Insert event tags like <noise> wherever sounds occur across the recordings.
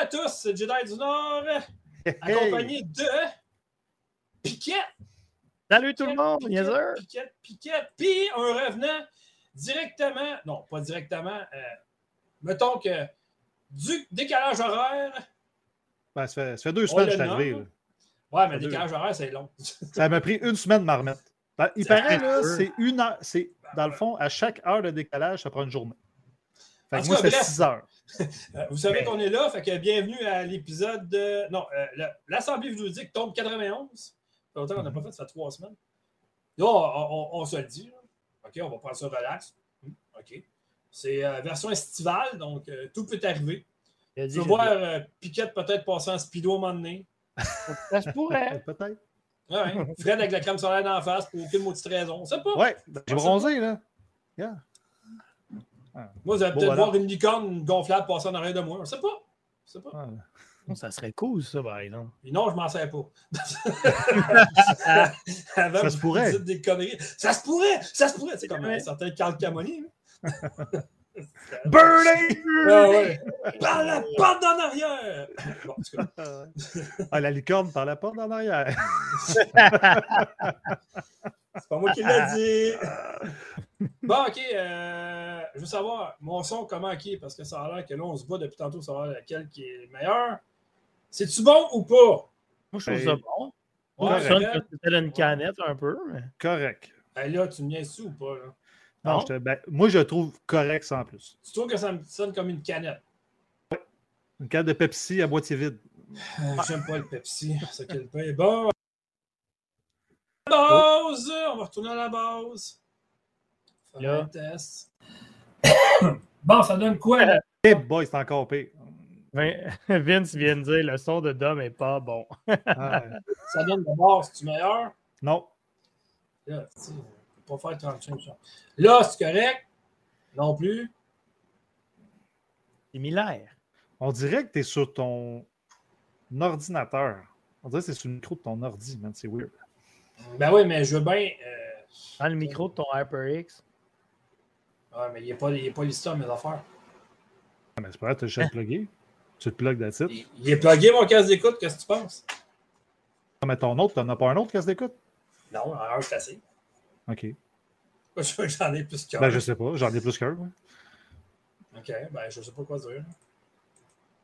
à tous, c'est Jedi du Nord, accompagné de Piquette. Salut tout le monde, Piquette. Piquette, Piquette, puis un revenant directement, non, pas directement, euh, mettons que du décalage horaire, Ben, ça, fait, ça fait deux semaines que je suis arrivé. là. ouais, mais décalage horaire, c'est long. <laughs> Ça m'a pris une semaine de m'en remettre. Ben, il paraît, là, c'est une heure. C'est, dans le fond, à chaque heure de décalage, ça prend une journée. Fait que moi, cas, ça fait bref. 6 heures. <laughs> Euh, vous savez qu'on est là, fait que bienvenue à l'épisode de. Non, euh, le- l'Assemblée vidéoludique tombe 91. Ça fait longtemps qu'on n'a pas fait, ça fait trois semaines. Là, on, on- on se le dit. là. OK, on va prendre ça relax. Hum, OK. C'est euh, version estivale, donc euh, tout peut arriver. Je- voir euh, Piquette peut-être passer en speedo à un moment donné? <laughs> Ça se pourrait. <laughs> Peut-être. Ouais. Fred avec la crème solaire d'en face pour aucune maudite raison. On sait pas. Ouais, ben, j'ai On sait bronzé, Moi, vous allez Bon, peut-être voilà. voir une licorne gonflable passer en arrière de moi. On sait pas. On sait pas. Ça serait cool, ça, par exemple. Et non, je m'en sers pas. <laughs> Avant, Ça se pourrait. des conneries. Ça se pourrait! Ça se pourrait! C'est comme un certain Carl Camoni. hein. <laughs> Burning! Ah ouais. Par la porte arrière! Bon, en tout cas, Ah, la licorne par la porte en arrière. <laughs> c'est pas moi qui l'ai dit. <laughs> Bon, OK. euh, je veux savoir, mon son, comment qui est? Parce que ça a l'air que là, on se bat depuis tantôt, savoir lequel qui est le meilleur. C'est-tu bon ou pas? Moi, je trouve Ben, ça bon. Ouais, ça sonne Fred? comme si c'était une canette un peu. Mais... Correct. Ben là, tu me viens dessus ou pas? Là? Non, Non? je te- ben, moi, je trouve correct sans plus. Tu trouves que ça me sonne comme une canette? Une canne de Pepsi à moitié vide. Euh, J'aime pas le Pepsi. C'est quel pain. Bon. Base! On va retourner à la base. Là. test. <coughs> bon, ça donne quoi, là? <laughs> Eh boy, c'est encore pire. Vin- <laughs> Vince vient de dire le son de Dom est pas bon. <laughs> Ah, Ça donne de base, c'est-tu meilleur? non. Là, tu sais, on peut pas faire 35 ça. Là, c'est correct? Non plus. Similaire. On dirait que tu es sur ton ordinateur. On dirait que c'est sur le micro de ton ordi, man. C'est weird. Ben oui, mais je veux bien. euh, Dans le micro de ton HyperX. Ouais, mais il n'est pas, il est pas listé dans mes affaires. Ah, mais c'est pas grave, tu as juste à le plugger. Tu te plugues d'attitude. Il, il est plugué, mon casque d'écoute, qu'est-ce que tu penses? Mais ton autre, t'en as pas un autre casse d'écoute? Non, un, c'est assez. OK. Moi, je veux que j'en ai plus qu'un. Ben, je sais pas. J'en ai plus qu'un. ouais. OK, ben je sais pas quoi dire.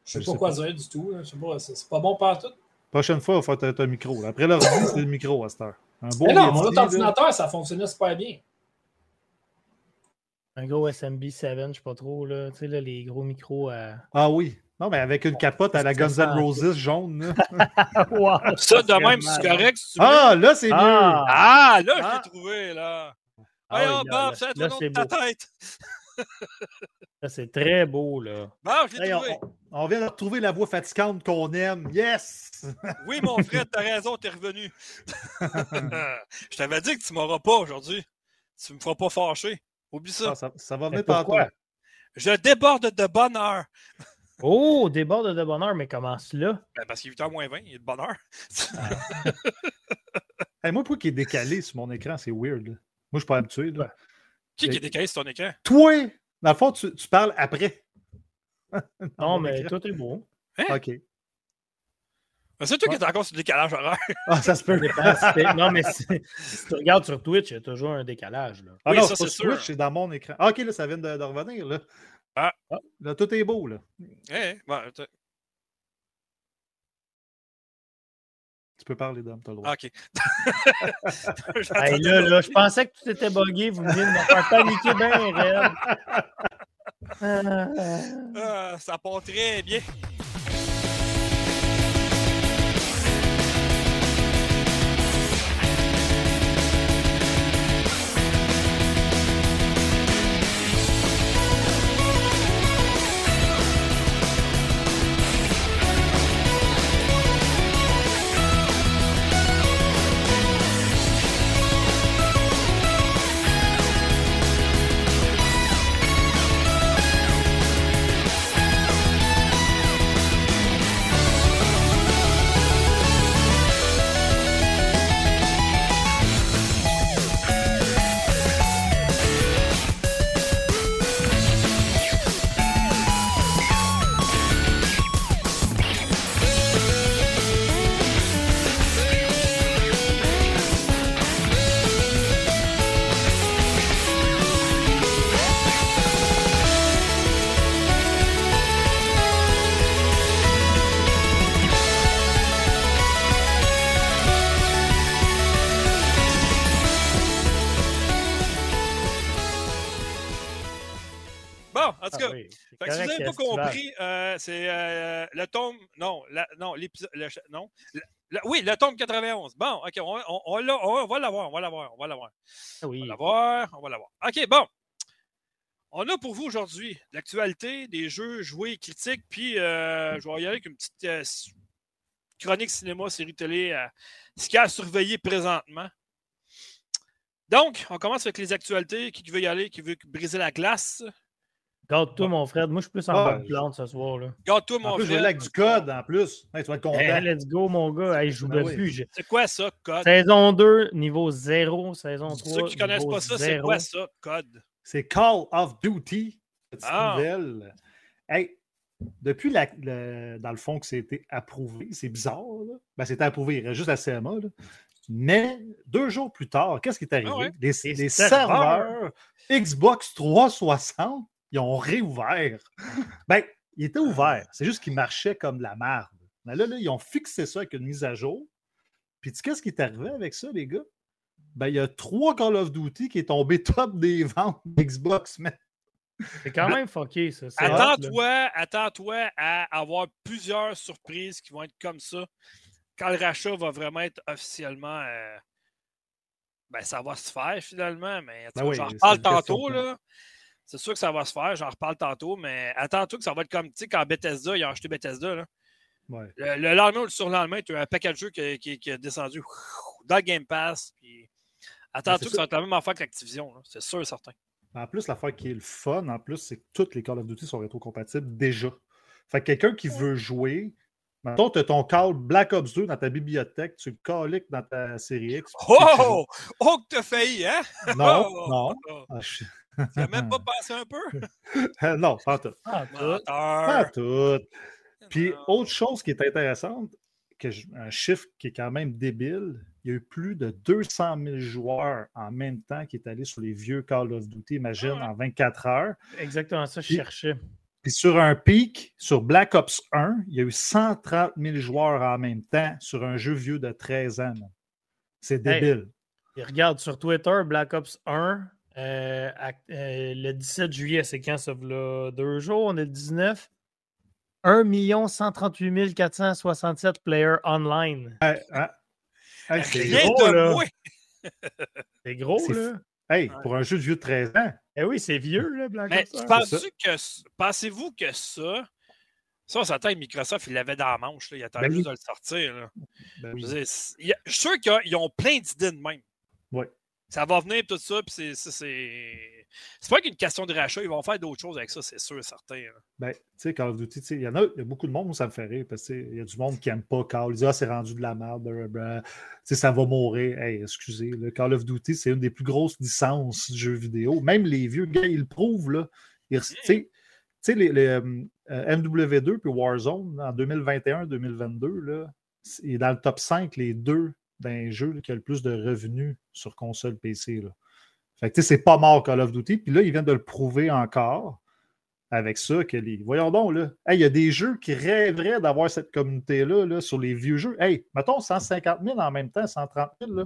Je sais Je pas sais quoi pas. dire du tout. là. Je sais pas, c'est pas bon partout. Prochaine fois, il va falloir un micro. là. Après l'ordi, c'est le micro à cette heure. Un beau Mais non, mon autre ordinateur, ça fonctionnait super bien. Un gros SMB7, je sais pas trop. Là. Tu sais, là, les gros micros à. Ah oui. Non, mais avec une capote à la Guns ça. N' Roses jaune. <laughs> wow, Ça, de même, c'est correct. si tu veux. Ah, là, c'est mieux. Ah! Ah, là, je Ah. l'ai trouvé, là. Ah là, Bob, c'est c'est nom de ta tête. <laughs> Là, c'est très beau, là. Bon, je l'ai Hey, trouvé. on- on vient de retrouver la voix fatigante qu'on aime. Yes! <laughs> Oui, mon frère, t'as raison, t'es revenu. je t'avais dit que tu m'auras pas aujourd'hui. Tu me feras pas fâcher. Oublie ça. Ah, ça, ça va venir tantôt. pourquoi? Je déborde de bonheur. Oh, déborde de bonheur, mais commence là. Ben, parce qu'il est 8h moins 20, il est de bonheur. <laughs> Hey, moi, pourquoi qui est décalé sur mon écran, c'est weird. là. Moi, je suis pas habitué. Là. Qui, qui est décalé sur ton écran? Toi, dans le fond, tu, tu parles après. <laughs> Non, mais écran. tout est beau. OK. C'est toi Ouais. qui es encore sur le décalage horaire. Ah, ça se peut. Non, mais si, tu regardes sur Twitch, il y a toujours un décalage. Là. Ah Oui, non, ça, c'est sur Twitch, sûr. c'est dans mon écran. Ah, OK, là, ça vient de, de revenir. Là. Ah. Là, tout est beau. Là. Eh, t'as- Tu peux parler, Dom, t'as le droit. ah, OK. <laughs> Hey, là, là, je pensais que tu t'étais bugué. Vous venez de me faire paniquer bien. Ah. Ah, ça part très bien. Compris, euh, c'est euh, le tome. Non, la- non, l'épisode. Non. Oui, le tome 91. Bon, OK, on, on, on l'a- on va l'avoir, on va l'avoir, on va l'avoir. Ah On va l'avoir, on va l'avoir. OK, bon. On a pour vous aujourd'hui l'actualité des jeux joués critiques, puis euh, je vais y aller avec une petite chronique cinéma, série télé, ce qu'il y a à surveiller présentement. Donc, on commence avec les actualités. Qui veut y aller? Qui veut briser la glace? Garde-toi, mon Fred. Moi, je suis plus en Ah, bonne plante ce soir. Là. Garde-toi, En mon plus, je vais avec du code en plus. Hey, tu vas être content. Hey, let's go, mon gars. Hey, je joue Ben oui. plus. C'est quoi ça, code? Saison 2, niveau 0. Saison 3, Ceux qui connaissent niveau pas ça, c'est 0. quoi ça, code? C'est Call of Duty. Petite Ah. nouvelle. Hey, depuis la- le- dans le fond que c'était approuvé, c'est bizarre. Là. Ben, c'était approuvé, il reste juste la CMA. là. Mais deux jours plus tard, qu'est-ce qui est arrivé? Ah ouais? Les, Les serveurs Xbox 360, ils ont réouvert. <laughs> ben, ils étaient ouverts. C'est juste qu'ils marchaient comme de la merde. Mais là, là, ils ont fixé ça avec une mise à jour. Puis tu sais qu'est-ce qui est arrivé avec ça, les gars? Ben, il y a trois Call of Duty qui est tombé top des ventes Xbox. man. C'est quand même fucké, ça. Attends-toi, attends-toi à avoir plusieurs surprises qui vont être comme ça quand le rachat va vraiment être officiellement. euh, ben, ça va se faire finalement, mais Ben tu vois, oui, j'en question tantôt. là. C'est sûr que ça va se faire, j'en reparle tantôt, mais attends-toi que ça va être comme, tu sais, quand Bethesda, ils ont acheté Bethesda, là. Ouais. Le, le lendemain ou le surlendemain, tu as un paquet de jeux qui, qui- qui est descendu dans le Game Pass. Puis attends-toi que ça. va être la même affaire que l'Activision, c'est sûr et certain. En plus, l'affaire qui est le fun, en plus, c'est que toutes les Call of Duty sont rétrocompatibles déjà. Fait que quelqu'un qui veut jouer, mettons, tu as ton Call Black Ops 2 dans ta bibliothèque, tu le caliques dans ta série X. Oh! Oh, que t'as failli, hein? Non, Oh! <laughs> non. Oh! Tu n'as même pas <laughs> pensé un peu? <laughs> non, pas tout. Ah, tout. Pas tout. Puis, Non. autre chose qui est intéressante, que je- un chiffre qui est quand même débile, il y a eu plus de 200 000 joueurs en même temps qui est allé sur les vieux Call of Duty, imagine, Ah ouais. en 24 heures. Exactement ça, je Puis- cherchais. Puis sur un pic, sur Black Ops 1, il y a eu 130 000 joueurs en même temps sur un jeu vieux de 13 ans. C'est débile. Et regarde sur Twitter, Black Ops 1, euh, à- euh, le 17 juillet, c'est quand ça? Là, deux jours, on est le 19. 1 138 467 players online. Hey, hein? Hey, c'est gros, là. <laughs> C'est gros, là. Hey, pour un jeu de vieux de 13 ans. Eh oui, c'est vieux, là, Black Mais Ops 1. penses-tu que c- pensez-vous que ça, ça, on s'entend que Microsoft, il l'avait dans la manche, là, il attendait Ben juste oui. de le sortir. là. Ben oui. je suis sûr qu'ils ont plein d'idées de même. Ça va venir tout ça, puis c'est- c'est. Pas qu'une question de rachat, ils vont faire d'autres choses avec ça, c'est sûr et certain. là. Ben, tu sais, Call of Duty, il y en a, il y a beaucoup de monde où ça me fait rire parce qu'il y a du monde qui n'aime pas Call. Ils disent, ah, c'est rendu de la merde, blablabla. Tu sais, ça va mourir. Hey, excusez, le Call of Duty, c'est une des plus grosses licences de jeux vidéo. Même les vieux gars, ils le prouvent, là. Ils- Tu sais, tu sais, les, les, euh, euh, MW2 puis Warzone, en 2021-2022, là, c'est dans le top 5, les deux d'un jeu qui a le plus de revenus sur console PC, là. Fait que, c'est pas mort Call of Duty. Puis là, ils viennent de le prouver encore avec ça. Que les... Voyons donc, là. Hey, Il y a des jeux qui rêveraient d'avoir cette communauté-là là, sur les vieux jeux. Hey, mettons 150 000 en même temps, 130 000. Là.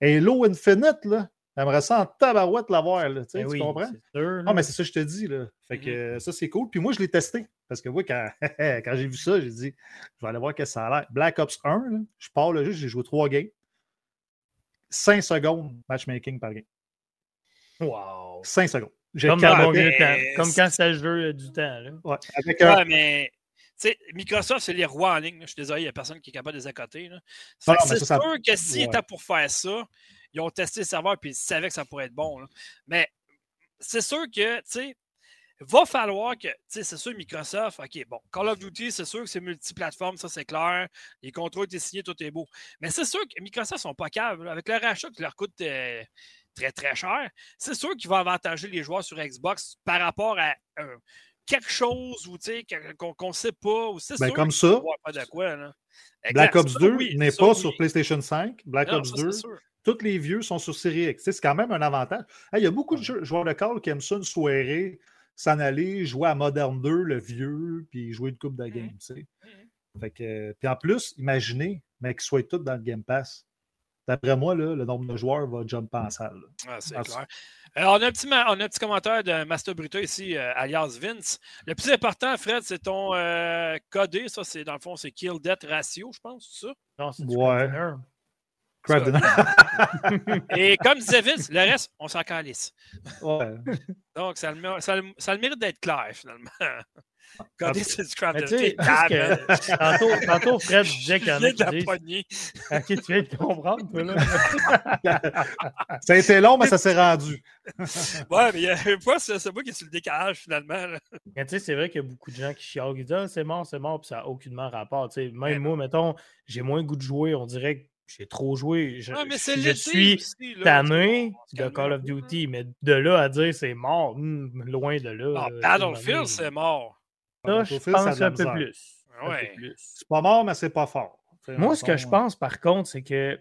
Halo Infinite, là. J'aimerais ça en tabarouette l'avoir, là. Eh tu oui, comprends? Non, là. mais c'est ça que je te dis, là. Fait que euh, ça, c'est cool. Puis moi, je l'ai testé. Parce que moi, quand, <laughs> quand j'ai vu ça, j'ai dit, je vais aller voir qu'est-ce que ça a l'air. Black Ops 1, là, je pars le jeu, j'ai joué trois games. 5 secondes matchmaking par game. Wow. 5 secondes. J'ai Comme temps. mais Comme quand le jeu euh, du temps. Là. Ouais, avec un- Ouais, mais. Tu sais, Microsoft, c'est les rois en ligne. Je suis désolé, il n'y a personne qui est capable de les accoter. C'est ça, ça- sûr que s'ils ouais. étaient pour faire ça, ils ont testé le serveur et ils savaient que ça pourrait être bon. là. Mais c'est sûr que, tu sais, va falloir que, tu sais, c'est sûr, Microsoft, OK, bon, Call of Duty, c'est sûr que c'est multiplateforme, ça c'est clair. Les contrats ont été signés, tout est beau. Mais c'est sûr que Microsoft sont pas caves. Avec le rachat qui leur coûte euh, très, très cher, c'est sûr qu'ils vont avantager les joueurs sur Xbox par rapport à euh, quelque chose ou, tu sais, que- qu'on ne sait pas. Ou c'est Ben, sûr comme ça, avoir de quoi, là. Black. Ops Ça, 2 oui, n'est pas oui. sur PlayStation 5. Black Non, Ops ça, c'est 2, sûr. tous les vieux sont sur Series X. C'est quand même un avantage. Hey, Il y a beaucoup de joueurs de Call qui aiment ça une soirée, s'en aller, jouer à Modern 2, le vieux, puis jouer une coupe de game. tu sais. Fait que, puis en plus, imaginez, mais qu'ils soient tous dans le Game Pass. D'après moi, là, le nombre de joueurs va jumper en salle. Ah, c'est clair. Euh, on, a un petit, on a un petit commentaire de Master Bruto ici, euh, alias Vince. Le plus important, Fred, c'est ton euh, codé. Ça, c'est dans le fond, c'est Kill Death Ratio, je pense, c'est ça? Non, c'est du Ouais. Et comme disait Vince, le reste, on s'en calisse. Ouais. Donc, ça le, mé- ça le- ça le mérite d'être clair, finalement. Codé, c'est du T'es calme, hein. tantôt, tantôt, Fred disait qu'il y en a qui disent. Ok, tu viens de comprendre, toi, là. <laughs> Ça a été long, mais ça s'est rendu. <laughs> Ouais, mais il y a un fois, c'est moi qui suis le décalage, finalement. là. Mais tu sais, c'est vrai qu'il y a beaucoup de gens qui chialent, qui disent Ah, c'est mort, c'est mort, puis ça n'a aucunement rapport. Tu sais, même Mais moi, mettons, j'ai moins le goût de jouer, on dirait que j'ai trop joué. Je, Ah, mais je- je suis aussi, là, tanné de Call of là. Duty, mais de là à dire c'est mort, hmm, loin de là. Ah, euh, Battlefield, c'est mort. Ça, je Battlefield, ça a pense un peu plus. Ouais. plus. C'est pas mort, mais c'est pas fort. Moi, ce que je pense, par contre, c'est que,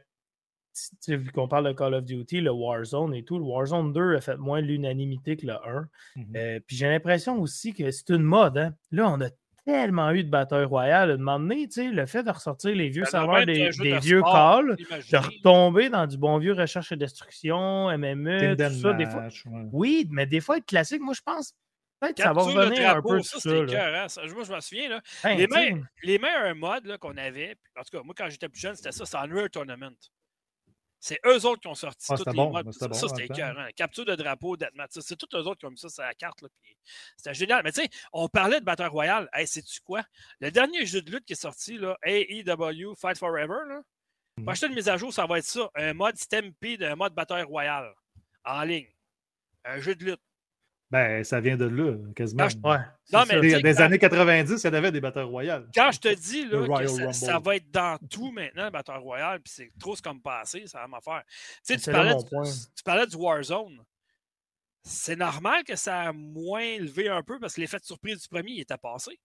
vu qu'on parle de Call of Duty, le Warzone et tout, le Warzone 2 a fait moins l'unanimité que le 1. Mhm. Euh, puis j'ai l'impression aussi que c'est une mode. Hein? Là, on a tellement eu de batailles royales. À un moment donné, tu sais, le fait de ressortir les vieux Ben, serveurs des, de vieux sport, calls, de retomber dans du bon vieux recherche et destruction, MME, tout ça, des fois. Ouais. Oui, mais des fois, être classique, moi, je pense peut-être que ça va revenir un peu ça, ça. c'était là. Moi, je m'en souviens, là. Ben, les, meilleurs, les meilleurs mods qu'on avait, en tout cas, moi, quand j'étais plus jeune, c'était ça, c'est Unreal Tournament. C'est eux autres qui ont sorti Ah, tous c'était les bon, mais Ça, c'était ça, bon, c'était en même écœurant. Capture de drapeau, Deathmatch, c'est tous eux autres qui ont mis ça sur la carte. C'était génial. Mais tu sais, on parlait de Battle Royale. Hey, sais-tu quoi? Le dernier jeu de lutte qui est sorti, là, AEW Fight Forever, là, Mhm. pour acheter une mise à jour, ça va être ça. Un mode Stampede, un mode Battle Royale en ligne. Un jeu de lutte. Ben, ça vient de là, quasiment. Je- Ouais, Non, mais- Des, années 90, il y en avait des batailles royales. Quand je te dis là, que Royal ça, va être dans tout maintenant, le Battle Royale, puis c'est trop ce comme passé, ça va m'en faire. Tu sais, tu parlais, du, point. tu parlais du Warzone. C'est normal que ça a moins levé un peu parce que l'effet de surprise du premier, il était passé.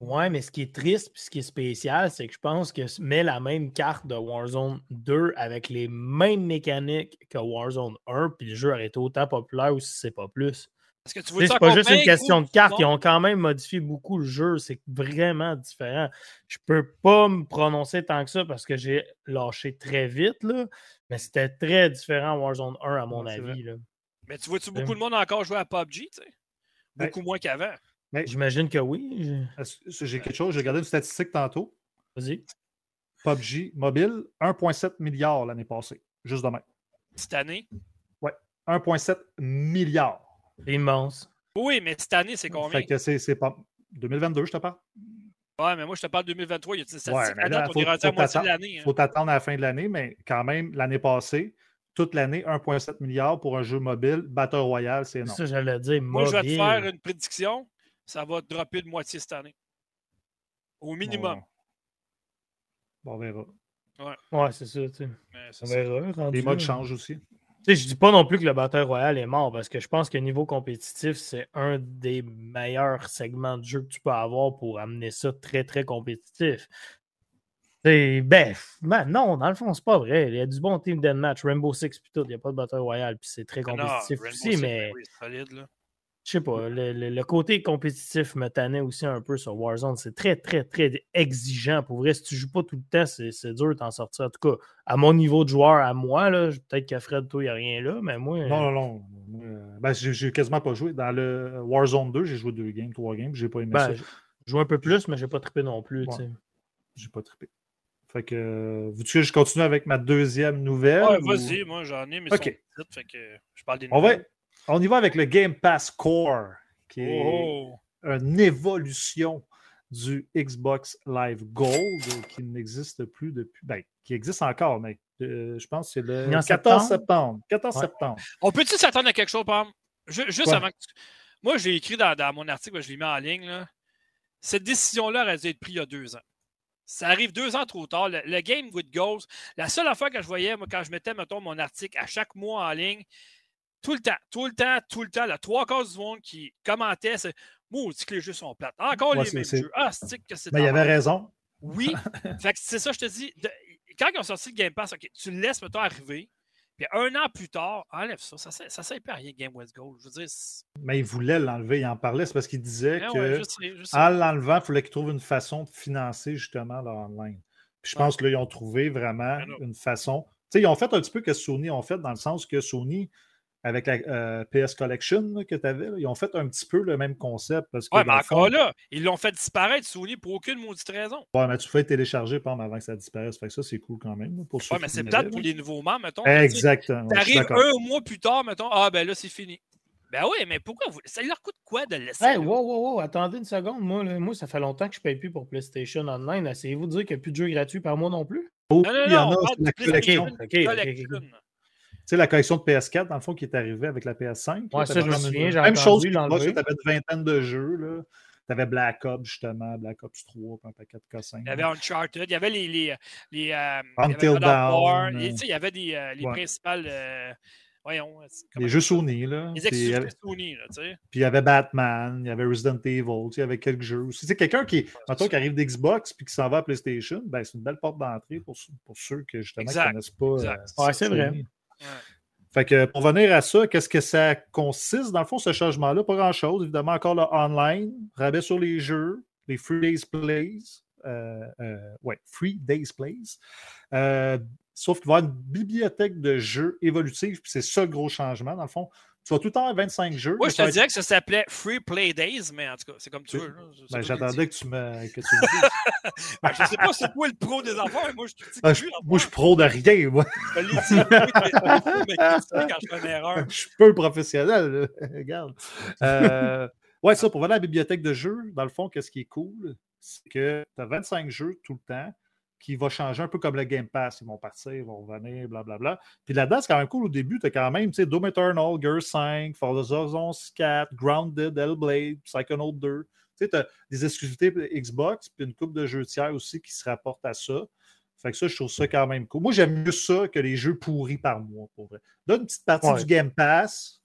Ouais, mais ce qui est triste puis ce qui est spécial, c'est que je pense que met la même carte de Warzone 2 avec les mêmes mécaniques que Warzone 1, puis le jeu aurait été autant populaire ou si c'est pas plus. Parce que tu C'est pas juste une question de carte, ils ont quand même modifié beaucoup le jeu, c'est vraiment différent. Je peux pas me prononcer tant que ça parce que j'ai lâché très vite, là, mais c'était très différent Warzone 1 à mon Ouais, avis. là. Mais tu vois-tu beaucoup de monde encore jouer à PUBG, tu sais? Beaucoup moins qu'avant. J'imagine que oui. je- J'ai quelque chose, j'ai regardé une statistique tantôt. Vas-y. PUBG mobile, 1,7 milliard l'année passée, juste demain. Cette année? 1,7 milliard. Immense. Oui, mais cette année, c'est combien? Fait que c'est c'est pas. 2022, je te parle. Ouais, mais moi, je te parle de 2023. Il y a des statistiques. Ouais, mais là, on faut- est rendu à faut moitié de t'attendre. l'année. Il hein. faut t'attendre à la fin de l'année, mais quand même, l'année passée, toute l'année, 1,7 milliard pour un jeu mobile. Battle Royale, c'est non. Ça, j'allais dire. Moi, je vais te faire une prédiction. Ça va dropper de moitié cette année. Au minimum. Bon, on verra. Ouais, c'est ça. tu sais. On verra. Les modes changent aussi. Tu sais, je dis pas non plus que le Battle Royale est mort parce que je pense que niveau compétitif, c'est un des meilleurs segments de jeu que tu peux avoir pour amener ça très, très compétitif. C'est ben, man, non, dans le fond, c'est pas vrai. Il y a du bon team deathmatch, Rainbow Six puis tout, il n'y a pas de Battle Royale, puis c'est très non, compétitif aussi, Six, mais oui, solide, là. Je sais pas, le, le- le côté compétitif me tannait aussi un peu sur Warzone. C'est très, très, très exigeant. Pour vrai, si tu joues pas tout le temps, c'est c'est dur de t'en sortir. En tout cas, à mon niveau de joueur, à moi, peut-être que Fred, toi, il n'y a rien là, mais moi. Non, non, non. Euh, ben, j'ai j'ai quasiment pas joué. Dans le Warzone 2, j'ai joué deux games, trois games. J'ai pas aimé Ben, ça. je je joue un peu plus, mais j'ai pas trippé non plus. Ouais. J'ai pas trippé. Fait que, veux-tu que je continue avec ma deuxième nouvelle? Ouais, ou- vas-y, moi j'en ai, mais Ok. sont petites, fait que je parle des On, va, nouvelles. On y va avec le Game Pass Core, qui est Oh, une évolution du Xbox Live Gold qui n'existe plus depuis. Ben, qui existe encore, mais euh, je pense que c'est le Né en 14 septembre. septembre. 14 Ouais. septembre. On peut-tu s'attendre à quelque chose, par exemple? Ju- Juste Quoi? avant que tu- Moi, j'ai écrit dans, dans mon article, je l'ai mis en ligne. là. Cette décision-là aurait dû être prise il y a deux ans. Ça arrive deux ans trop tard. Le, le game with goals, la seule affaire que je voyais, moi, quand je mettais, mettons, mon article à chaque mois en ligne, tout le temps, tout le temps, tout le temps, la trois quarts du monde qui commentait, c'est Maudit que les jeux sont plates. Encore Ouais, les mêmes jeux. Ah, c'est que c'est Mais il de la avait raison. Oui. <laughs> fait que c'est ça, je te dis. de- quand ils ont sorti le Game Pass, ok, tu le laisses, mettons, arriver. Puis un an plus tard, enlève ça. Ça ne sert plus à rien, Game with Gold. Je veux dire, Mais il voulait l'enlever. Il en parlait. C'est parce qu'il disait Ah que ouais, l'enlevant, il fallait qu'ils trouvent une façon de financer justement leur online. Puis je Ouais. pense que là, ils ont trouvé vraiment non. une façon sais, ils ont fait un petit peu ce que Sony ont fait, dans le sens que Sony, avec la euh, PS Collection là, que tu avais, là, ils ont fait un petit peu le même concept. Parce que, Ouais, mais fond- encore là, ils l'ont fait disparaître Sony pour aucune maudite raison. Ouais, mais tu fais télécharger par avant que ça disparaisse. Fait que ça, c'est cool quand même. pour ceux Ouais, mais qui c'est là. pour les nouveaux membres, mettons. Exactement. T'arrives un mois plus tard, mettons, ah ben là, c'est fini. Ben oui, mais pourquoi vous... Ça leur coûte quoi de le laisser? Hey, wow, wow, wow, attendez une seconde. Moi, là, moi, ça fait longtemps que je ne paye plus pour PlayStation Online. Essayez-vous de dire qu'il n'y a plus de jeux gratuits par mois non plus? Oh, Non, non, il y en non, a, on parle collection. PlayStation ok, ok, Collection. ok. Tu sais, la collection de PS4, dans le fond, qui est arrivée avec la PS5. Ouais, là, ça, t'avais je me comme une- souviens, j'ai Même entendu chose que tu avais une vingtaine de jeux. Tu avais Black Ops, justement, Black Ops 3, puis un paquet de K5. Il y avait Uncharted, il y avait les. les, les euh, il y Until avait et, sais, il y avait des, euh, les ouais. principales. euh, voyons. Les jeux? Sony, là. Les Puis il y avait- exclusives Sony, là, tu sais. Puis il y avait Batman, il y avait Resident Evil, tu sais, il y avait quelques jeux aussi. C'est quelqu'un qui, qui arrive d'Xbox puis qui s'en va à PlayStation, ben, c'est une belle porte d'entrée pour, ceux- pour ceux que justement ne connaissent pas. exact. euh, Ouais, c'est vrai. Fait que pour venir à ça, qu'est-ce que ça consiste? Dans le fond, ce changement-là, pas grand-chose. Évidemment, encore le online, rabais sur les jeux, les Free Days Plays. Euh, euh, ouais, Free Days Plays. Euh, sauf qu'il va y avoir une bibliothèque de jeux évolutive, puis c'est ça le gros changement. Dans le fond, tu vas tout le temps avoir 25 jeux. Moi, je te être- dirais que ça s'appelait Free Play Days, mais en tout cas, c'est comme tu veux. Ben, J'attendais que tu me, que tu me dises. <laughs> Ben, je sais pas c'est quoi le pro des enfants, mais moi, je te dis Ah, je- moi, je suis pro de rien. Moi. Je l'ai dit, oui, mais- mais critiquer quand je fais une erreur. <laughs> Je suis peu professionnel. <laughs> Regarde. Euh, ouais, ça, pour venir à la bibliothèque de jeux, dans le fond, qu'est-ce qui est cool? C'est que tu as 25 jeux tout le temps qui va changer un peu comme le Game Pass. Ils vont partir, ils vont revenir, blablabla. Puis là-dedans, c'est quand même cool au début. Tu as quand même, tu sais, Doom Eternal, Gears 5, Forza Horizon 4, Grounded, Hellblade, Psychonaut 2. Tu as des exclusivités Xbox, puis une coupe de jeux tiers aussi qui se rapportent à ça. Fait que ça, je trouve ça quand même cool. Moi, j'aime mieux ça que les jeux pourris par mois, pour vrai. Donne une petite partie Ouais. du Game Pass.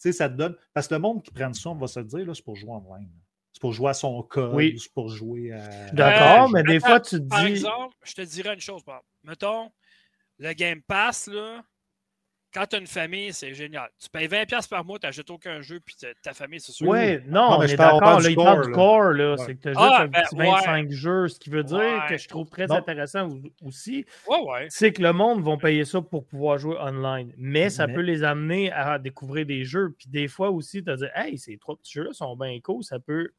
Tu sais, ça te donne. Parce que le monde qui prend ça, on va se le dire, là, c'est pour jouer online. C'est pour jouer à son code, Oui. c'est pour jouer à. D'accord, Euh, mais des fois, tu te Par dis. exemple, je te dirais une chose, par exemple. Mettons, le Game Pass, là, quand tu as une famille, c'est génial. Tu payes 20$ par mois, tu n'achètes aucun jeu, puis ta- famille, c'est sûr. Ouais, non, Non, on mais est je parle- on d'accord. Là, du il parle du là. corps, là. Ouais. C'est que tu as juste Ah, un ben, petit ouais. 25 jeux. Ce qui veut dire Ouais. que je trouve très Non. intéressant aussi, Ouais, ouais. c'est que le monde va payer ça pour pouvoir jouer online. Mais ça Mais- peut les amener à découvrir des jeux. Puis des fois aussi, tu as dit, hey, ces trois petits jeux-là sont bien cool. Ça peut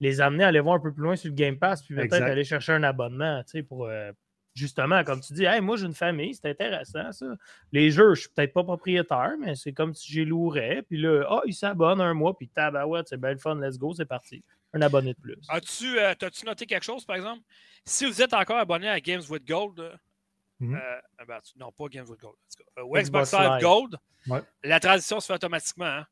les amener à aller voir un peu plus loin sur le Game Pass. Puis peut-être aller chercher un abonnement, tu sais, pour. euh, Justement, comme tu dis, hey, moi j'ai une famille, c'est intéressant ça. Les jeux, je suis peut-être pas propriétaire, mais c'est comme si j'ai louerais. Puis là, ah, il s'abonne un mois, puis tabarouette, c'est bien le fun, let's go, c'est parti. Un abonné de plus. As-tu euh, noté quelque chose, par exemple? Si vous êtes encore abonné à Games with Gold, euh, Mhm. euh, ben, non, pas Games with Gold, euh, ou Xbox Xbox Live Live. Gold, Ouais. la transition se fait automatiquement. hein.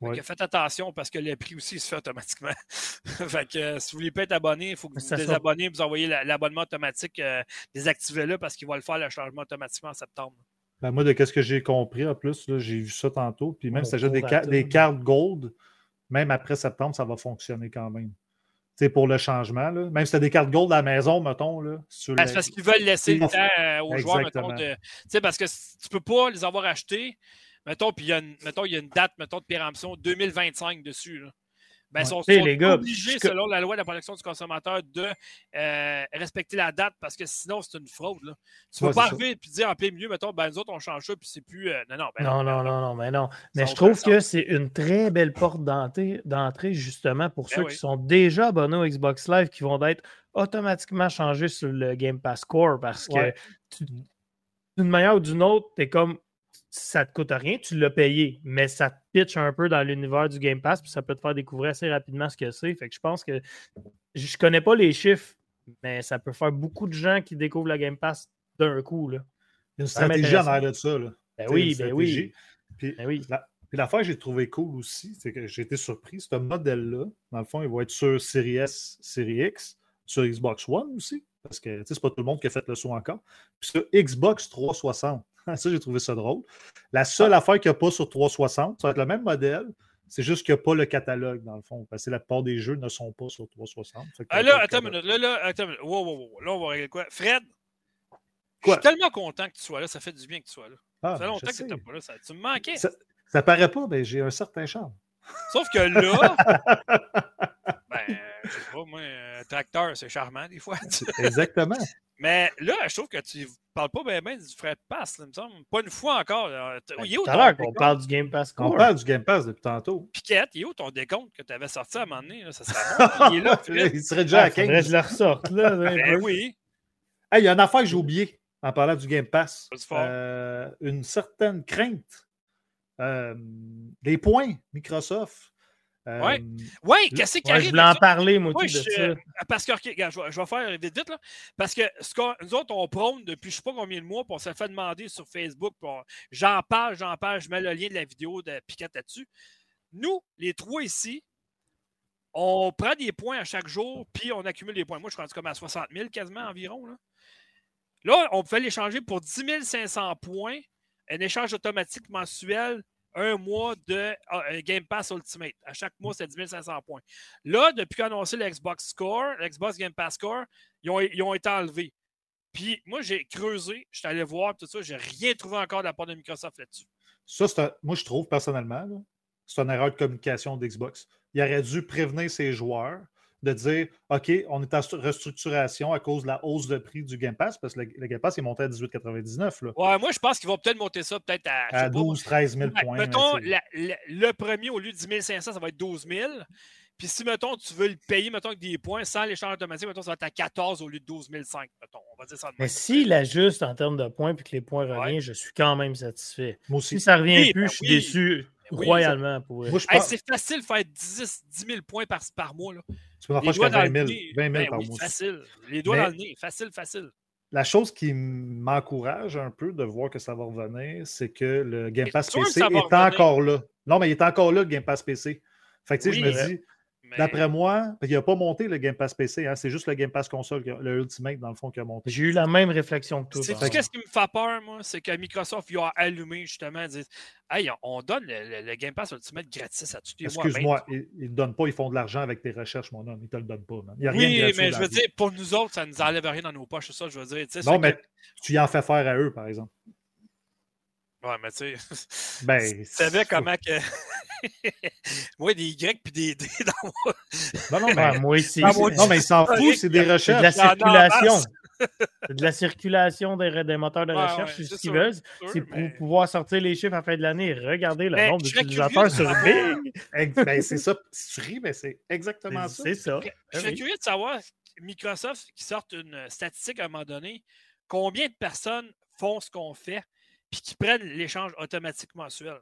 Fait Ouais. que faites attention parce que le prix aussi se fait automatiquement. <laughs> fait que euh, si vous voulez pas être abonné, il faut que vous vous désabonnez, vous envoyez la- l'abonnement automatique, euh, désactivez-le parce qu'il va le faire le changement automatiquement en septembre. Ben, moi, de ce que j'ai compris, en plus, là, j'ai vu ça tantôt. Puis même si des, ca- des cartes gold, même après septembre, ça va fonctionner quand même. Sais, pour le changement, là. même si tu as des cartes gold à la maison, mettons, là, tu Ben, c'est parce qu'ils veulent laisser le temps euh, aux joueurs, mettons, de. Parce que tu peux pas les avoir achetés, mettons, puis il y, a une- mettons, il y a une date, mettons, de péremption 2025 dessus. Là. Ben, ils sont, Tu sais, sont les gars, obligés, selon la loi de la protection du consommateur, de euh, respecter la date parce que sinon, c'est une fraude. Là. Tu ne Ouais, peux pas arriver et dire en plein milieu, mettons, ben, nous autres, on change ça, puis c'est plus. euh, non, non, ben, Non, non, non, non, mais non. Mais je trouve que c'est une très belle porte d'entrée, d'entrée, justement, pour Ben ceux oui. qui sont déjà abonnés au Xbox Live qui vont être automatiquement changés sur le Game Pass Core parce que Ouais. d'une manière ou d'une autre, tu es comme ça te coûte rien, tu l'as payé, mais ça te pitch un peu dans l'univers du Game Pass, puis ça peut te faire découvrir assez rapidement ce que c'est. Fait que je pense que je connais pas les chiffres, mais ça peut faire beaucoup de gens qui découvrent la Game Pass d'un coup. Là. Il y a une stratégie en m'intéresse. arrière de ça. Là. Ben oui, ben oui. Puis, Ben oui. la- puis l'affaire que j'ai trouvé cool aussi, c'est que j'ai été surpris. Ce modèle-là, dans le fond, il va être sur Series S, Series X, sur Xbox One aussi, parce que c'est pas tout le monde qui a fait le saut encore. Puis sur Xbox 360. <laughs> ça, j'ai trouvé ça drôle. La seule affaire qu'il n'y a pas sur 360, ça va être le même modèle. C'est juste qu'il n'y a pas le catalogue, dans le fond. Parce que la plupart des jeux ne sont pas sur 360. Fait que Ah, là, attends une minute. Là, là, attends une minute. Wow, wow, wow. Là, on va régler quoi? Fred, Quoi? je suis tellement content que tu sois là. Ça fait du bien que tu sois là. Ah, Ça fait je longtemps que tu n'étais pas là. Ça, tu me manquais. Ça, ça paraît pas, mais j'ai un certain charme. Sauf que là, ben, <laughs> je sais pas, moi, un tracteur, c'est charmant des fois. <laughs> Exactement. Mais là, je trouve que tu parle pas bien ben du frais de passe, là, il me semble. Pas une fois encore. Ben, il est où Tout à ton l'heure qu'on décompte? parle du Game Pass? On Core. parle du Game Pass depuis tantôt. Piquette, il est où ton décompte que tu avais sorti à un moment donné? là? Ça serait bon. <laughs> Il est là, il serait déjà Ah, à faudrait 15. que je la ressorte, là. Ben oui. Hey, il y a une affaire que j'ai oubliée en parlant du Game Pass. Euh, une certaine crainte. Euh, des points, Microsoft. Euh, Ouais. Oui, qu'est-ce qui Ouais, je arrive? voulais en parler, moi, tout de je- ça. Parce que, regarde, je, vais, je vais faire vite, vite, là. Parce que ce qu'on- nous autres, on prône depuis je sais pas combien de mois, puis on s'est fait demander sur Facebook, j'en parle, j'en parle, je mets le lien de la vidéo de Piquette là-dessus. Nous, les trois ici, on prend des points à chaque jour, puis on accumule des points. Moi, je suis rendu comme à 60 000 quasiment environ. Là, là on pouvait l'échanger pour 10 500 points, un échange automatique mensuel, un mois de ah, euh, Game Pass Ultimate. À chaque mois, c'est 10 500 points. Là, depuis qu'on a annoncé le Xbox Score, le Xbox Game Pass Score, ils ont, ils ont été enlevés. Puis moi, j'ai creusé, je suis allé voir tout ça, j'ai rien trouvé encore de la part de Microsoft là-dessus. Ça, moi, je trouve personnellement, c'est une erreur de communication d'Xbox. Il aurait dû prévenir ses joueurs de dire OK, on est en stru- restructuration à cause de la hausse de prix du Game Pass, parce que le, le Game Pass est monté à 18,99 là, Ouais, moi, je pense qu'ils vont peut-être monter ça peut-être à, à pas, 12, 13 000 Ouais, points. mettons, la- la- le premier, au lieu de 10 500, ça va être 12 000. Puis si, mettons, tu veux le payer, mettons, avec des points, sans l'échange automatique, mettons, ça va être à 14 au lieu de 12 500, mettons. On va dire ça de Mais s'il ajuste en termes de points puis que les points Ouais. reviennent, je suis quand même satisfait. Moi aussi. Si ça revient Oui, plus, ben je suis oui. déçu oui, royalement pour. Moi, Hey, c'est facile de faire 10, 10 000 points par, par mois. Là. tu peux en Les faire doigts jusqu'à dans 20 le 000, nez. 20 000 Ben par oui, mois. facile. Les doigts Mais- dans le nez. Facile, facile. La chose qui m'encourage un peu de voir que ça va revenir, c'est que le Game Pass PC est revenir. encore là. Non, mais il est encore là, le Game Pass PC. Fait que, tu sais, Oui, je me dis, Mais- d'après moi, il n'a pas monté le Game Pass PC, hein, c'est juste le Game Pass console, qui a- le Ultimate, dans le fond, qui a monté. J'ai eu la même réflexion que toi. C'est qu'est-ce qui me fait peur, moi? C'est que Microsoft, ils ont allumé justement, disent Hey, on, on donne le, le- le Game Pass Ultimate gratis à tous les mois. Excuse-moi, ils ne donnent pas, ils font de l'argent avec tes recherches, mon homme. Ils ne te le donnent pas. man. Il n'y a rien de oui, gratuit mais je veux vie. dire, pour nous autres, ça ne nous enlève rien dans nos poches, c'est ça, je veux dire. Non, mais que- tu y en fais faire à eux, par exemple. Ouais, mais tu sais. <laughs> Ben, Tu savais comment que. <laughs> Moi, des Y puis des D <laughs> dans moi. Non, non, moi aussi. Moi, non, mais ils s'en foutent, c'est des C'est de la recherches. Circulation. C'est de la circulation des, des moteurs de Ouais, recherche. ouais, c'est c'est ce qu'ils veulent. C'est pour mais- pouvoir sortir les chiffres à la fin de l'année. Regardez le Mais nombre je serais d'utilisateurs sur Bing. Ben, c'est ça. Tu ris, mais c'est exactement ça. C'est ça. Je Ah serais oui. curieux de savoir, Microsoft qui sorte une statistique à un moment donné, combien de personnes font ce qu'on fait? Puis qui prennent l'échange automatique mensuel.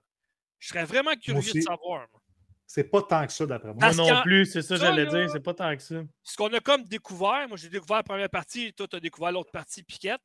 Je serais vraiment curieux de savoir. moi. C'est pas tant que ça, d'après moi. Moi non plus, c'est ça, ça, j'allais dire. C'est pas tant que ça. Ce qu'on a comme découvert, moi j'ai découvert la première partie, toi tu as découvert l'autre partie, Piquette.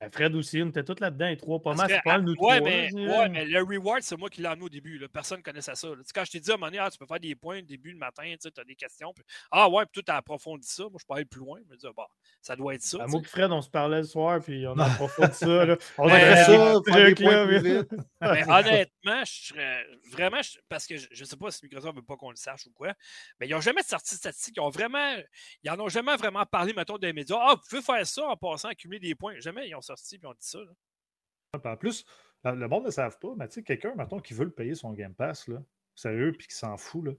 Ben, Fred aussi, on était tous là-dedans, les trois pas mal. que, C'est pas mal, nous trois. ouais, là, mais, ouais, mais le reward, c'est moi qui l'ai amené au début. là. Personne ne connaissait ça. là. Tu sais, Quand je t'ai dit à un moment donné, ah, tu peux faire des points au début le matin, tu as des questions. puis, ah ouais, puis toi, tu as approfondi ça. Moi, je peux aller plus loin. Je me dis, ah, bah, ça doit être ça. À tu moi et Fred, on se parlait le soir, puis on a approfondi ça. Là. <laughs> On avait Après des ça, faire des points là, plus mais- vite. <laughs> Mais honnêtement, je serais vraiment, je- parce que je ne sais pas si Microsoft ne veut pas qu'on le sache ou quoi, mais ils n'ont jamais sorti de statistiques. Ils ont vraiment, ils en ont jamais vraiment parlé, mettons, des médias. Ah, vous pouvez faire ça en passant, accumuler des points. Jamais ils ont sorti et ont dit ça. là. Puis En plus, le monde ne le savent pas, mais tu sais, quelqu'un, mettons, qui veut le payer son Game Pass, là, sérieux, puis qui s'en fout, là.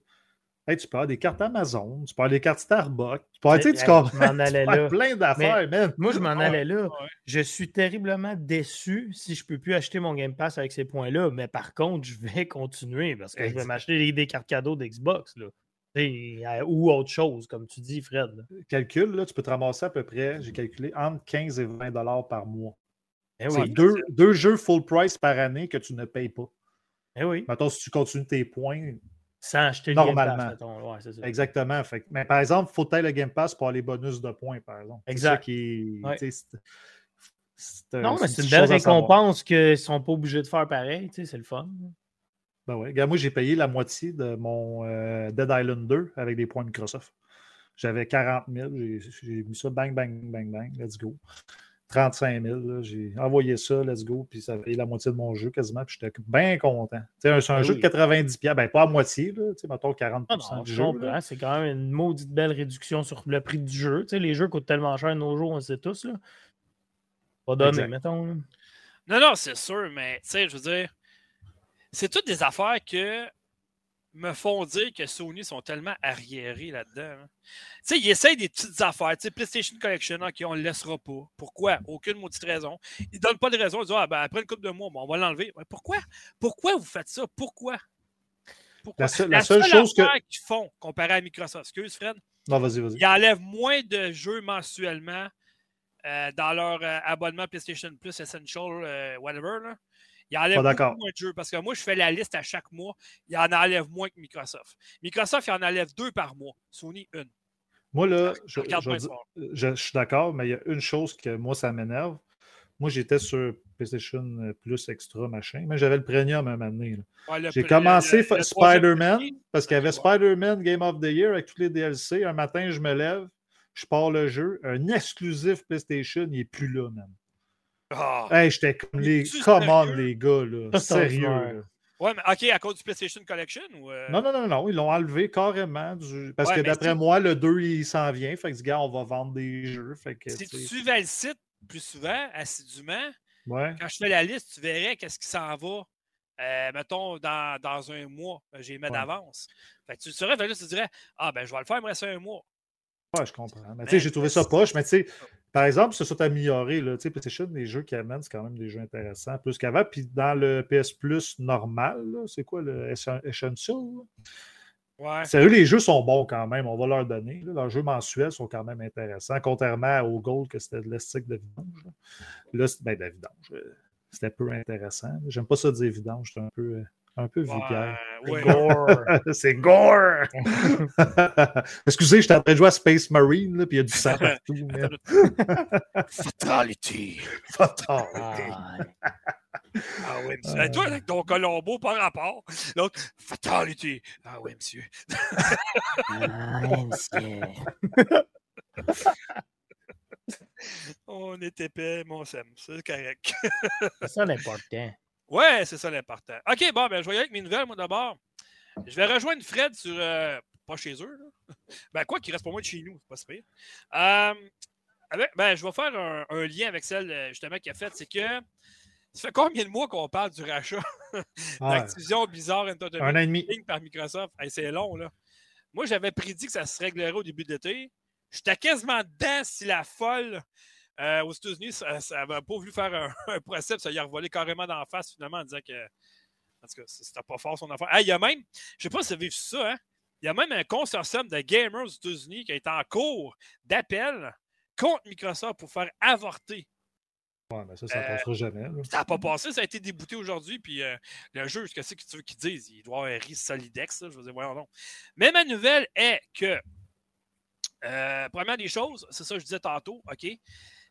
Hey, tu peux avoir des cartes Amazon, tu peux avoir des cartes Starbucks, tu peux avoir, tu sais, tu comprends, je m'en allais <laughs> tu peux avoir là. plein d'affaires, man. Moi, je m'en allais là. ouais. Je suis terriblement déçu si je ne peux plus acheter mon Game Pass avec ces points-là. Mais par contre, je vais <laughs> continuer parce que je vais m'acheter des, des cartes cadeaux d'Xbox. Euh, Ou autre chose, comme tu dis, Fred. là. Calcul, là, tu peux te ramasser à peu près, j'ai calculé, entre 15 et 20 dollars par mois. Eh C'est oui. deux, deux jeux full price par année que tu ne payes pas. Eh oui. Mettons, si tu continues tes points, Sans acheter le Game Normalement. Pass. Ouais, ça. exactement. Fait mais par exemple, faut tu le Game Pass pour avoir les bonus de points, par exemple. Exact. qui Ouais. Non, mais c'est une petite belle récompense qu'ils ne sont pas obligés de faire pareil. C'est le fun. Ben ouais. Regarde, moi, j'ai payé la moitié de mon euh, Dead Island 2 avec des points Microsoft. J'avais 40 000. J'ai mis ça, bang, bang, bang, bang, let's go. 35 000. là, J'ai envoyé ça, let's go. Puis ça fait la moitié de mon jeu quasiment. Puis j'étais bien content. Un- C'est un Ben jeu de 90 piastres. Ben, pas à moitié, là. Tu sais, mettons 40 Ah non, du je jeu. C'est quand même une maudite belle réduction sur le prix du jeu. Tu sais, les jeux coûtent tellement cher de nos jours, on le sait tous. Là. Pas donné, mettons. là. Non, non, c'est sûr, mais tu sais, je veux dire, c'est toutes des affaires que me font dire que Sony sont tellement arriérés là-dedans. hein. Tu sais, ils essayent des petites affaires. Tu sais, PlayStation Collection, OK, on ne le laissera pas. Pourquoi? Aucune maudite raison. Ils ne donnent pas de raison. Ils disent, ah, ben, après une couple de mois, on va l'enlever. Ouais, pourquoi? Pourquoi vous faites ça? Pourquoi? Pourquoi? La seule- la seule chose que- qu'ils font, comparé à Microsoft, excuse Fred, Non, vas-y, vas-y. ils enlèvent moins de jeux mensuellement euh, dans leur euh, abonnement PlayStation Plus Essential, euh, whatever. Là. Ils enlèvent Pas beaucoup moins de jeux parce que moi, je fais la liste à chaque mois. Ils en enlèvent moins que Microsoft. Microsoft, il en enlève deux par mois. Sony, une. Moi, là, je, je suis d'accord, mais il y a une chose que moi, ça m'énerve. Moi, j'étais sur PlayStation Plus Extra, machin, mais j'avais le premium un moment donné. Ouais, J'ai commencé Spider-Man parce qu'il y avait ok, ouais. Spider-Man Game of the Year avec tous les DLC. Un matin, je me lève, je pars le jeu. Un exclusif PlayStation, il n'est plus là, même. Ah. Hey, j'étais comme les. Come on, les gars, là. Sérieux. là. Ouais, mais OK, à cause du PlayStation Collection ou. euh, Non, non, non, non, ils l'ont enlevé carrément. du- Parce Ouais, que mais d'après si- moi, le 2, il s'en vient. Fait que, gars, on va vendre des jeux. Fait que, Si tu suivais le site plus souvent, assidûment, ouais. quand je fais la liste, tu verrais qu'est-ce qui s'en va, euh, mettons, dans, dans un mois. Ben, J'ai mis Ouais. d'avance. Fait que tu serais, fait que là, tu te dirais, ah, ben, je vais le faire, il me reste un mois. Ouais, je comprends. Mais tu sais, Mais- j'ai trouvé ça poche. Mais tu sais, par exemple, ça s'est amélioré. Là. PlayStation, les jeux qu'ils amènent, c'est quand même des jeux intéressants, plus qu'avant. Puis dans le PS Plus normal, c'est quoi le Essen- Essential? Ouais. Sérieux, les jeux sont bons quand même, on va leur donner. là. Leurs jeux mensuels sont quand même intéressants, contrairement au Gold, que c'était de l'estique de vidange. Là, Là, c'est- ben, de vidange. euh, C'était peu intéressant. J'aime pas ça dire vidange, c'est un peu, euh, un peu vulgaire. Ouais, ouais. Gore. <laughs> c'est gore! <laughs> Excusez, j'étais en train de jouer à Space Marine, là, puis il y a du sang partout. <laughs> Fatality. Fatality. Ah, Ah oui, monsieur. Et toi, avec ton Colombo par rapport. L'autre, Fatality. Ah oui, monsieur. On est épais, mais on s'aime. C'est correct. c'est ça l'important. Ouais, c'est ça l'important. OK, bon, ben, je vais y aller avec mes nouvelles, moi, d'abord. Je vais rejoindre Fred sur. euh, pas chez eux, là. Ben, quoi qu'il reste pour moi de chez nous, c'est pas si pire. Euh, avec- ben, je vais faire un, un lien avec celle, euh, justement, qui a fait. C'est que. Ça fait combien de mois qu'on parle du rachat <laughs> d'Activision Blizzard Entertainment un an et demi. Par Microsoft? Hey, c'est long, là. Moi, j'avais prédit que ça se réglerait au début de l'été. J'étais quasiment dedans si la folle euh, aux États-Unis, ça n'avait pas voulu faire un, <laughs> un procès, puis ça y a revolé carrément d'en face, finalement, en disant que. En tout cas, c'était pas fort son affaire. Ah, il y a même, je sais pas si vous avez vu ça, hein? Il y a même un consortium de gamers aux États-Unis qui est en cours d'appel contre Microsoft pour faire avorter. Ouais, mais ça, ça Euh, passera jamais. là. Ça n'a pas passé, ça a été débouté aujourd'hui, puis euh, le juge, qu'est-ce que tu veux qu'il dise? Il doit avoir un risque solidex, là, je veux dire, voyons donc. Mais ma nouvelle est que, euh, première des choses, c'est ça que je disais tantôt, OK?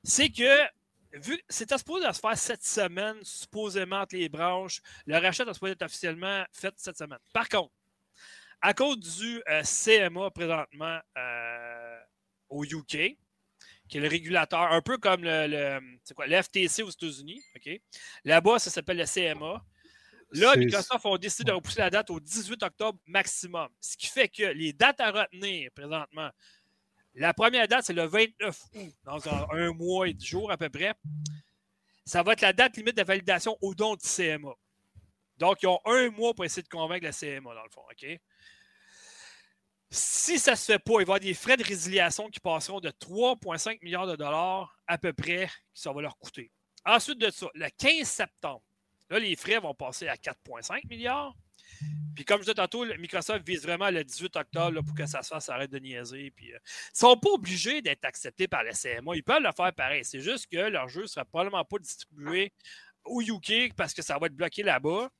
C'est que, vu c'était supposé se faire cette semaine, supposément entre les branches, le rachat est supposé être officiellement fait cette semaine. Par contre, à cause du euh, CMA présentement euh, au UK, qui est le régulateur, un peu comme le, le, c'est quoi, le FTC aux États-Unis. OK? Là-bas, ça s'appelle le CMA. Là, Microsoft ont décidé de repousser la date au 18 octobre maximum. Ce qui fait que les dates à retenir présentement, la première date, c'est le 29 août, dans un, mois et dix jours à peu près. Ça va être la date limite de validation au don du CMA. Donc, ils ont un mois pour essayer de convaincre la CMA, dans le fond. OK? Si ça ne se fait pas, il va y avoir des frais de résiliation qui passeront de 3,5 milliards de dollars à peu près, ça va leur coûter. Ensuite de ça, le 15 septembre, là, les frais vont passer à 4,5 milliards. Puis comme je disais tantôt, Microsoft vise vraiment le 18 octobre pour que ça se fasse, arrête de niaiser. Puis, euh, ils ne sont pas obligés d'être acceptés par la CMA. Ils peuvent le faire pareil. C'est juste que leur jeu ne sera probablement pas distribué au UK parce que ça va être bloqué là-bas.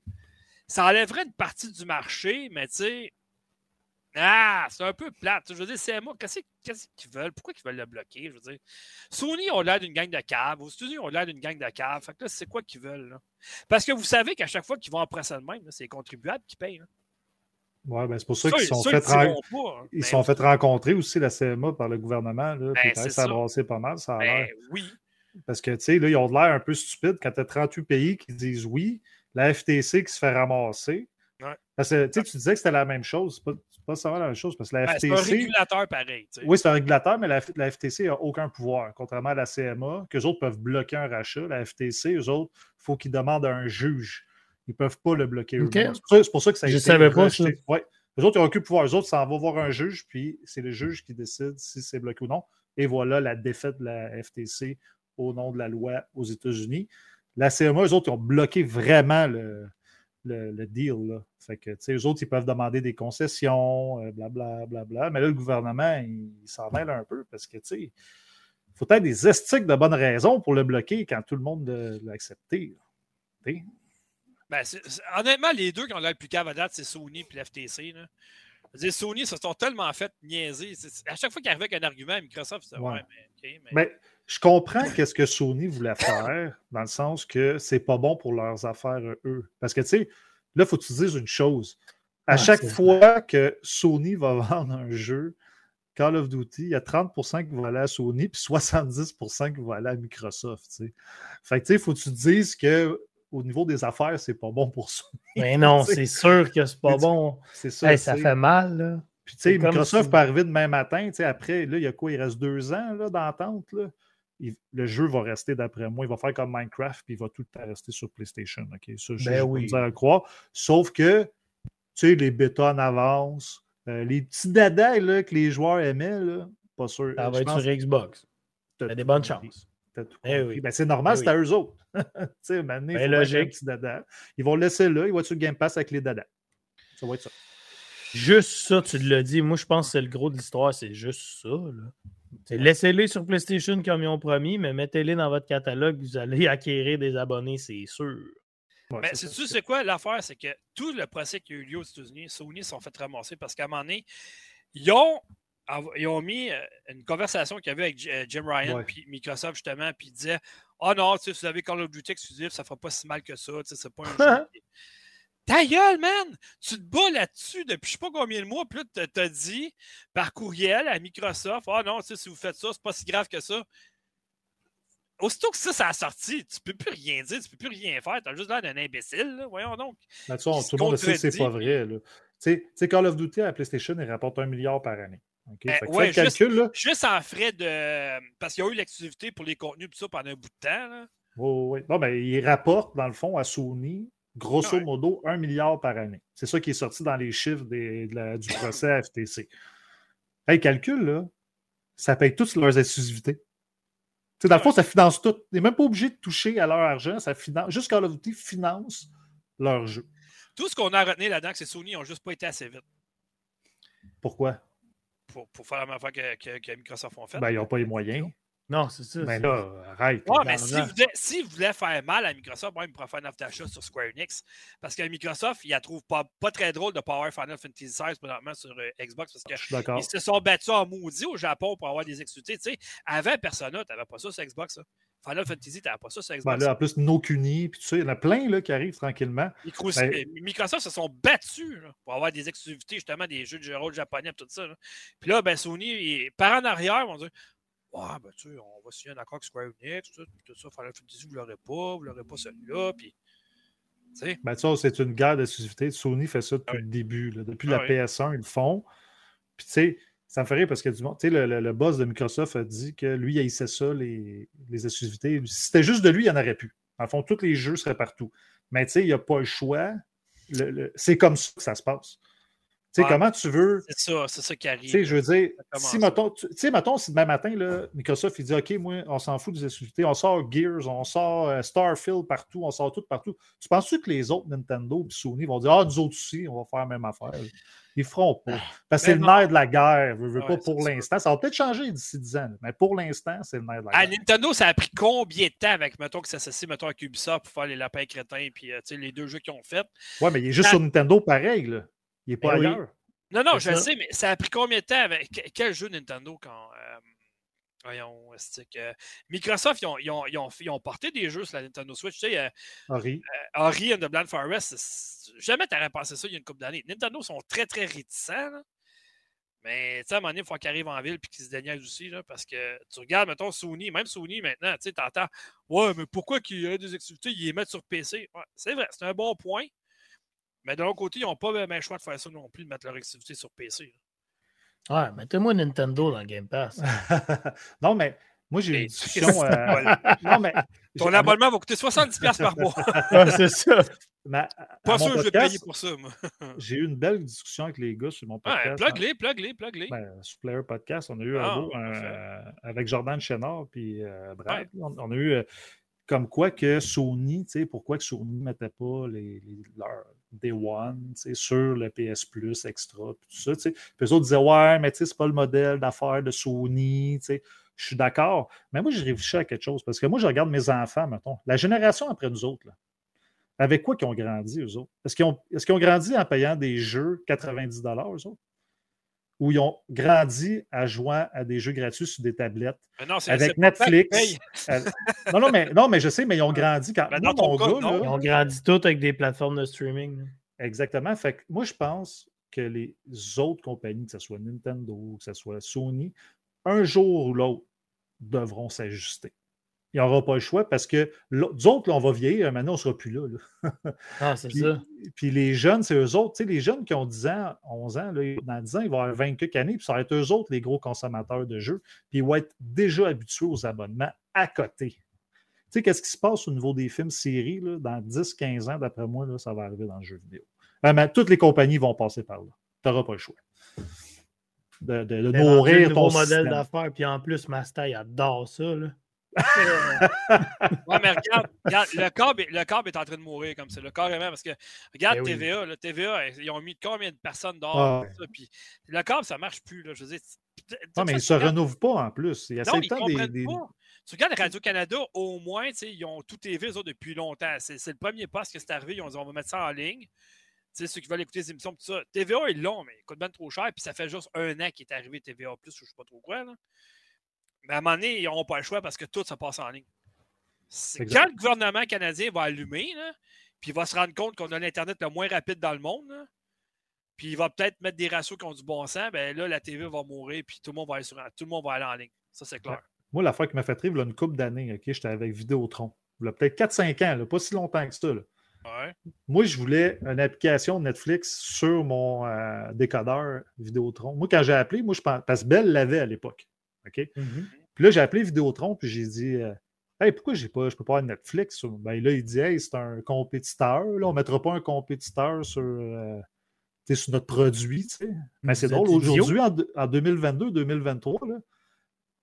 Ça enlèverait une partie du marché, mais tu sais, ah, c'est un peu plate. Je veux dire, CMA, qu'est-ce qu'ils veulent? Pourquoi ils veulent le bloquer? Je veux dire, Sony ont l'air d'une gang de caves. Aux États-Unis, ont l'air d'une gang de caves. Fait que là, c'est quoi qu'ils veulent? là? Parce que vous savez qu'à chaque fois qu'ils vont en procès de même, c'est les contribuables qui payent. là. Ouais, ben, c'est pour ça Ça, qu'ils sont fait ils ren- pas, hein. Ils Ben sont fait rencontrer aussi la CMA par le gouvernement. Là, Ben, ça a brassé pas mal, ça a Ben oui. Parce que, tu sais, là, ils ont de l'air un peu stupides quand tu as 38 pays qui disent oui, la FTC qui se fait ramasser. Parce que, tu sais, tu disais que c'était la même chose. C'est pas, pas seulement la même chose. Parce que la Ben, c'est un FTC. régulateur pareil. Oui, c'est un régulateur, mais la, FTC n'a aucun pouvoir, contrairement à la CMA, qu'eux autres peuvent bloquer un rachat. La FTC, eux autres, il faut qu'ils demandent à un juge. Ils ne peuvent pas le bloquer Ok. eux-mêmes. C'est pour ça- que ça a Je été savais pas ça. Ouais. Les autres, ils n'ont aucun pouvoir. Les autres, ça va voir un juge, puis c'est le juge qui décide si c'est bloqué ou non. Et voilà la défaite de la FTC au nom de la loi aux États-Unis. La CMA, eux autres, ils ont bloqué vraiment le, le, deal. Là. Fait que, eux autres, ils peuvent demander des concessions, blablabla. Bla, bla, Mais là, le gouvernement, il, s'en mêle un peu parce que, tu sais, il faut être des estiques de bonnes raisons pour le bloquer quand tout le monde l'a accepté. Ben, honnêtement, les deux qui ont l'air le plus cave à date, c'est Sony et l'FTC. Sony se sont tellement fait niaiser. À chaque fois qu'il arrivait avec un argument, Microsoft, c'est ouais. mais, mais... je comprends qu'est-ce que Sony voulait faire, dans le sens que c'est pas bon pour leurs affaires, eux. Parce que, tu sais, là, il faut que tu dises une chose. À chaque fois que Sony va <laughs> vendre un jeu, Call of Duty, il y a 30% qui vont aller à Sony, puis 70% qui vont aller à Microsoft. Fait que, tu sais, il faut que tu dises que au niveau des affaires, c'est pas bon pour <laughs> ça. Mais non, c'est sûr que c'est pas bon. C'est ça. ça fait mal, là. Puis, tu sais, Microsoft peut arriver demain matin. Tu sais, après, là, il y a quoi? Il reste deux ans d'entente. Le jeu va rester, d'après moi, il va faire comme Minecraft, puis il va tout le temps rester sur PlayStation. OK? Ça, je, ben oui. à croire. Sauf que, tu sais, les bêtas en avance, euh, les petits dadas là, que les joueurs aimaient, là, pas sûr. Ça va être sur Xbox. Tu as des bonnes chances. Eh ben, c'est normal, eh c'est à eux autres. <laughs> tu maintenant, ben, logique. Ils vont le laisser là, ils vont être sur le Game Pass avec les dada. Ça va être ça. Juste ça, tu l'as dit. Moi, je pense que c'est le gros de l'histoire, c'est juste ça. Laissez-les sur PlayStation comme ils ont promis, mais mettez-les dans votre catalogue, vous allez <laughs> acquérir des abonnés, c'est sûr. mais c'est tu c'est quoi l'affaire? C'est que tout le procès qui a eu lieu aux États-Unis, Sony sont fait ramasser parce qu'à un moment donné, ils ont ils ont mis euh, une conversation qu'il y avait avec euh, Jim Ryan puis Microsoft justement, puis ils disaient Ah oh non, si vous avez Call of Duty exclusif, ça ne fera pas si mal que ça, c'est pas un jeu. <laughs> Ta gueule, man! Tu te bats là-dessus depuis je sais pas combien de mois, puis là, tu as dit par courriel à Microsoft Ah oh non, si vous faites ça, c'est pas si grave que ça. Aussitôt que ça, ça a sorti, tu peux plus rien dire, tu peux plus rien faire. Tu as juste l'air d'un imbécile, là. voyons donc. tout le monde sait que c'est pas vrai. Tu sais, Call of Duty à la PlayStation, il rapporte un milliard par année. Okay, euh, juste, calcul, là. juste, en frais de. Parce qu'il y a eu l'exclusivité pour les contenus tout ça pendant un bout de temps. Là. Oui, oui. Non, mais il rapporte, dans le fond, à Sony, grosso modo, un milliard par année. C'est ça qui est sorti dans les chiffres des, du procès à FTC. Hey, calcul, là, ça paye tous leurs exclusivités. sais, dans le fond, ça finance tout. Tu n'es même pas obligé de toucher à leur argent. Ça finance, juste Call of Duty finance leur jeu. Tout ce qu'on a retenu là-dedans, c'est que Sony n'ont juste pas été assez vite. Pourquoi? pour, faire la même affaire que, que, Microsoft ont fait. Ben, ils n'ont pas les moyens. Non, c'est ça. Mais là, arrête. Ouais, mais s'ils voulaient, si faire mal à Microsoft, moi, ils pourraient faire un aftershot sur Square Enix. Parce que Microsoft, ils la trouvent pas, pas très drôle de Power Final Fantasy XVI présentement sur euh, Xbox. Parce qu'ils se sont battus en maudit au Japon pour avoir des exclusivités. Tu sais, avant Persona, tu n'avais pas ça sur Xbox. Final Fantasy, tu n'avais pas ça sur Xbox. Ben là, en plus, No Kuni, puis tu sais, il y en a plein là, qui arrivent tranquillement. Ben Microsoft se sont battus pour avoir des exclusivités, justement, des jeux de rôle japonais et tout ça. Puis là, ben, Sony, par en arrière, on dit Ouais, ben, tu sais, on va signer un accord avec Square Enix, tout ça, tout ça. Final Fantasy, vous ne l'aurez pas, vous ne l'aurez pas celui-là. Puis, ben, tu sais, c'est une guerre d'exclusivité. Sony fait ça depuis le début. Depuis la PS1, ils le font. Puis, tu sais, ça me fait rire parce que du sais, le, le, boss de Microsoft a dit que lui, il haïssait ça, les, les exclusivités. Si c'était juste de lui, il n'y en aurait plus. En fond, tous les jeux seraient partout. Mais tu sais, il n'y a pas le choix. c'est comme ça que ça se passe. Tu sais, comment tu veux. C'est ça, c'est ça qui arrive. Tu sais, je veux dire, si, mettons, tu sais, mettons, si demain matin, là, Microsoft, il dit, OK, moi, on s'en fout des exclusivités, on sort Gears, on sort euh, Starfield partout, on sort tout partout. Tu penses-tu que les autres Nintendo et Sony vont dire, ah, nous autres aussi, on va faire la même affaire? Ils feront pas. Ah, Parce que c'est le nerf de la guerre, veux, veux pas pour l'instant. Ça va peut-être changer d'ici 10 ans, mais pour l'instant, c'est le nerf de la à Nintendo, ça a pris combien de temps avec, mettons, que ça s'associe, mettons, avec Ubisoft pour faire les lapins crétins puis euh, les deux jeux qu'ils ont fait? Ouais, mais il est juste sur Nintendo pareil, là. Il n'est pas ailleurs. Non, non, je le sais, mais ça a pris combien de temps avec. Quel jeu Nintendo quand. Euh, voyons, que Microsoft, ils ont, ils, ont, ils, ont, ils ont, porté des jeux sur la Nintendo Switch. Tu sais, euh, Ori. Euh, Ori and the Blind Forest, jamais tu aurais pensé ça il y a une couple d'années. Nintendo sont très, très réticents. Mais tu sais, à un moment donné, il faut qu'ils arrivent en ville et qu'ils se déniaisent aussi. Là, parce que tu regardes, mettons, Sony, même Sony maintenant, tu entends Ouais, mais pourquoi qu'il y a des activités, ils les mettent sur PC ouais, C'est vrai, c'est un bon point. Mais de l'autre côté, ils n'ont pas le même choix de faire ça non plus, de mettre leur activité sur PC. Ouais, mettez-moi Nintendo dans Game Pass. <laughs> non, mais moi, j'ai une discussion. Euh, non, mais, <laughs> Ton abonnement va coûter 70$ par mois. <laughs> c'est ça. ma- Pas sûr que je vais podcast, payer pour ça, moi. J'ai eu une belle discussion avec les gars sur mon Ouais, podcast. plug-les, plug-les, plug-les. Ben, sur Player Podcast, on a eu Ah, un beau euh, avec Jordan Chénard puis euh, Brad. On, on a eu euh, comme quoi que Sony, tu sais, pourquoi que Sony ne mettait pas les, les- leurs Day One sur le PS Plus Extra, tout ça. Puis eux autres disaient Ouais, mais c'est pas le modèle d'affaires de Sony. Je suis d'accord. Mais moi, je réfléchis à quelque chose parce que moi, je regarde mes enfants, mettons, la génération après nous autres. Là, avec quoi qu'ils ont grandi, eux autres? Est-ce qu'ils ont, qu'ils ont grandi en payant des jeux 90 eux autres? Ou ils ont grandi en jouant à des jeux gratuits sur des tablettes Mais non, c'est- avec Netflix? <laughs> Euh, non, non, mais, non, mais je sais, mais ils ont grandi quand Ben, moi, dans ton mon cas, gars, non. là, Ils ont grandi tous avec des plateformes de streaming. là. Exactement. Fait que moi, je pense que les autres compagnies, que ce soit Nintendo, que ce soit Sony, un jour ou l'autre, devront s'ajuster. Il n'y aura pas le choix parce que nous autres, là, on va vieillir, maintenant, on ne sera plus là. là. <laughs> Ah, c'est Puis, ça. puis les jeunes, c'est eux autres. Tu sais, les jeunes qui ont 10 ans, 11 ans, là, dans 10 ans, ils vont avoir 20 quelques années, puis ça va être eux autres les gros consommateurs de jeux. Puis ils vont être déjà habitués aux abonnements à côté. Tu sais, qu'est-ce qui se passe au niveau des films séries, là, dans 10-15 ans, d'après moi, là, ça va arriver dans le jeu vidéo. Ben, ben, toutes les compagnies vont passer par là. Tu n'auras pas le choix. De, de- de nourrir nouveau ton modèle d'affaires. Puis en plus, Master, il adore ça. Là. Ouais, mais regarde, regarde, le, est- le est en train de mourir comme ça. Le carrément, parce que regarde Eh oui. TVA. Le TVA, ils ont mis combien de personnes dehors? Ah ça, puis le câble, ça marche plus. Là, je veux dire, Non, mais ils ne se renouvent pas en plus. Il y a Non, ils temps des, comprennent des- pas. Tu regardes Radio-Canada, au moins, tu sais, ils ont tout TV eux depuis longtemps. C'est le premier poste que c'est arrivé. Ils ont dit on va mettre ça en ligne. Tu sais, ceux qui veulent écouter les émissions, tout ça. TVA, ils l'ont, mais ils coûtent bien trop cher. Puis ça fait juste un an qu'il est arrivé TVA, ou je sais pas trop quoi. Là. Mais à un moment donné, ils n'auront pas le choix parce que tout se passe en ligne. Quand le gouvernement canadien va allumer, là, puis il va se rendre compte qu'on a l'Internet le moins rapide dans le monde, là, puis il va peut-être mettre des ratios qui ont du bon sens, ben là, la TV va mourir, puis tout le monde va aller, sur, tout le monde va aller en ligne. Ça, c'est clair. Moi, l'affaire qui m'a fait rire, il y a une couple d'années, OK, j'étais avec Vidéotron. Il y a peut-être 4-5 ans, là, pas si longtemps que ça. là. Ouais. Moi, je voulais une application Netflix sur mon euh, décodeur Vidéotron. Moi, quand j'ai appelé, moi, je pense, parce que Bell l'avait à l'époque. OK? Puis là, j'ai appelé Vidéotron, puis j'ai dit euh, Hey, pourquoi j'ai pas, je peux pas avoir Netflix? Ben là, il dit Hey, c'est un compétiteur. Là, on ne mettra pas un compétiteur sur, euh, sur notre produit. Mais c'est Vous drôle, aujourd'hui, en, deux- en 2022-2023, là,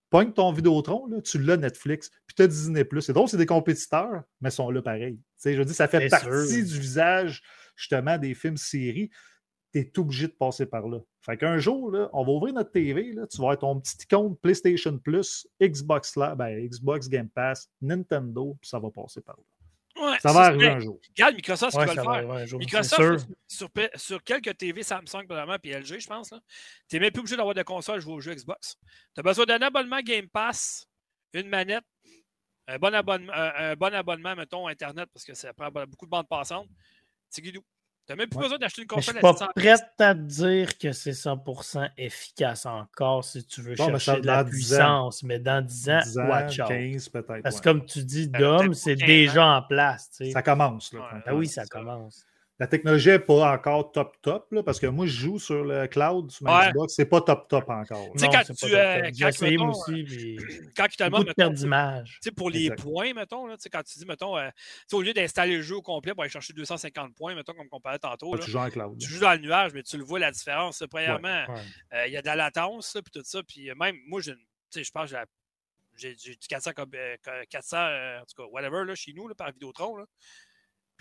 pogne ton Vidéotron, là, tu l'as Netflix, puis tu as Disney+. C'est drôle, c'est des compétiteurs, mais ils sont là pareil. Tu sais, je dire, ça fait C'est partie sûr. du visage, justement, des films séries. Tu es obligé de passer par là. Fait qu'un jour, là, on va ouvrir notre TV, là, tu vas avoir ton petit compte PlayStation Plus, Xbox, Live, ben, Xbox Game Pass, Nintendo, puis ça va passer par là. Ouais, Ça va arriver un jour. Regarde, Microsoft, Ouais, va faire. arriver un jour. Microsoft, là, sur, sur quelques TV Samsung, probablement, puis LG, je pense, tu n'es même plus obligé d'avoir de console jouer aux jeux Xbox. Tu as besoin d'un abonnement Game Pass, une manette, un bon abonnement, un, un bon abonnement, mettons, Internet, parce que ça prend beaucoup de bandes passantes. C'est guidou. Tu n'as même plus Ouais. besoin d'acheter une je suis à pas 600 prête à te dire que c'est 100% efficace encore si tu veux Bon, chercher de la dans 10 ans. puissance. Mais dans 10 ans, 10 ans, watch out. 15 peut-être. Parce ouais. que comme tu dis, Ben, Dom, c'est pas 15 déjà en place. tu sais. Ça commence. Là, Ouais. Ah oui, ça. commence. La technologie n'est pas encore top top, là, parce que moi, je joue sur le cloud, sur ma Ouais. Xbox, c'est pas top top encore. Tu sais, quand tu, euh, top top. quand, J'ai essayé moi aussi, Quand demandent, de perte mettons, d'image. Tu sais, pour les Exact. points, mettons, là, tu sais, quand tu dis, mettons, euh, tu sais, au lieu d'installer le jeu au complet pour aller chercher 250 points, mettons, comme on parlait tantôt, Ah, là, tu joues en cloud. tu joues dans le nuage, mais tu le vois la différence. là. Premièrement, Ouais. euh, il y a de la latence, puis tout ça. Puis euh, même, moi, j'ai une- tu sais, je pense que j'ai j'ai du 400, comme, euh, 400 euh, en tout cas, whatever, là, chez nous, là, par Vidéotron. Là.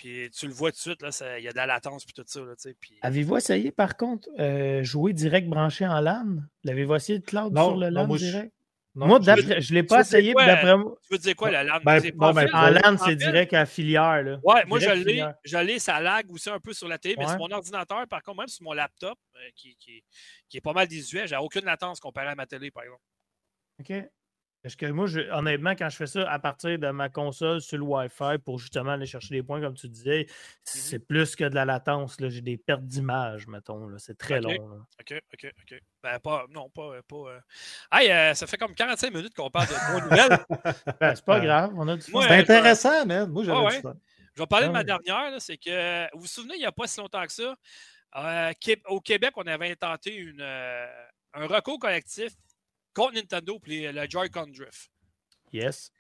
Puis tu le vois tout de suite, là, il y a de la latence, puis tout ça. Là, puis... Avez-vous essayé, par contre, euh, jouer direct branché en LAN? L'avez-vous essayé de cloud Non, sur le non, LAN moi, je- direct? Non, moi, je- ne l'ai pas essayé, quoi, moi, Tu veux dire quoi, la LAN? Ben, non, pour- en LAN, c'est direct à filière. Là. Ouais, moi, je l'ai. Je l'ai, ça lag aussi un peu sur la télé, mais sur mon ordinateur, par contre, même sur mon laptop, euh, qui, qui, qui est pas mal désuet, j'ai aucune latence comparé à ma télé, par exemple. OK. Parce que moi, je- honnêtement, quand je fais ça à partir de ma console sur le Wi-Fi pour justement aller chercher des points, comme tu disais, c'est plus que de la latence. là. J'ai des pertes d'image, mettons. là. C'est très long. là. OK, OK, OK. Ben, pas, non, pas. euh, pas euh. Hey, euh, ça fait comme 45 minutes qu'on parle de bonnes nouvelles. <laughs> Ben, c'est pas Euh, grave, on a du C'est intéressant, man. Moi, j'avais Ouais, du fun. Je vais parler de Ah ma dernière. C'est que, vous vous souvenez, il n'y a pas si longtemps que ça, euh, au Québec, on avait intenté une, euh, un recours collectif contre Nintendo pour le Joy-Con Drift. Yes.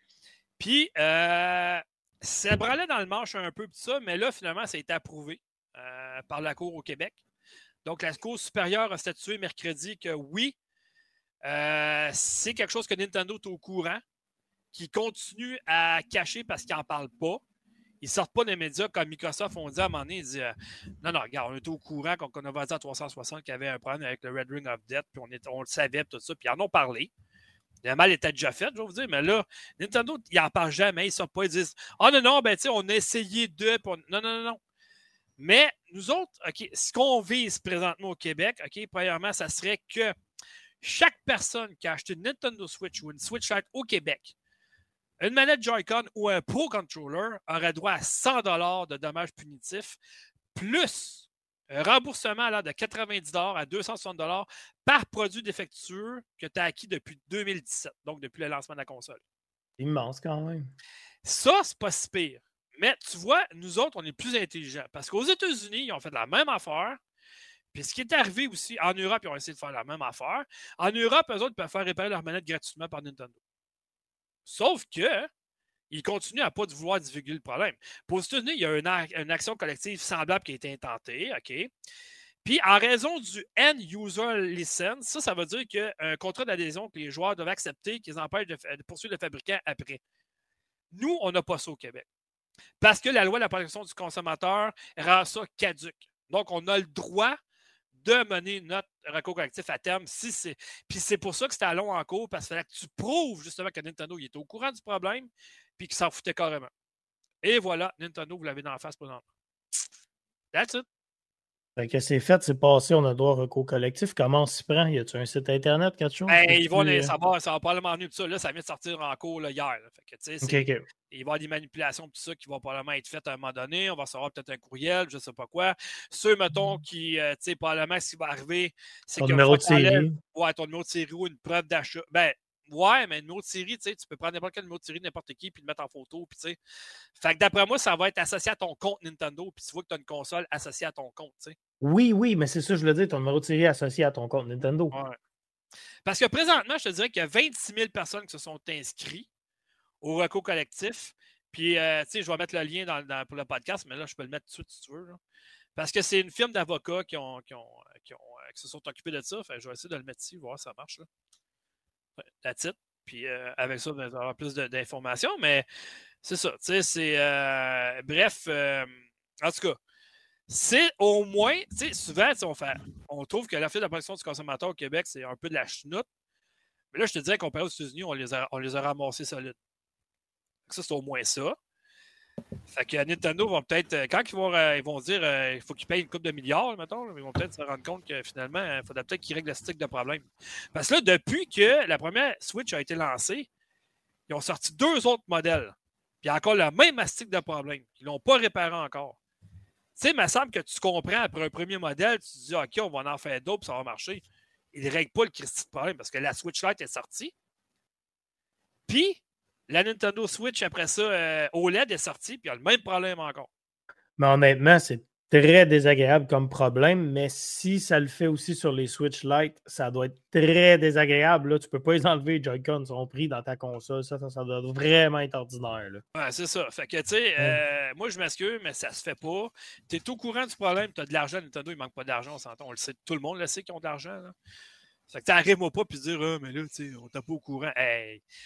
Puis, euh, ça branlait dans le manche un peu, ça, mais là, finalement, ça a été approuvé euh, par la Cour au Québec. Donc, la Cour supérieure a statué mercredi que oui, euh, c'est quelque chose que Nintendo est au courant, qui continue à cacher parce qu'ils n'en parlent pas. Ils ne sortent pas des médias comme Microsoft ont dit à un moment donné. Ils disent euh, Non, non, regarde, on est au courant qu'on on avait dit à 360 qu'il y avait un problème avec le Red Ring of Death, puis on, on le savait, tout ça, puis ils en ont parlé. Le mal était déjà fait, je vais vous dire, mais là, Nintendo, ils n'en parlent jamais. Ils ne sortent pas, ils disent Ah oh, non, non, ben tu sais, on a essayé de. Non, non, non, non. Mais nous autres, OK, ce qu'on vise présentement au Québec, OK, premièrement, ça serait que chaque personne qui a acheté une Nintendo Switch ou une Switch Lite au Québec, une manette Joy-Con ou un Pro Controller aurait droit à 100 de dommages punitifs, plus un remboursement à de 90 à 260 par produit défectueux que tu as acquis depuis 2017, donc depuis le lancement de la console. Immense quand même. Ça, c'est pas si pire. Mais tu vois, nous autres, on est plus intelligents. Parce qu'aux États-Unis, ils ont fait la même affaire. Puis ce qui est arrivé aussi, en Europe, ils ont essayé de faire la même affaire. En Europe, eux autres, ils peuvent faire réparer leur manette gratuitement par Nintendo. Sauf que ils continuent à ne pas vouloir divulguer le problème. Pour les États-Unis, il y a une, action collective semblable qui a été intentée. OK? Puis, en raison du End-User License, ça, ça veut dire qu'un contrat d'adhésion que les joueurs doivent accepter qu'ils empêchent de, de poursuivre le fabricant après. Nous, on n'a pas ça au Québec. Parce que la loi de la protection du consommateur rend ça caduque. Donc, on a le droit de mener notre recours collectif à terme si c'est. Puis c'est pour ça que c'était à long en cours, parce qu'il fallait que tu prouves justement que Nintendo il était au courant du problème, puis qu'il s'en foutait carrément. Et voilà, Nintendo, vous l'avez dans la face présentement. That's it. Fait que c'est fait, c'est passé, on a droit au recours collectif. Comment on s'y prend? Y a-tu un site internet, quelque chose? Ben, ils vont les, ça, va, ça va probablement venir tout ça. Là, ça vient de sortir en cours hier. Fait que, il va y avoir des manipulations tout ça qui vont probablement être faites à un moment donné. On va recevoir peut-être un courriel, je ne sais pas quoi. Ceux, mettons, qui, euh, tu sais, probablement ce qui va arriver, c'est que. Ton numéro de série. Ouais, ton numéro de série ou une preuve d'achat. Ben, Ouais, mais numéro de série, tu sais, tu peux prendre n'importe quel numéro de série, n'importe qui, puis le mettre en photo. Puis, tu sais. Fait que d'après moi, ça va être associé à ton compte Nintendo, puis tu vois que tu as une console associée à ton compte, tu sais. Oui, oui, mais c'est ça, je le dis, ton numéro de série associé à ton compte Nintendo. Ouais. Parce que présentement, je te dirais qu'il y a 26 000 personnes qui se sont inscrites au recours collectif. Puis, euh, tu sais, je vais mettre le lien dans, pour le podcast, mais là, je peux le mettre tout de suite si tu veux. Parce que c'est une firme d'avocats qui, ont, qui, ont, qui, ont, euh, qui, se sont occupés de ça. Fait je vais essayer de le mettre ici, voir si ça marche. Là la titre. Puis euh, avec ça, on aura plus d'informations. Mais c'est ça. C'est. Euh, bref, euh, en tout cas, c'est au moins. Souvent, on, fait, on trouve que la de la protection du consommateur au Québec, c'est un peu de la chenoute. Mais là, je te dirais, comparé aux États-Unis, on les a, on les a ramassés solides. Ça, c'est au moins ça. Fait que Nintendo vont peut-être, euh, quand ils vont, euh, ils vont dire euh, il faut qu'ils payent une coupe de milliards, mettons, ils vont peut-être se rendre compte que finalement, il faudrait peut-être qu'ils règlent le stick de problème. Parce que là, depuis que la première Switch a été lancée, ils ont sorti deux autres modèles. Puis encore le même stick de problème. Ils ne l'ont pas réparé encore. Tu sais, il me semble que tu comprends après un premier modèle, tu te dis OK, on va en faire d'autres, ça va marcher. Ils ne règlent pas le de problème parce que la Switch Lite est sortie. Puis, la Nintendo Switch, après ça, euh, OLED est sortie, puis il y a le même problème encore. Mais honnêtement, c'est très désagréable comme problème, mais si ça le fait aussi sur les Switch Lite, ça doit être très désagréable. Là. Tu ne peux pas les enlever, les Joy-Con sont pris dans ta console. Ça, ça, doit vraiment être ordinaire. Là. Ouais, c'est ça. Fait que, tu sais, euh, moi, je m'excuse, mais ça se fait pas. Tu es au courant du problème, tu as de l'argent. Nintendo, il manque pas d'argent, on s'entend. On le sait. Tout le monde le sait qu'ils ont de l'argent. Ça que t'arrives-moi pas puis dire Ah, mais là, tu sais, on t'a pas au courant.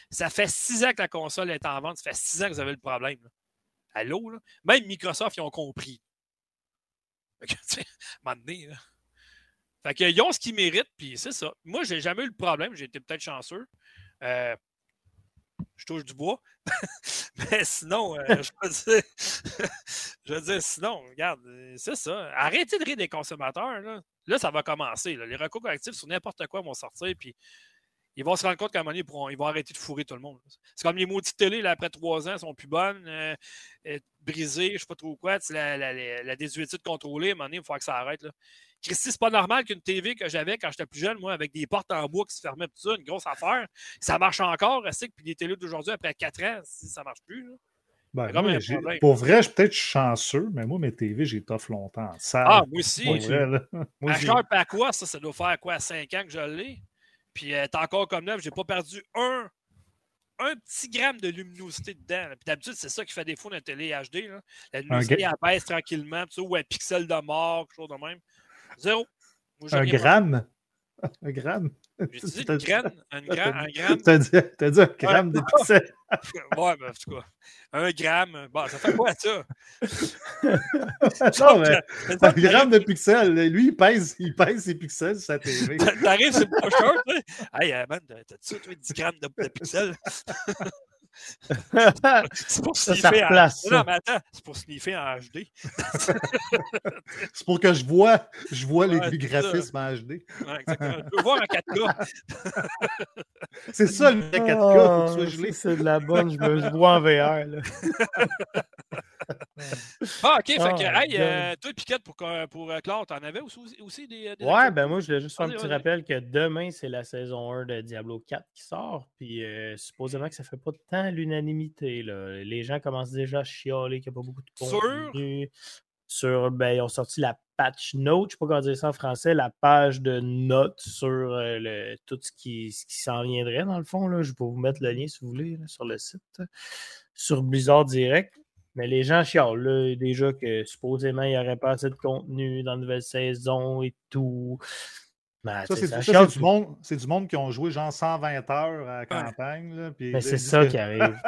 ça fait six ans que la console est en vente, ça fait six ans que vous avez le problème. Allô, là? Même Microsoft, ils ont compris. Fait que, <laughs> tu sais, là. Fait qu'ils ont ce qu'ils méritent, puis c'est ça. Moi, j'ai jamais eu le problème, j'ai été peut-être chanceux. Euh, je touche du bois. <laughs> Mais sinon, euh, je, veux dire, <laughs> sinon, regarde, c'est ça. Arrêtez de rire des consommateurs. Là, là ça va commencer. Les recours collectifs sur n'importe quoi vont sortir, puis ils vont se rendre compte qu'à un moment donné, ils vont, arrêter de fourrer tout le monde. C'est comme les maudites télé, là, après trois ans, sont plus bonnes, euh, brisées, je ne sais pas trop quoi. La, la, la, désuétude contrôlée, à un moment donné, il faut que ça arrête. Là. Christy, c'est pas normal qu'une TV que j'avais quand j'étais plus jeune, moi, avec des portes en bois qui se fermaient, tout ça, une grosse affaire, ça marche encore, c'est que puis les télés d'aujourd'hui, après 4 ans, ça marche plus. Ben, pour vrai, je suis peut-être chanceux, mais moi, mes TV, j'ai toffé longtemps. ah, moi aussi. <laughs> Moi, à quoi, ça, ça doit faire quoi, 5 ans que je l'ai? Puis elle est encore comme neuf. J'ai pas perdu un, un petit gramme de luminosité dedans. Puis d'habitude, c'est ça qui fait défaut dans la télé HD. Là. La luminosité elle baisse tranquillement, puis ça, ou un pixel de mort, quelque chose de même. Zéro. Moi, <laughs> Un gramme? Un gramme? <laughs> J'ai dit une graine, un, <laughs> gra- un gramme. <laughs> T'as dit, dit un gramme de pixels. Ouais, ben, en tout cas. Un gramme. Bon, ça fait quoi ça? non, mais un gramme de pixels. Lui, il pèse, il pèse ses pixels sur sa TV. T'arrives sur le pocheur, tu sais. Hey, euh, man, t'as-tu ça, toi, 10 grammes de, de pixels? <laughs> C'est pour Ça, sniffer ça en... replace Non, ça. non, mais attends, c'est pour sniffer en HD. C'est pour que je vois, je vois les, Ouais, les c'est ça. graphismes en HD. Ouais, exactement. Je veux voir en 4K. <laughs> C'est ça le vrai 4K, faut que tu sois Ah, gelé. ça, C'est de la bonne, je me je vois en VR. Là. <laughs> Ah, OK, fait Oh, que, hey, God. euh, toi, Piquette, pour, pour euh, Claude, t'en avais aussi, aussi des, des Ouais, ben moi, je voulais juste faire un petit rappel que demain, c'est la saison 1 de Diablo 4 qui sort. Puis euh, supposément que ça fait pas de temps l'unanimité. Les gens commencent déjà à chialer qu'il n'y a pas beaucoup de contenu. Sur, ben, ils ont sorti la patch note, je sais pas comment dire ça en français, la page de notes sur euh, le, tout ce qui, ce qui s'en viendrait dans le fond. Là. Je peux vous mettre le lien si vous voulez là, sur le site. Sur Blizzard Direct. Mais les gens chialent là, déjà que supposément il n'y aurait pas assez de contenu dans la nouvelle saison et tout. Ben, Ça, c'est ça ça, du, monde- c'est du monde qui ont joué genre 120 heures à la campagne. Là, puis Mais ils c'est ça que- qui <laughs> arrive.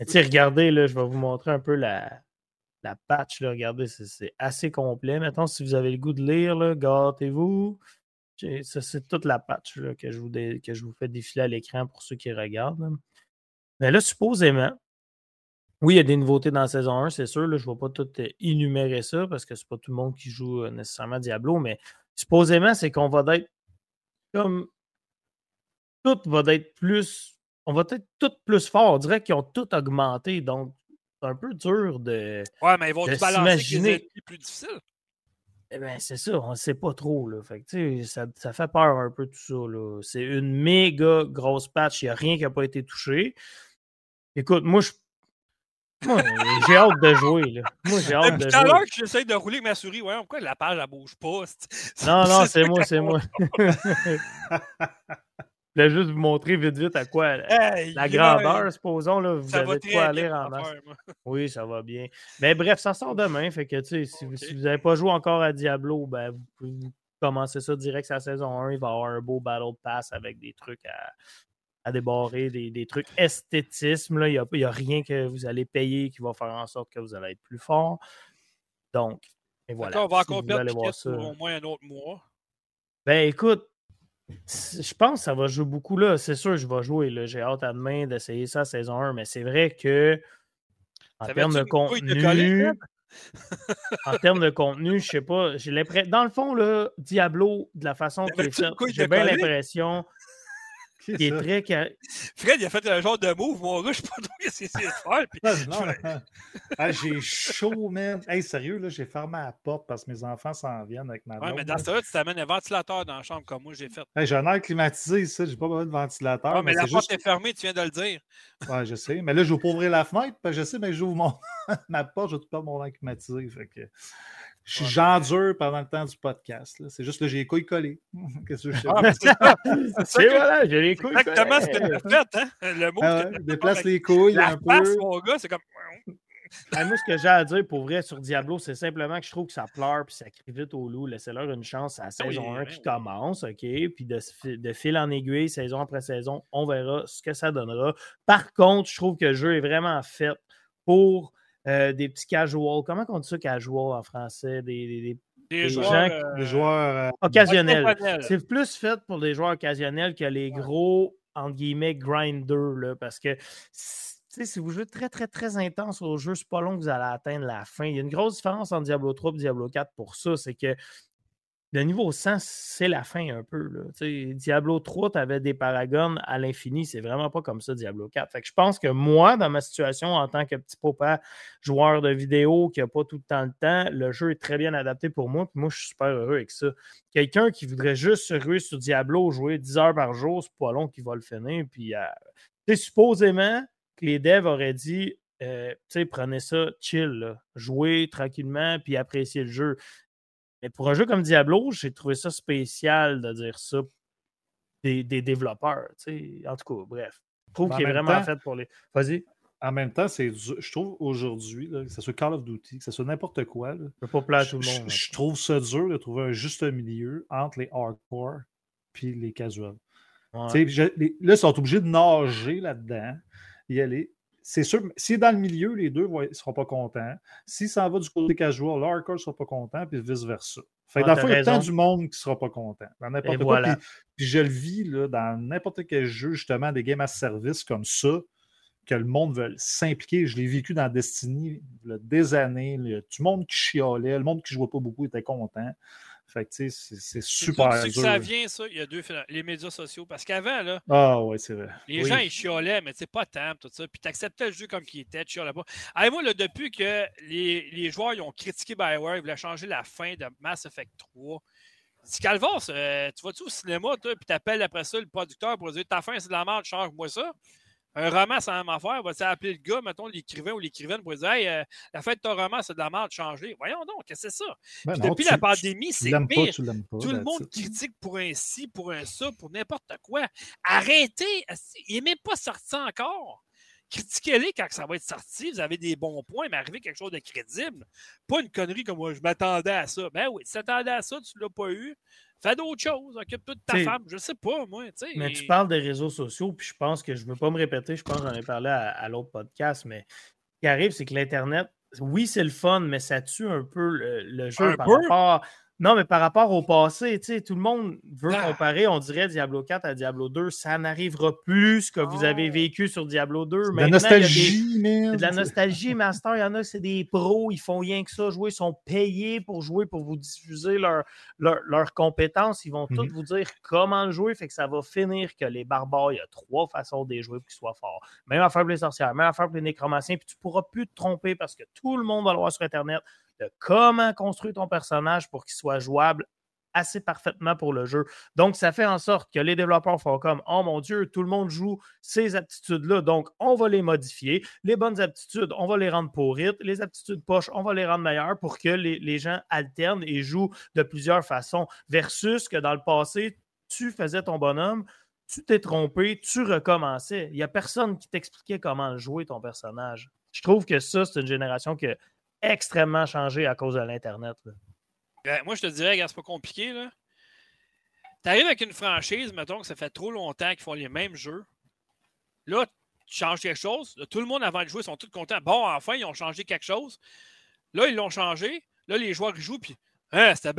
Mais regardez, là, je vais vous montrer un peu la, la patch. Là, regardez, c'est- c'est assez complet. Maintenant, si vous avez le goût de lire, là, gâtez-vous. C'est toute la patch là, que, je vous dé- que je vous fais défiler à l'écran pour ceux qui regardent. là. Mais là, supposément, oui, il y a des nouveautés dans la saison 1, c'est sûr. Là, je ne vais pas tout euh, énumérer ça parce que c'est pas tout le monde qui joue euh, nécessairement Diablo, mais supposément, c'est qu'on va être comme tout va être plus. On va être tout plus fort. On dirait qu'ils ont tout augmenté. Donc, c'est un peu dur de. Ouais, mais ils vont tout balancer des plus difficiles. Eh ben, c'est ça, on ne sait pas trop. Là. Fait que, ça, ça fait peur un peu tout ça. là. C'est une méga grosse patch. Il n'y a rien qui n'a pas été touché. Écoute, moi, je. Moi, j'ai hâte de jouer. Là. Moi, j'ai hâte Depuis de tout à l'heure jouer. que j'essaie de rouler avec ma souris, ouais, pourquoi la page, elle bouge pas? c'est- <laughs> Non, non, c'est moi, c'est moi. <laughs> <laughs> Je voulais juste vous montrer vite, vite à quoi Hey, la yeah, grandeur, supposons. Là, vous Ça avez de quoi lire en masse. Oui, ça va bien. Mais bref, ça sort demain. Fait que, tu sais, si, vous- si vous n'avez pas joué encore à Diablo, ben, vous pouvez commencer ça direct sur la saison 1. Il va y avoir un beau Battle Pass avec des trucs à, à débarrer, des, des trucs esthétisme. là. Il n'y a, rien que vous allez payer qui va faire en sorte que vous allez être plus fort. Donc, et voilà. On va Si encore perdre voir ça. pour au moins un autre mois. Ben écoute, je pense que ça va jouer beaucoup là. C'est sûr, je vais jouer. J'ai hâte à demain d'essayer ça saison 1, mais c'est vrai que en termes de contenu, en termes de contenu, je <laughs> sais pas. J'ai l'impression. Dans le fond, là, Diablo, de la façon qu'il est fait, j'ai bien l'impression Est très. Fred, il a fait un genre de move, mon gars, je sais pas trop ce qu'il essaie de faire. Puis... Ah, non, non. <laughs> Ah, j'ai chaud, man. Hey, sérieux, là, j'ai fermé la porte parce que mes enfants s'en viennent avec ma Ouais, mais dans ce cas-là, tu t'amènes un ventilateur dans la chambre comme moi, j'ai fait. Hey, j'ai un air climatisé, ça. J'ai pas besoin de ventilateur. Ah, mais la porte juste- est fermée, tu viens de le dire. <laughs> Ouais, je sais. Mais là, je vais pas ouvrir la fenêtre. Parce que je sais, mais j'ouvre mon... <laughs> ma porte, je vais tout perdre mon air climatisé. Fait que... Je suis Ouais, genre dur pendant le temps du podcast. là. C'est juste là, j'ai les couilles collées. <laughs> Qu'est-ce que je sais? Ah, mais c'est ça. Ça que- voilà, j'ai les couilles. Exactement ce que collées. tu as fait, hein? Le move Ah que ouais, déplace avec les couilles La un face, peu. mon gars, c'est comme. <laughs> Ah, moi, ce que j'ai à dire pour vrai sur Diablo, c'est simplement que je trouve que ça pleure puis ça crie vite au loup. Laissez-leur une chance à la Oui, saison 1 oui, qui oui. commence, OK? Puis de fil en aiguille, saison après saison, on verra ce que ça donnera. Par contre, je trouve que le jeu est vraiment fait pour euh, des petits casuals. Comment on dit ça, casual en français? Des, des- des Des Les joueurs. gens qui- euh, Les joueurs. euh, occasionnels. occasionnels. C'est plus fait pour des joueurs occasionnels que les gros, entre guillemets, grinders, là, parce que s- tu sais, si vous jouez très, très, très intense au jeu, c'est pas long que vous allez atteindre la fin. Il y a une grosse différence entre Diablo 3 et Diablo 4 pour ça, c'est que le niveau 100, c'est la fin un peu. Là. Diablo 3, tu avais des paragons à l'infini. C'est vraiment pas comme ça, Diablo 4. Fait que je pense que moi, dans ma situation, en tant que petit papa joueur de vidéo qui n'a pas tout le temps le temps, le jeu est très bien adapté pour moi. Puis moi, je suis super heureux avec ça. Quelqu'un qui voudrait juste se ruer sur Diablo, jouer 10 heures par jour, c'est pas long qu'il va le finir. Puis, euh, supposément que les devs auraient dit, euh, prenez ça chill, jouez tranquillement, puis appréciez le jeu. Mais pour un jeu comme Diablo, j'ai trouvé ça spécial de dire ça des, des développeurs. En tout cas, bref. trouve Mais en qu'il est vraiment temps- fait pour les. Vas-y, En même temps, c'est je trouve aujourd'hui, que ce soit Call of Duty, que ce soit n'importe quoi, là, je peux pas plaire à je, tout le je- monde. je trouve ça dur de trouver un juste milieu entre les hardcore puis les casuals. Ouais. Je- les- là, ils sont obligés de nager là-dedans, y aller. C'est sûr, est dans le milieu, les deux ne seront pas contents. S'il s'en va du côté casual, hardcore ne sera pas content, puis vice-versa. Fait que Ah, dans fond, il y a tant du monde qui ne sera pas content. Dans n'importe quoi. voilà. Puis, puis je le vis là, dans n'importe quel jeu, justement, des games à service comme ça, que le monde veut s'impliquer. Je l'ai vécu dans Destiny là, des années. là, tout le monde qui chialait, le monde qui ne jouait pas beaucoup était content. Fait que, tu sais, c'est- super dur. ça vient, ça. Il y a deux phénomènes. Les médias sociaux. Parce qu'avant, là, Ah, ouais, c'est vrai. les Oui. gens, ils chiolaient, mais c'est pas tant, tout ça. Puis t'acceptais le jeu comme qu'il était, tu chiolais pas. Hey, moi, là, depuis que les, les joueurs ils ont critiqué BioWare, ils voulaient changer la fin de Mass Effect 3. Si Calvas, euh, tu vas-tu au cinéma, toi, puis t'appelles après ça le producteur pour dire ta fin, c'est de la merde, change-moi ça? Un roman, c'est la même affaire. Va-tu appeler le gars, mettons, l'écrivain ou l'écrivaine pour dire Hey, euh, la fin de ton roman, c'est de la merde, change-les. Voyons donc, qu'est-ce que c'est ça? Ben non, depuis tu- la pandémie, c'est pas, pire. pas. Tout le monde it. critique pour un ci, pour un ça, pour n'importe quoi. Arrêtez! Il n'est même pas sorti encore. Critiquez-les quand ça va être sorti. Vous avez des bons points, mais arrivez quelque chose de crédible. Pas une connerie comme moi, je m'attendais à ça. Ben oui, tu t'attendais à ça, tu ne l'as pas eu. Fais d'autres choses. Occupe-toi de ta T'sais, femme. Je sais pas, moi. Mais tu parles des réseaux sociaux, puis je pense que je ne veux pas me répéter, je pense que j'en ai parlé à, à l'autre podcast, mais ce qui arrive, c'est que l'Internet, oui, c'est le fun, mais ça tue un peu le, le jeu Un par peu? rapport. Non, mais par rapport au passé, tu sais, tout le monde veut Ah. comparer, on dirait Diablo 4 à Diablo 2. Ça n'arrivera plus ce que vous avez Oh. vécu sur Diablo 2. C'est de Maintenant, la il y a des- nostalgie, c'est de la nostalgie, Master. Il y en a, c'est des pros, ils font rien que ça jouer, ils sont payés pour jouer, pour vous diffuser leur- leur- leurs compétences. Ils vont Mhm. tous vous dire comment le jouer, fait que ça va finir que les barbares, il y a trois façons de les jouer pour qu'ils soient forts. Même affaire pour les sorcières, même affaire pour les nécromanciens, puis tu ne pourras plus te tromper parce que tout le monde va le voir sur Internet de comment construire ton personnage pour qu'il soit jouable assez parfaitement pour le jeu. Donc, ça fait en sorte que les développeurs font comme Oh mon Dieu, tout le monde joue ces aptitudes-là, donc on va les modifier. Les bonnes aptitudes, on va les rendre pourrites. Les aptitudes poches, on va les rendre meilleures pour que les, gens alternent et jouent de plusieurs façons. Versus que dans le passé, tu faisais ton bonhomme, tu t'es trompé, tu recommençais. Il n'y a personne qui t'expliquait comment jouer ton personnage. Je trouve que ça, c'est une génération qui a extrêmement changé à cause de l'Internet. Ben, moi, je te dirais, c'est pas compliqué. là. T'arrives avec une franchise, mettons que ça fait trop longtemps qu'ils font les mêmes jeux. Là, tu changes quelque chose. Tout le monde avant de jouer sont tous contents. Bon, enfin, ils ont changé quelque chose. Là, ils l'ont changé. Là, les joueurs jouent, puis Hein, c'était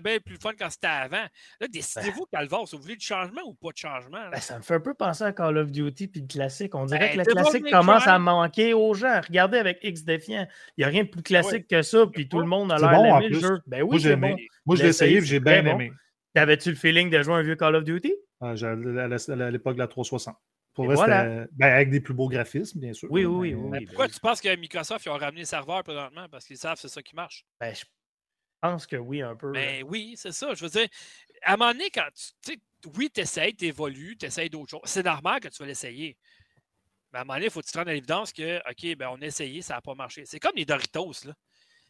bien plus fun quand c'était avant. Là, décidez-vous, Calvas, vous voulez du changement ou pas de changement? Ben, ça me fait un peu penser à Call of Duty puis le classique. On dirait Ben, que le classique commence à Ryan. manquer aux gens. Regardez avec X Défiant. Il n'y a rien de plus classique que ça, puis tout le monde a l'air bon, d'aimer le plus. jeu. Ben Moi, oui, bon. Moi, je l'ai essayé j'ai bien bon. aimé. T'avais-tu le feeling de jouer un vieux Call of Duty? Ah, à l'époque de la 360. Pour vrai, voilà. ben, avec des plus beaux graphismes, bien sûr. Oui, oui, oui, ben pourquoi oui. tu penses que Microsoft ils ont ramené le serveur présentement? Parce qu'ils savent que c'est ça qui marche. Ben, je pense que oui, un peu. Ben oui, c'est ça. Je veux dire, à un moment donné, quand tu. Oui, tu essayes, tu évolues, tu essayes d'autres choses. C'est normal que tu vas l'essayer. Mais à un moment donné, il faut que tu te rendes à l'évidence que, OK, ben, on a essayé, ça n'a pas marché. C'est comme les Doritos, là.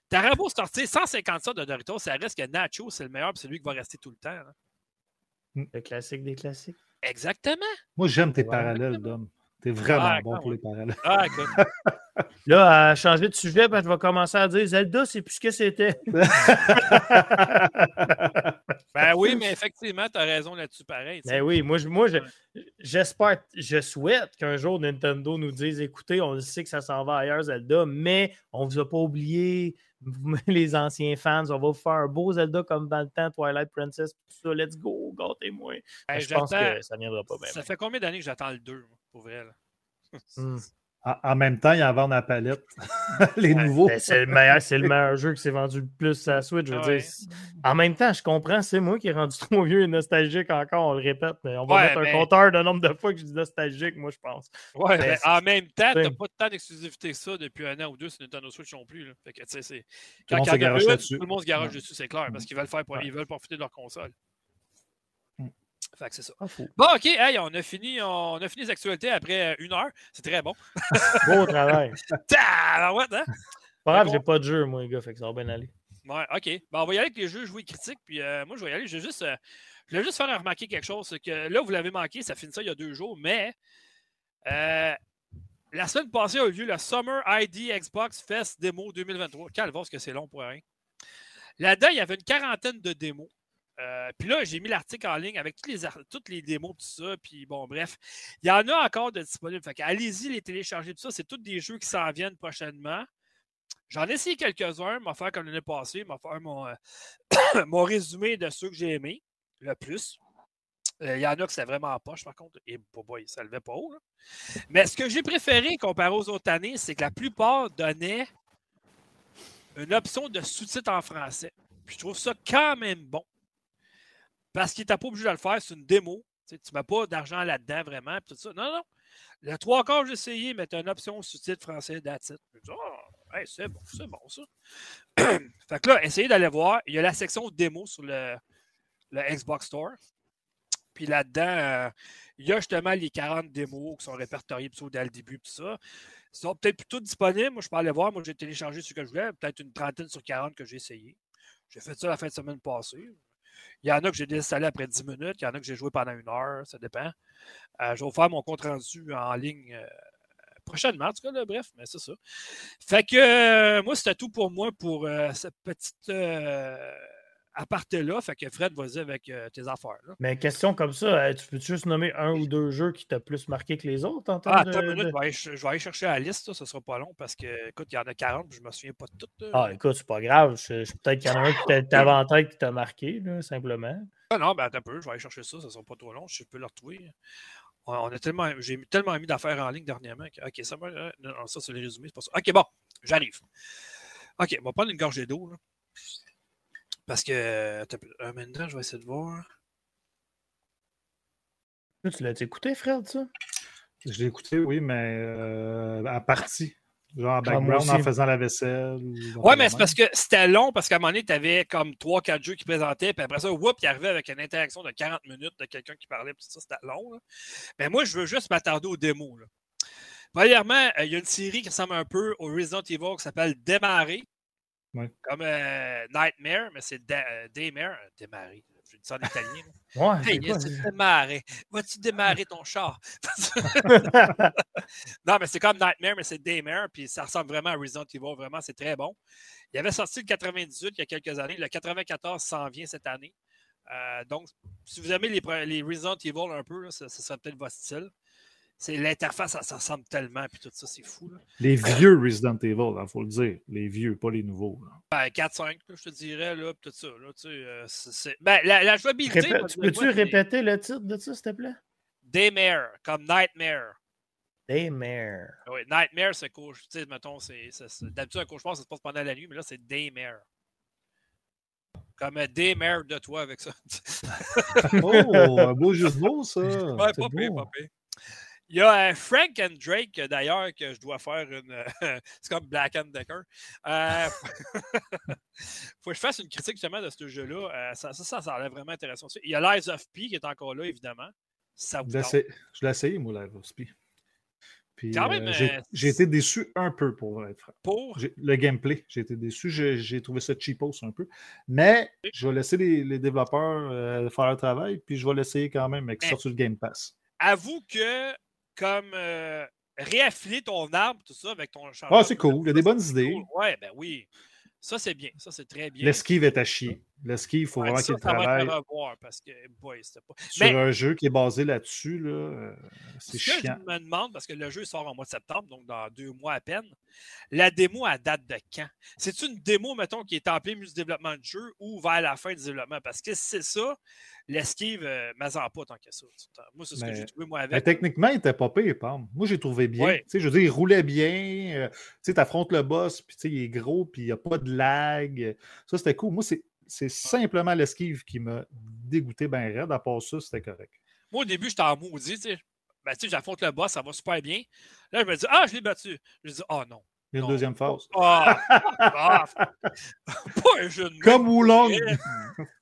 T'aurais beau sortir 150 sortes de Doritos, ça reste que Nacho, c'est le meilleur, puis c'est lui qui va rester tout le temps. là. Le classique des classiques. Exactement. Moi, j'aime tes Ouais. parallèles, Dom. T'es vraiment Ah, bon pour les parallèles. Ah, écoute. <laughs> Là, à changer de sujet, ben, je vais commencer à dire Zelda, c'est plus ce que c'était. <laughs> Ben oui, mais effectivement, tu as raison là-dessus, pareil. Ben oui, moi, je- moi je- j'espère, je souhaite qu'un jour Nintendo nous dise écoutez, on le sait que ça s'en va ailleurs, Zelda, mais on vous a pas oublié, <laughs> les anciens fans, on va vous faire un beau Zelda comme dans le temps, Twilight Princess, tout ça, let's go, gâtez-moi. Ben, je pense que ça viendra pas bien. Ça fait combien d'années que j'attends le 2, pour vrai? Là? Hmm. En, même temps, il y en vend à la palette. <laughs> les nouveaux. Ben, c'est le meilleur, c'est le meilleur jeu qui s'est vendu le plus à la Switch. Je veux Ah ouais. dire, en même temps, je comprends, c'est moi qui ai rendu <laughs> trop vieux et nostalgique encore, on le répète, mais on va Ouais, mettre mais- un compteur de nombre de fois que je dis nostalgique, moi, je pense. Ouais, mais en même temps, t'as pas tant d'exclusivité que ça depuis un an ou deux sur Nintendo Switch non plus. Là. Fait que, tu sais, c'est. Tout le Quand tout le monde se Ouais. dessus, c'est clair, parce qu'ils veulent faire, Ouais. ils veulent profiter de leur console. Fait que c'est ça. Fou. Bon, ok, hey, on a fini, on a fini les actualités après euh, une heure. C'est très bon. <laughs> Beau travail. <laughs> Alors, ouais, hein? Pas grave, j'ai pas de jeu, moi, les gars, fait que ça va bien aller. Ouais, OK. Bon, on va y aller avec les jeux joués critiques. Puis euh, moi, je vais y aller. Je vais juste, euh, je juste faire remarquer quelque chose. c'est que là, vous l'avez manqué, ça finit ça il y a deux jours, mais Euh, la semaine passée a eu lieu le Summer ID Xbox Fest Demo 2023. Quel ce que c'est long pour rien. Là-dedans, il y avait une quarantaine de démos. Euh, puis là, j'ai mis l'article en ligne avec toutes les, toutes les démos, tout ça. Puis bon, bref, il y en a encore de disponibles. Fait allez-y les télécharger, tout ça. C'est tous des jeux qui s'en viennent prochainement. J'en ai essayé quelques-uns, m'a fait comme l'année passée, m'a fait mon, euh, <coughs> mon résumé de ceux que j'ai aimés le plus. Euh, il y en a que c'est vraiment en poche, par contre. Et boy, ça levait pas haut. Mais ce que j'ai préféré comparé aux autres années, c'est que la plupart donnaient une option de sous-titres en français. Puis je trouve ça quand même bon. Parce qu'il n'était pas obligé de le faire, c'est une démo. Tu ne mets pas d'argent là-dedans vraiment. Tout ça. Non, non. Le trois quarts, j'ai essayé, mettre une option sous-titre français d'attitude. Oh, c'est bon, c'est bon ça. <clears throat> fait que là, essayez d'aller voir. Il y a la section démo sur le, Xbox Store. Puis là-dedans, euh, il y a justement les 40 démos qui sont répertoriées dès le début. Ils sont peut-être plutôt disponibles. Moi, je peux aller voir. Moi, j'ai téléchargé ce que je voulais. Peut-être une trentaine sur 40 que j'ai essayé. J'ai fait ça la fin de semaine passée. Il y en a que j'ai désinstallé après 10 minutes. Il y en a que j'ai joué pendant une heure. Ça dépend. Euh, je vais vous faire mon compte rendu en ligne euh, prochainement, en tout cas, bref, mais c'est ça. Fait que moi, c'était tout pour moi pour cette petite à partir là, fait que Fred, vas-y avec euh, tes affaires. Mais question comme ça, euh, tu peux juste nommer un ou deux jeux qui t'ont plus marqué que les autres en Ah, attends une minute, je, vais aller, chercher la liste, ça, ne sera pas long parce que, écoute, il y en a 40, je ne me souviens pas de toutes. Ah, écoute, c'est pas grave. Peut-être qu'il y en a un qui t'a en tête qui t'a marqué, là, simplement. Ah non, ben attends un peu, je vais aller chercher ça, ça ne sera pas trop long, je peux le retrouver. On a tellement, j'ai tellement mis d'affaires en ligne dernièrement. ok, ça, non, ça c'est le résumé, c'est pas ça. Ok, bon, j'arrive. Ok, on va prendre une gorgée d'eau. Parce que. Un maintenant, je vais essayer de voir. Tu l'as écouté, Fred, ça? Je l'ai écouté, oui, mais euh, à partie. Genre en ah, background, en faisant la vaisselle. Ouais, mais c'est parce que c'était long, parce qu'à un moment donné, tu avais comme 3-4 jeux qui présentaient, puis après ça, whoop, il arrivait avec une interaction de 40 minutes de quelqu'un qui parlait, puis ça, c'était long. Mais moi, je veux juste m'attarder aux démos. Là. Premièrement, euh, il y a une série qui ressemble un peu au Resident Evil qui s'appelle Démarrer. Comme euh, Nightmare, mais c'est euh, Daymare. Euh, démarrer. Je dis ça en italien. <laughs> ouais, hey, démarrer. Vas-tu démarrer ton char? <laughs> non, mais c'est comme Nightmare, mais c'est Daymare. Puis ça ressemble vraiment à Resident Evil. Vraiment, c'est très bon. Il avait sorti le 98 il y a quelques années. Le 94 s'en vient cette année. donc, si vous aimez les, les Resident Evil un peu, ça, ça serait peut-être votre style. C'est l'interface, ça, ressemble tellement, puis tout ça, c'est fou. Les vieux Resident Evil, il faut le dire. Les vieux, pas les nouveaux. Ben, 4-5, je te dirais, là, tout ça. Là, tu sais, euh, ben, la, la jouabilité. Peux-tu répéter le titre de ça, s'il te plaît? Daymare, comme Nightmare. Daymare. Oui, Nightmare, c'est couche. Tu sais, mettons, c'est, d'habitude, un cauchemar, ça se passe pendant la nuit, mais là, c'est Daymare. Comme un Daymare de toi avec ça. <laughs> oh, un beau de mots, ça. Ouais, pas pire, pas pire. Il y a euh, Frank and Drake, d'ailleurs, que je dois faire une. <laughs> c'est comme Black and Decker. Euh, <laughs> faut que je fasse une critique justement de ce jeu-là. Euh, ça, ça, ça, a l'air vraiment intéressant. Il y a Lies of P qui est encore là, évidemment. Ça vous je l'ai essayé, moi, Lies of P. Puis, j'ai été déçu un peu, pour être franc. Pour? Le gameplay, j'ai été déçu. J'ai trouvé ça cheapos un peu. Mais je vais laisser les, développeurs faire leur travail, puis je vais l'essayer quand même avec ça sur le Game Pass. Avoue que comme euh, réaffiler ton arbre, tout ça, avec ton champ. Ah, c'est cool. Il y a des bonnes idées. Ouais, ben oui. Ça, c'est bien. Ça, c'est très bien. L'esquive est à chier. L'esquive, il faut vraiment qu'il travaille. revoir parce que, boy, pas... Sur un jeu qui est basé là-dessus, là, euh, c'est chiant. je me demande, parce que le jeu sort en mois de septembre, donc dans deux mois à peine, la démo à date de quand? C'est une démo, mettons, qui est en plein du développement de jeu ou vers la fin du développement? Parce que c'est ça, l'esquive, euh, mais pas tant que ça. Moi, c'est ce que j'ai trouvé, moi, avec. techniquement, il était pas pire, Moi, j'ai trouvé bien. Je veux dire, il roulait bien. Euh, tu affrontes le boss, puis il est gros, puis il n'y a pas de lag. Ça, c'était cool. Moi, c'est simplement l'esquive qui m'a dégoûté bien raide. À part ça, c'était correct. Moi, au début, j'étais en maudit. Tu sais, ben, j'affronte le boss, ça va super bien. Là, je me dis, ah, je l'ai battu. Je dis, oh non. Il y a une deuxième phase. Ah, ah, <laughs> pas un jeu de Comme Wulong. <laughs>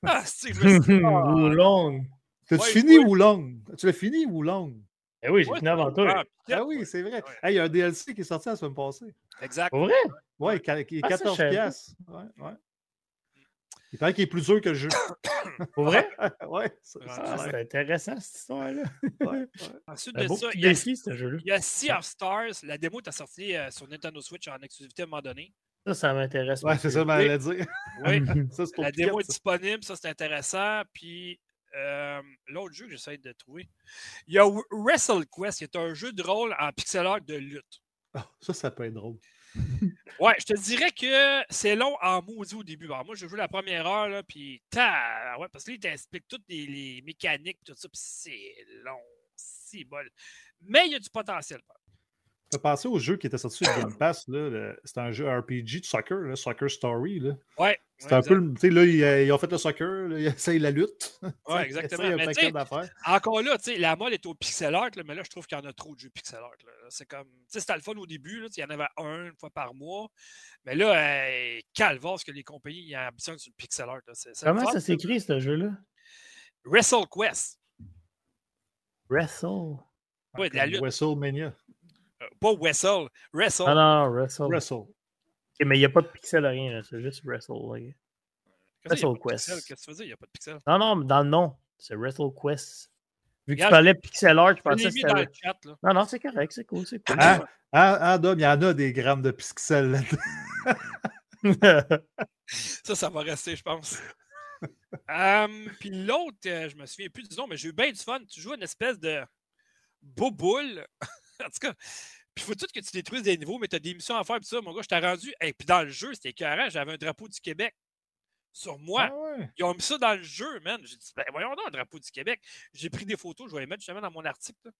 Ah, c'est. <laughs> T'as-tu fini Wulong? Tu l'as fini Wulong? Eh oui, j'ai fini avant toi. Ah oui, c'est vrai. Il y a un DLC qui est sorti la semaine passée. Exact. Pour vrai? Oui, qui est 14 pièces. Ouais, ouais. Il paraît qu'il est plus dur que le jeu. <coughs> Pour vrai? <coughs> ouais, Ah, c'est intéressant, cette histoire-là. Ouais, ouais. <laughs> Ensuite de ça, il y a, défi, ce jeu-là. il y a Sea of Stars. La démo est sortie euh, sur Nintendo Switch en exclusivité à un moment donné. Ça, ça m'intéresse. Ouais, c'est ça, elle allait dire. Oui, <laughs> Ça, la démo est disponible, ça c'est intéressant. Puis euh, l'autre jeu que j'essaie de trouver, il y a WrestleQuest, qui est un jeu de rôle en pixel art de lutte. Ah, ça, ça peut être drôle. <laughs> Ouais, je te dirais que c'est long en maudit au début. Moi, j'ai joué la première heure, là, puis ouais, parce que là, il t'explique toutes les, mécaniques, tout ça, puis c'est long, si bol. Mais il y a du potentiel. As pensé au jeu qui était sorti sur Game <coughs> Pass. C'était un jeu RPG de soccer, là, Soccer Story. Là. Ouais. C'était un peu. Tu sais, là, ils, ils ont fait le soccer, là, ils <laughs> essayent la lutte. <laughs> Ouais, exactement. Il y a un Mais tu paquet. Encore là, tu sais, la mode est au pixel art, là, mais là, je trouve qu'il y en a trop de jeux pixel art. C'est comme. Tu sais, c'était le fun au début, là, tu sais, il y en avait un une fois par mois. Mais là, euh, calvaire, ce que les compagnies ils ambitionnent sur le pixel art. C'est- c'est Comment fun, ça s'écrit, ce jeu-là? WrestleQuest. Wrestle. Ouais, de la lutte. WrestleMania. Euh, pas Wrestle. Wrestle. Ah non, Wrestle. Wrestle. Mais il n'y a pas de pixel à rien, c'est juste Wrestle. là. WrestleQuest. pixel? Qu'est-ce que tu veux dire? Il n'y a pas de pixel? Non, non, mais dans le nom, c'est WrestleQuest. Vu que tu parlais pixel art, je pensais que c'était. dans le- le chat. Là. Non, non, c'est correct, c'est cool, c'est cool. Hein? Ah, ah, Dom, il y en a des grammes de pixels <laughs> là-dedans. Ça, ça va rester, je pense. Hum, Puis l'autre, euh, je me souviens plus du nom, mais j'ai eu bien du fun. Tu joues une espèce de boboule. <laughs> en tout cas, puis il faut tout que tu détruises des niveaux, mais tu as des missions à faire. Puis ça, mon gars, je t'ai rendu. Et puis dans le jeu, c'était écœurant. J'avais un drapeau du Québec sur moi. Ah ouais? Ils ont mis ça dans le jeu, man. J'ai dit, ben voyons donc, un drapeau du Québec. J'ai pris des photos, je vais les mettre justement dans mon article. là.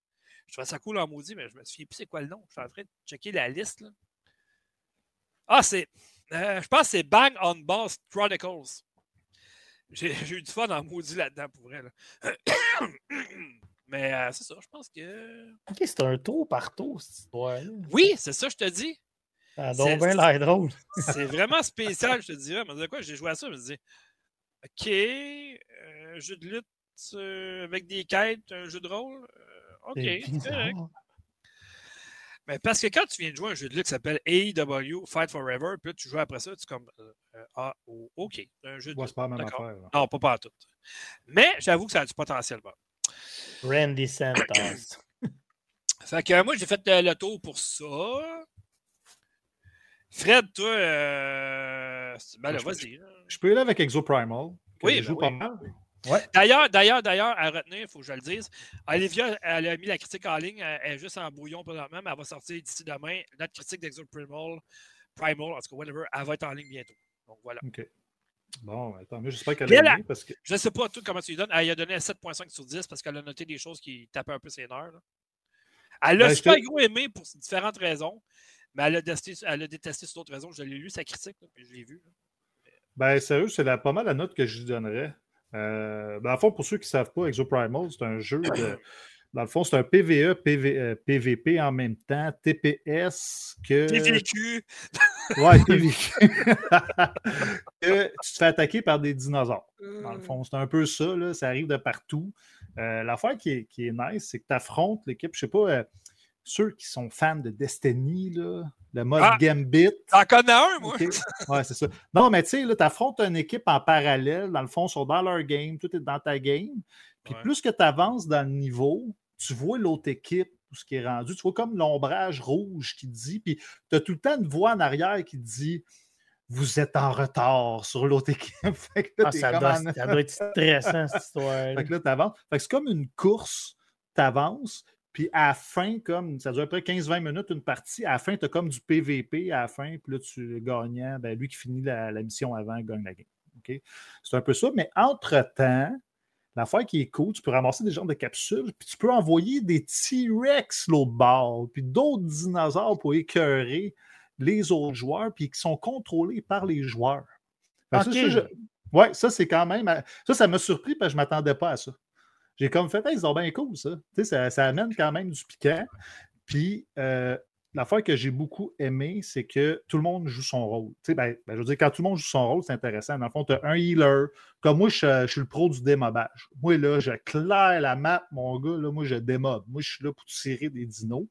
Je trouvais ça cool en maudit, mais je me souviens plus c'est quoi le nom. Je suis en train de checker la liste. là. Ah, c'est. euh, je pense que c'est Bang on Boss Chronicles. J'ai <laughs> j'ai eu du fun en maudit là-dedans pour vrai. là. <clears throat> mais euh, c'est ça, je pense que. ok, c'est un tour par tour, cette histoire Oui, c'est ça, je te dis. Ça a C'est- donc bien l'air drôle. C'est <laughs> vraiment spécial, je te dirais. Mais de quoi, j'ai joué à ça, je me disais, OK, euh, jeu de lutte euh, avec des quêtes, un jeu de rôle. euh, OK, C'est correct. Mais parce que quand tu viens de jouer à un jeu de lutte qui s'appelle AEW Fight Forever, puis là, tu joues après ça, tu es comme euh, Ah, oh, OK, un jeu de Ouais, lutte. c'est pas la même affaire. Non, pas pas tout. Mais j'avoue que ça a du potentiel. bon. Randy Santos. <coughs> Fait que euh, moi, j'ai fait euh, le tour pour ça. Fred, toi, euh... ben vas-y. Je peux y aller avec Exoprimal. Oui, je ben joue oui. pas mal. D'ailleurs, d'ailleurs, d'ailleurs, à retenir, il faut que je le dise. Olivia, elle a mis la critique en ligne. Elle est juste en brouillon présentement, mais elle va sortir d'ici demain. Notre critique d'Exo Primal, Primal, en tout cas, whatever, elle va être en ligne bientôt. Donc voilà. OK. Bon, attends, mais j'espère qu'elle a parce que. Je ne sais pas tout comment tu lui donnes. Elle a donné un 7.5 sur 10 parce qu'elle a noté des choses qui tapaient un peu ses nerfs. là. Elle a Ben, super gros aimé pour différentes raisons, mais elle a détesté, elle a détesté sur d'autres raisons. Je l'ai lu, sa critique, là, puis je l'ai vu. là. Ben, sérieux, c'est la- pas mal la note que je lui donnerais. Euh, le fond, pour ceux qui ne savent pas, Exoprimal, c'est un jeu de. <coughs> Dans le fond, c'est un PVE, PV, euh, PVP en même temps, TPS que. Vécu. Ouais, <laughs> <laughs> que tu te fais attaquer par des dinosaures. Dans le fond, c'est un peu ça, là, ça arrive de partout. Euh, L'affaire qui est, qui est nice, c'est que tu affrontes l'équipe, je sais pas, euh, ceux qui sont fans de Destiny, là, le mode Ah! Gambit. T'en connais un, moi? OK. Ouais, c'est ça. Non, mais tu sais, tu affrontes une équipe en parallèle. Dans le fond, ils sont dans leur game, tout est dans ta game. Puis Ouais. plus que tu avances dans le niveau, tu vois l'autre équipe, ce qui est rendu. Tu vois comme l'ombrage rouge qui dit. Puis tu as tout le temps une voix en arrière qui dit Vous êtes en retard sur l'autre équipe. <laughs> fait que là, Ah, ça, doit, en- ça doit être stressant, cette <laughs> histoire. fait que là. Fait que c'est comme une course, tu avances, puis à la fin, comme ça dure à peu près 15-20 minutes une partie, à la fin, tu as comme du PVP à la fin, puis là, tu gagnant, ben, lui qui finit la, la mission avant gagne la game. C'est un peu ça, mais entre-temps, l'affaire qui est cool, tu peux ramasser des genres de capsules, puis tu peux envoyer des T-Rex l'autre bord, puis d'autres dinosaures pour écœurer les autres joueurs, puis qui sont contrôlés par les joueurs. Que ça, ça, je- Ouais, ça, c'est quand même. Ça, ça m'a surpris parce que je ne m'attendais pas à ça. J'ai comme fait, hey, ils sont bien cool, ça. Ça. ça amène quand même du piquant. Puis, euh, l'affaire que j'ai beaucoup aimé, c'est que tout le monde joue son rôle. Ben, ben, je veux dire, quand tout le monde joue son rôle, c'est intéressant. Dans le fond, tu as un healer. Comme moi, je, suis le pro du démobage. Moi, là, je claire la map, mon gars. Là, moi, je démobe. Moi, je suis là pour tirer des dinos.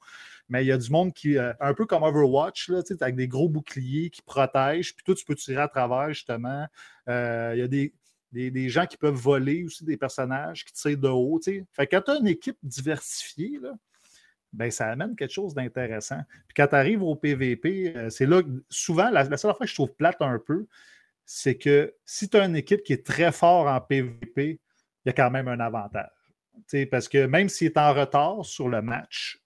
Mais il y a du monde qui, euh, un peu comme Overwatch, là, avec des gros boucliers qui protègent. Puis toi, tu peux tirer à travers, justement. Euh, il y a des, gens qui peuvent voler aussi des personnages qui tirent de haut. Fait que quand tu as une équipe diversifiée, là, ben, ça amène quelque chose d'intéressant. Puis quand tu arrives au PVP, euh, c'est là souvent, la, seule fois que je trouve plate un peu, c'est que si tu as une équipe qui est très forte en PVP, il y a quand même un avantage. parce que même s'il est en retard sur le match,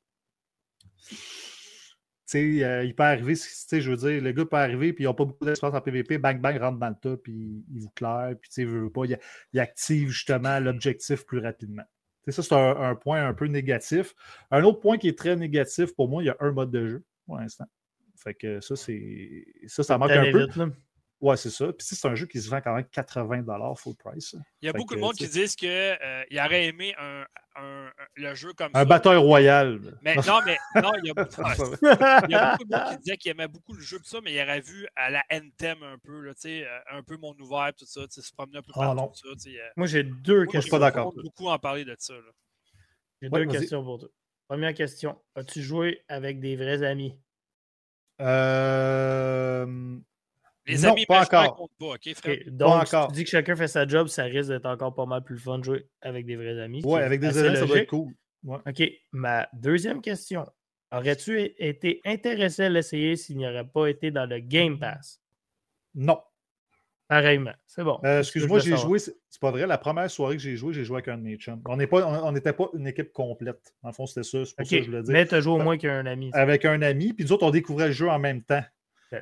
euh, il peut arriver, je veux dire, le gars peut arriver, puis il n'a pas beaucoup d'expérience en PVP, bang, bang, rentre dans le tas, puis il vous claire, puis il veut pas, il active justement l'objectif plus rapidement ça, c'est un, point un peu négatif. Un autre point qui est très négatif pour moi, il y a un mode de jeu pour l'instant. Fait que ça, c'est. Ça, ça manque un peu. Ouais, c'est ça. Puis c'est un jeu qui se vend quand même 80 full price. Il y a beaucoup de monde qui disent qu'il euh, aurait aimé un, le jeu comme ça. Un bataille royal. Mais non, mais non, il y, a, il y a beaucoup de monde qui disait qu'il aimait beaucoup le jeu comme ça, mais il aurait vu à la Anthem un peu, là, euh, un peu mon ouvert, tout ça, se promener un peu ah, partout. Oh, ça, Moi, j'ai deux questions. Je suis pas d'accord. beaucoup en parler de ça. J'ai deux questions pour toi. Première question. As-tu joué avec des vrais amis? Euh... Les amis, pas encore. Pas, Donc, si tu dis que chacun fait sa job, ça risque d'être encore pas mal plus fun de jouer avec des vrais amis. Oui, avec des amis, ça doit être cool. OK. Ma deuxième question. Aurais-tu été intéressé à l'essayer s'il n'y aurait pas été dans le Game Pass? Non. Pareillement. C'est bon. Euh, excuse-moi, j'ai joué. C'est pas vrai. La première soirée que j'ai joué, j'ai joué avec un de mes chums. On n'était pas, une équipe complète. En fond, c'était ça. C'est pour ça que je le dis. Mais tu as joué au moins qu'un ami. Avec un ami. Puis nous autres, on découvrait le jeu en même temps.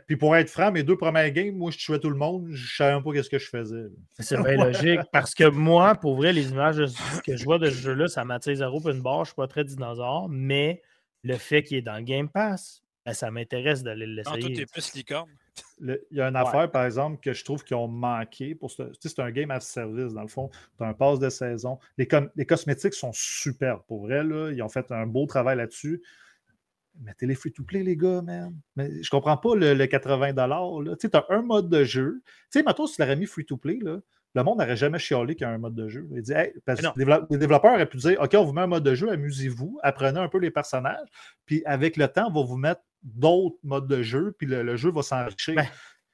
Puis pour être franc, mes deux premières games, moi, je tuais tout le monde. Je ne savais même pas ce que je faisais. <laughs> C'est bien logique. Parce que moi, pour vrai, les images que je vois de ce jeu-là, ça m'attire zéro pour une barre. Je ne suis pas très dinosaure. Mais le fait qu'il est dans le Game Pass, ben, ça m'intéresse d'aller l'essayer. tout est plus licorne. Il y a une affaire, par exemple, que je trouve qu'ils ont manqué. Pour ce... C'est un game as service, dans le fond. Tu as un pass de saison. Les, les cosmétiques sont super. Pour vrai, là. ils ont fait un beau travail là-dessus mettez les free-to-play, les gars, man. Mais je comprends pas le, 80 là. Tu sais, as un mode de jeu. Tu sais, maintenant, si tu l'aurais mis free-to-play, là, le monde n'aurait jamais chialé qu'il y a un mode de jeu. Il dit, parce que les développeurs auraient pu dire, OK, on vous met un mode de jeu, amusez-vous, apprenez un peu les personnages, puis avec le temps, on va vous mettre d'autres modes de jeu, puis le, jeu va s'enrichir. Ben.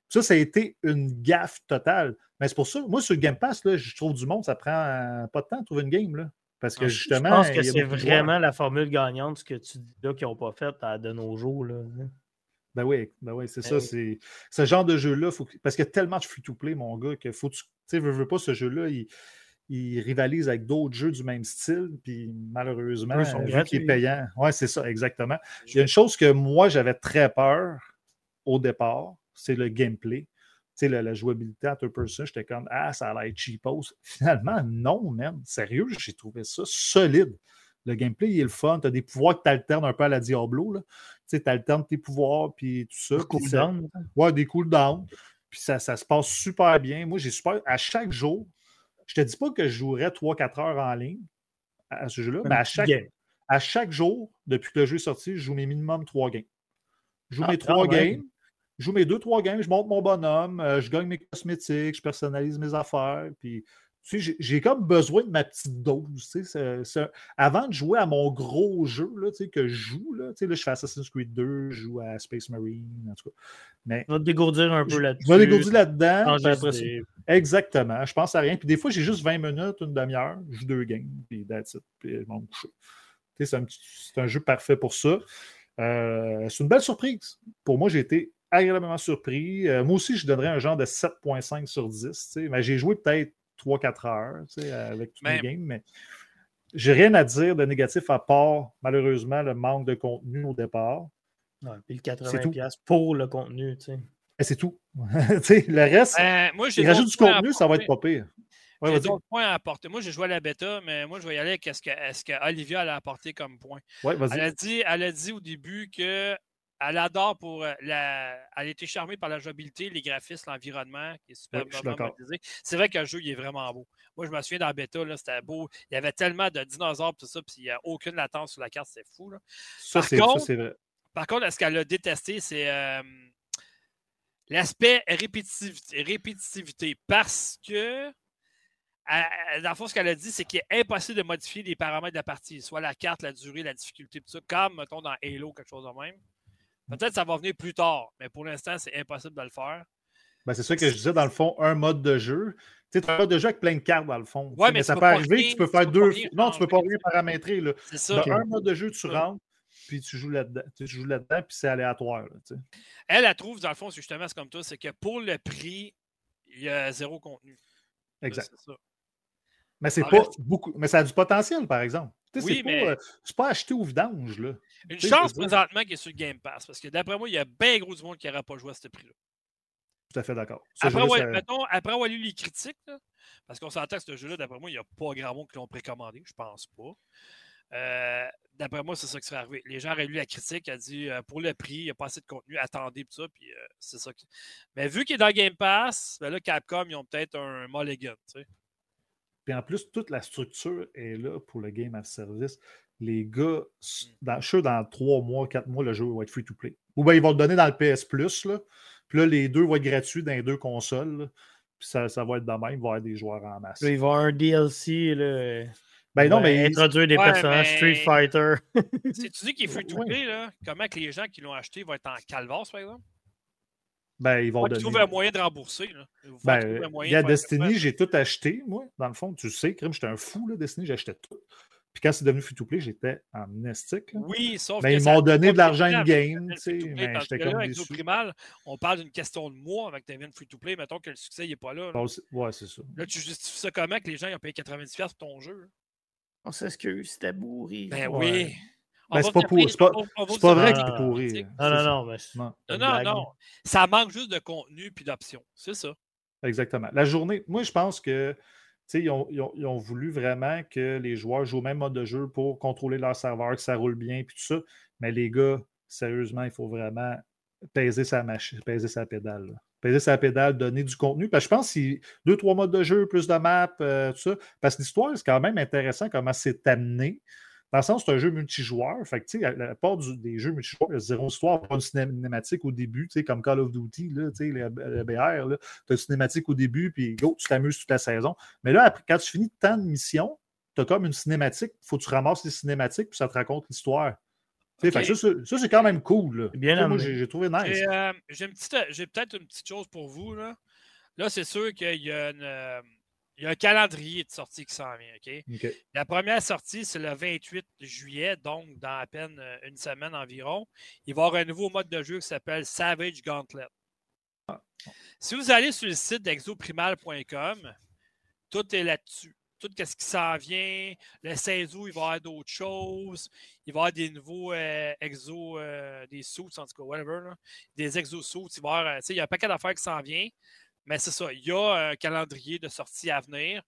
ça, ça a été une gaffe totale. Mais c'est pour ça, moi, sur le Game Pass, là, je trouve du monde, ça prend pas de temps de trouver une game. Là. Parce que justement. Je pense que c'est vraiment la formule gagnante, ce que tu dis là, qu'ils n'ont pas fait de nos jours. Là. Ben oui, ben oui c'est ça. Ben c'est ce genre de jeu-là, faut... parce qu'il y a tellement de free-to-play, mon gars, qu'il faut. Tu sais, veux, veux pas, ce jeu-là, il, rivalise avec d'autres jeux du même style, puis malheureusement, vu qu'il est payant. Oui, c'est ça, exactement. Il y a une chose que moi, j'avais très peur au départ, c'est le gameplay sais, la, la, jouabilité à person, j'étais comme Ah, ça a l'air cheapos. <laughs> Finalement, non, même. Sérieux, j'ai trouvé ça solide. Le gameplay, il est le fun. Tu as des pouvoirs que tu alternes un peu à la Diablo. Tu alternes tes pouvoirs, puis tout ça. Des cooldowns. Ouais, des cooldowns. Puis ça, ça, se passe super bien. Moi, j'ai super. À chaque jour, je te dis pas que je jouerais 3-4 heures en ligne à ce jeu-là, mais à chaque, à chaque jour, depuis que le jeu est sorti, je joue mes minimum 3 games. Je joue ah, mes 3 games je joue mes deux, trois games, je monte mon bonhomme, euh, je gagne mes cosmétiques, je personnalise mes affaires. Puis, tu sais, j'ai comme besoin de ma petite dose. Tu sais, avant de jouer à mon gros jeu là, tu sais, que je joue, là, tu sais, là, je fais Assassin's Creed 2, je joue à Space Marine, en tout cas. Mais, va te dégourdir un peu là-dessus. Je vais dégourdir là-dedans. Exactement. Je pense à rien. Puis des fois, j'ai juste 20 minutes, une demi-heure, je joue deux games, puis that's it, puis je m'en. C'est un, un, jeu parfait pour ça. Euh, c'est une belle surprise. Pour moi, j'ai été agréablement surpris. Euh, moi aussi, je donnerais un genre de 7.5 sur 10. Mais j'ai joué peut-être 3-4 heures avec tous les games, mais j'ai rien à dire de négatif à part, malheureusement, le manque de contenu au départ. Ouais, puis le 80$ pour le contenu. C'est tout. <laughs> le reste, euh, moi, il rajoute du contenu, ça va être pas pire. j'ai d'autres points à apporter. Moi, j'ai joué à la bêta, mais moi, je vais y aller avec ce que, ce que Olivia a apporté comme point. elle, a dit, elle a dit au début que elle adore pour euh, la. Elle a été charmée par la jouabilité, les graphismes, l'environnement, qui est super oui, C'est vrai que le jeu, il est vraiment beau. Moi, je me souviens dans la bêta, c'était beau. Il y avait tellement de dinosaures, tout ça, puis il n'y a aucune latence sur la carte, c'est fou. Ça, c'est vrai. Par contre, ce qu'elle a détesté, c'est euh, l'aspect répétitivité, répétitivité? Parce que, à- dans le fond, ce qu'elle a dit, c'est qu'il est impossible de modifier les paramètres de la partie, soit la carte, la durée, la difficulté, tout ça, comme, mettons, dans Halo, quelque chose de même. Peut-être que ça va venir plus tard, mais pour l'instant, c'est impossible de le faire. Ben, c'est ça que je disais, dans le fond, un mode de jeu. Tu sais, un mode de jeu avec plein de cartes, dans le fond. tu sais, mais ça peut arriver rien- que tu peux faire deux. rien Non, tu peux pas rien paramétrer. Là. C'est ça. Un mode de jeu, tu Ouais. rentres, puis tu joues là-dedans, tu joues là-dedans, puis c'est aléatoire. là. Elle, elle trouve, dans le fond, c'est justement comme toi, c'est que pour le prix, il y a zéro contenu. Exact. Ça. Mais c'est pas beaucoup. Mais ça a du potentiel, par exemple. Oui, c'est mais- pas, euh, c'est pas acheté au vidange, là. Une chance présentement qu'il est sur Game Pass, parce que d'après moi, il y a bien gros du monde qui n'aurait pas joué à ce prix-là. Tout à fait d'accord. Après, ouais, ça- mettons, après avoir lu les critiques, là, parce qu'on s'entend que ce jeu-là, d'après moi, il n'y a pas grand monde qui l'ont précommandé, je pense pas. Euh, d'après moi, c'est ça qui serait arrivé. Les gens auraient lu la critique, a dit euh, pour le prix, il n'y a pas assez de contenu, attendez, tout ça, puis euh, c'est ça. qui- Mais vu qu'il est dans Game Pass, ben là, Capcom, ils ont peut-être un mulligan, tu sais. Puis en plus, toute la structure est là pour le Game as Service. Les gars, Mm. dans, je suis sûr, dans trois mois, quatre mois, le jeu va être free to play. Ou bien ils vont le donner dans le PS Plus. Là. Puis là, les deux vont être gratuits dans les deux consoles. là. Puis ça, ça va être de même. Il va y avoir des joueurs en masse. Là, il va y avoir un DLC. Là, Ben non, mais Introduire des Ouais, personnages mais- Street Fighter. <laughs> Si tu dis qu'il est free to play, là, comment que les gens qui l'ont acheté vont être en calvasse, par exemple? Ben, ils vont donner. trouvent un moyen de rembourser. Là. Ben, trouvent un moyen il y a de Destiny, j'ai tout acheté, moi. Dans le fond, tu sais, Crime, j'étais un fou, là, Destiny, j'achetais tout. Puis quand c'est devenu free to play, j'étais en estique. là. Oui, sauf Ben, que ils m'ont donné de l'argent in-game, le tu sais, free-to-play, mais parce j'étais comme avec déçu. Primal, on parle d'une question de mois avec ta free-to-play. Mettons que le succès n'est pas là. là. Bon, c'est- Ouais, c'est ça. Là, tu justifies ça comment que les gens ils ont payé 90$ pour ton jeu? On s'excuse, c'était bourré. Ben Ouais. oui. Ben, c'est pas pour- vrai qu'il est non, pourri. c'est- là. Non, non, ça. non, mais Non, Non, non, non. Ça manque juste de contenu puis d'options. C'est ça. Exactement. La journée, moi, je pense que tu sais, ils ont, ils ont- ils ont voulu vraiment que les joueurs jouent au même mode de jeu pour contrôler leur serveur, que ça roule bien, puis tout ça. Mais les gars, sérieusement, il faut vraiment peser sa machine, peser sa pédale. là. Peser sa pédale, donner du contenu. Parce que je pense qu'il deux, trois modes de jeu, plus de maps, euh, tout ça. Parce que l'histoire, c'est quand même intéressant comment c'est amené. Dans le sens, c'est un jeu multijoueur. Fait que, à la part du- des jeux multijoueurs, il y a zéro histoire, pas une cinématique au début, comme Call of Duty, là, le, le BR. Tu as une cinématique au début, puis go, tu t'amuses toute la saison. Mais là, après, quand tu finis tant de missions, tu as comme une cinématique, il faut que tu ramasses les cinématiques, puis ça te raconte l'histoire. Fait que ça, c'est- ça, c'est quand même cool. là. Bien moi, j'ai trouvé nice. J'ai euh, j'ai petite- j'ai peut-être une petite chose pour vous. Là, là c'est sûr qu'il y, a une, euh, il y a un calendrier de sortie qui s'en vient. La première sortie, c'est le 28 juillet, donc dans à peine euh, une semaine environ. Il va y avoir un nouveau mode de jeu qui s'appelle Savage Gauntlet. Si vous allez sur le site d'exoprimal.com, tout est là-dessus. Tout ce qui s'en vient, le 16 août, il va y avoir d'autres choses. Il va y avoir des nouveaux euh, exos, euh, des suits, en tout cas, whatever. là. Des exosuits. Il va y avoir, euh, il y a un paquet d'affaires qui s'en vient. Mais c'est ça, il y a un calendrier de sortie à venir.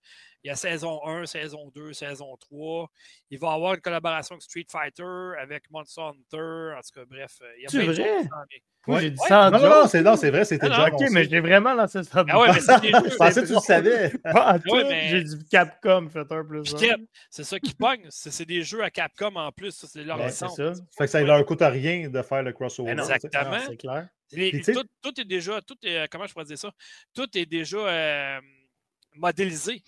Il y a saison 1, saison 2, saison 3. Il va y avoir une collaboration avec Street Fighter, avec Monster Hunter. En tout cas, bref, euh, il y a C'est plein de vrai? choses. Moi, Ouais. j'ai dit Ouais. ça en Non, non, c'est non, c'est vrai, c'était Ah, déjà Ok, mais j'ai vraiment lancé ça. Ah ouais, mais c'est des jeux. Je pensais que tu le savais. Pas en tout, Ouais, mais- J'ai dit Capcom, fait un plus C'est ça qui pogne. C'est c'est des jeux à Capcom en plus. ça, C'est leur Ouais, c'est ça. Fait que ça ne leur coûte rien de faire le crossover. Sais. Exactement. C'est clair. Les- Puis, tu sais- tout, tout est déjà, tout est, euh, comment je pourrais dire ça? Tout est déjà euh, modélisé.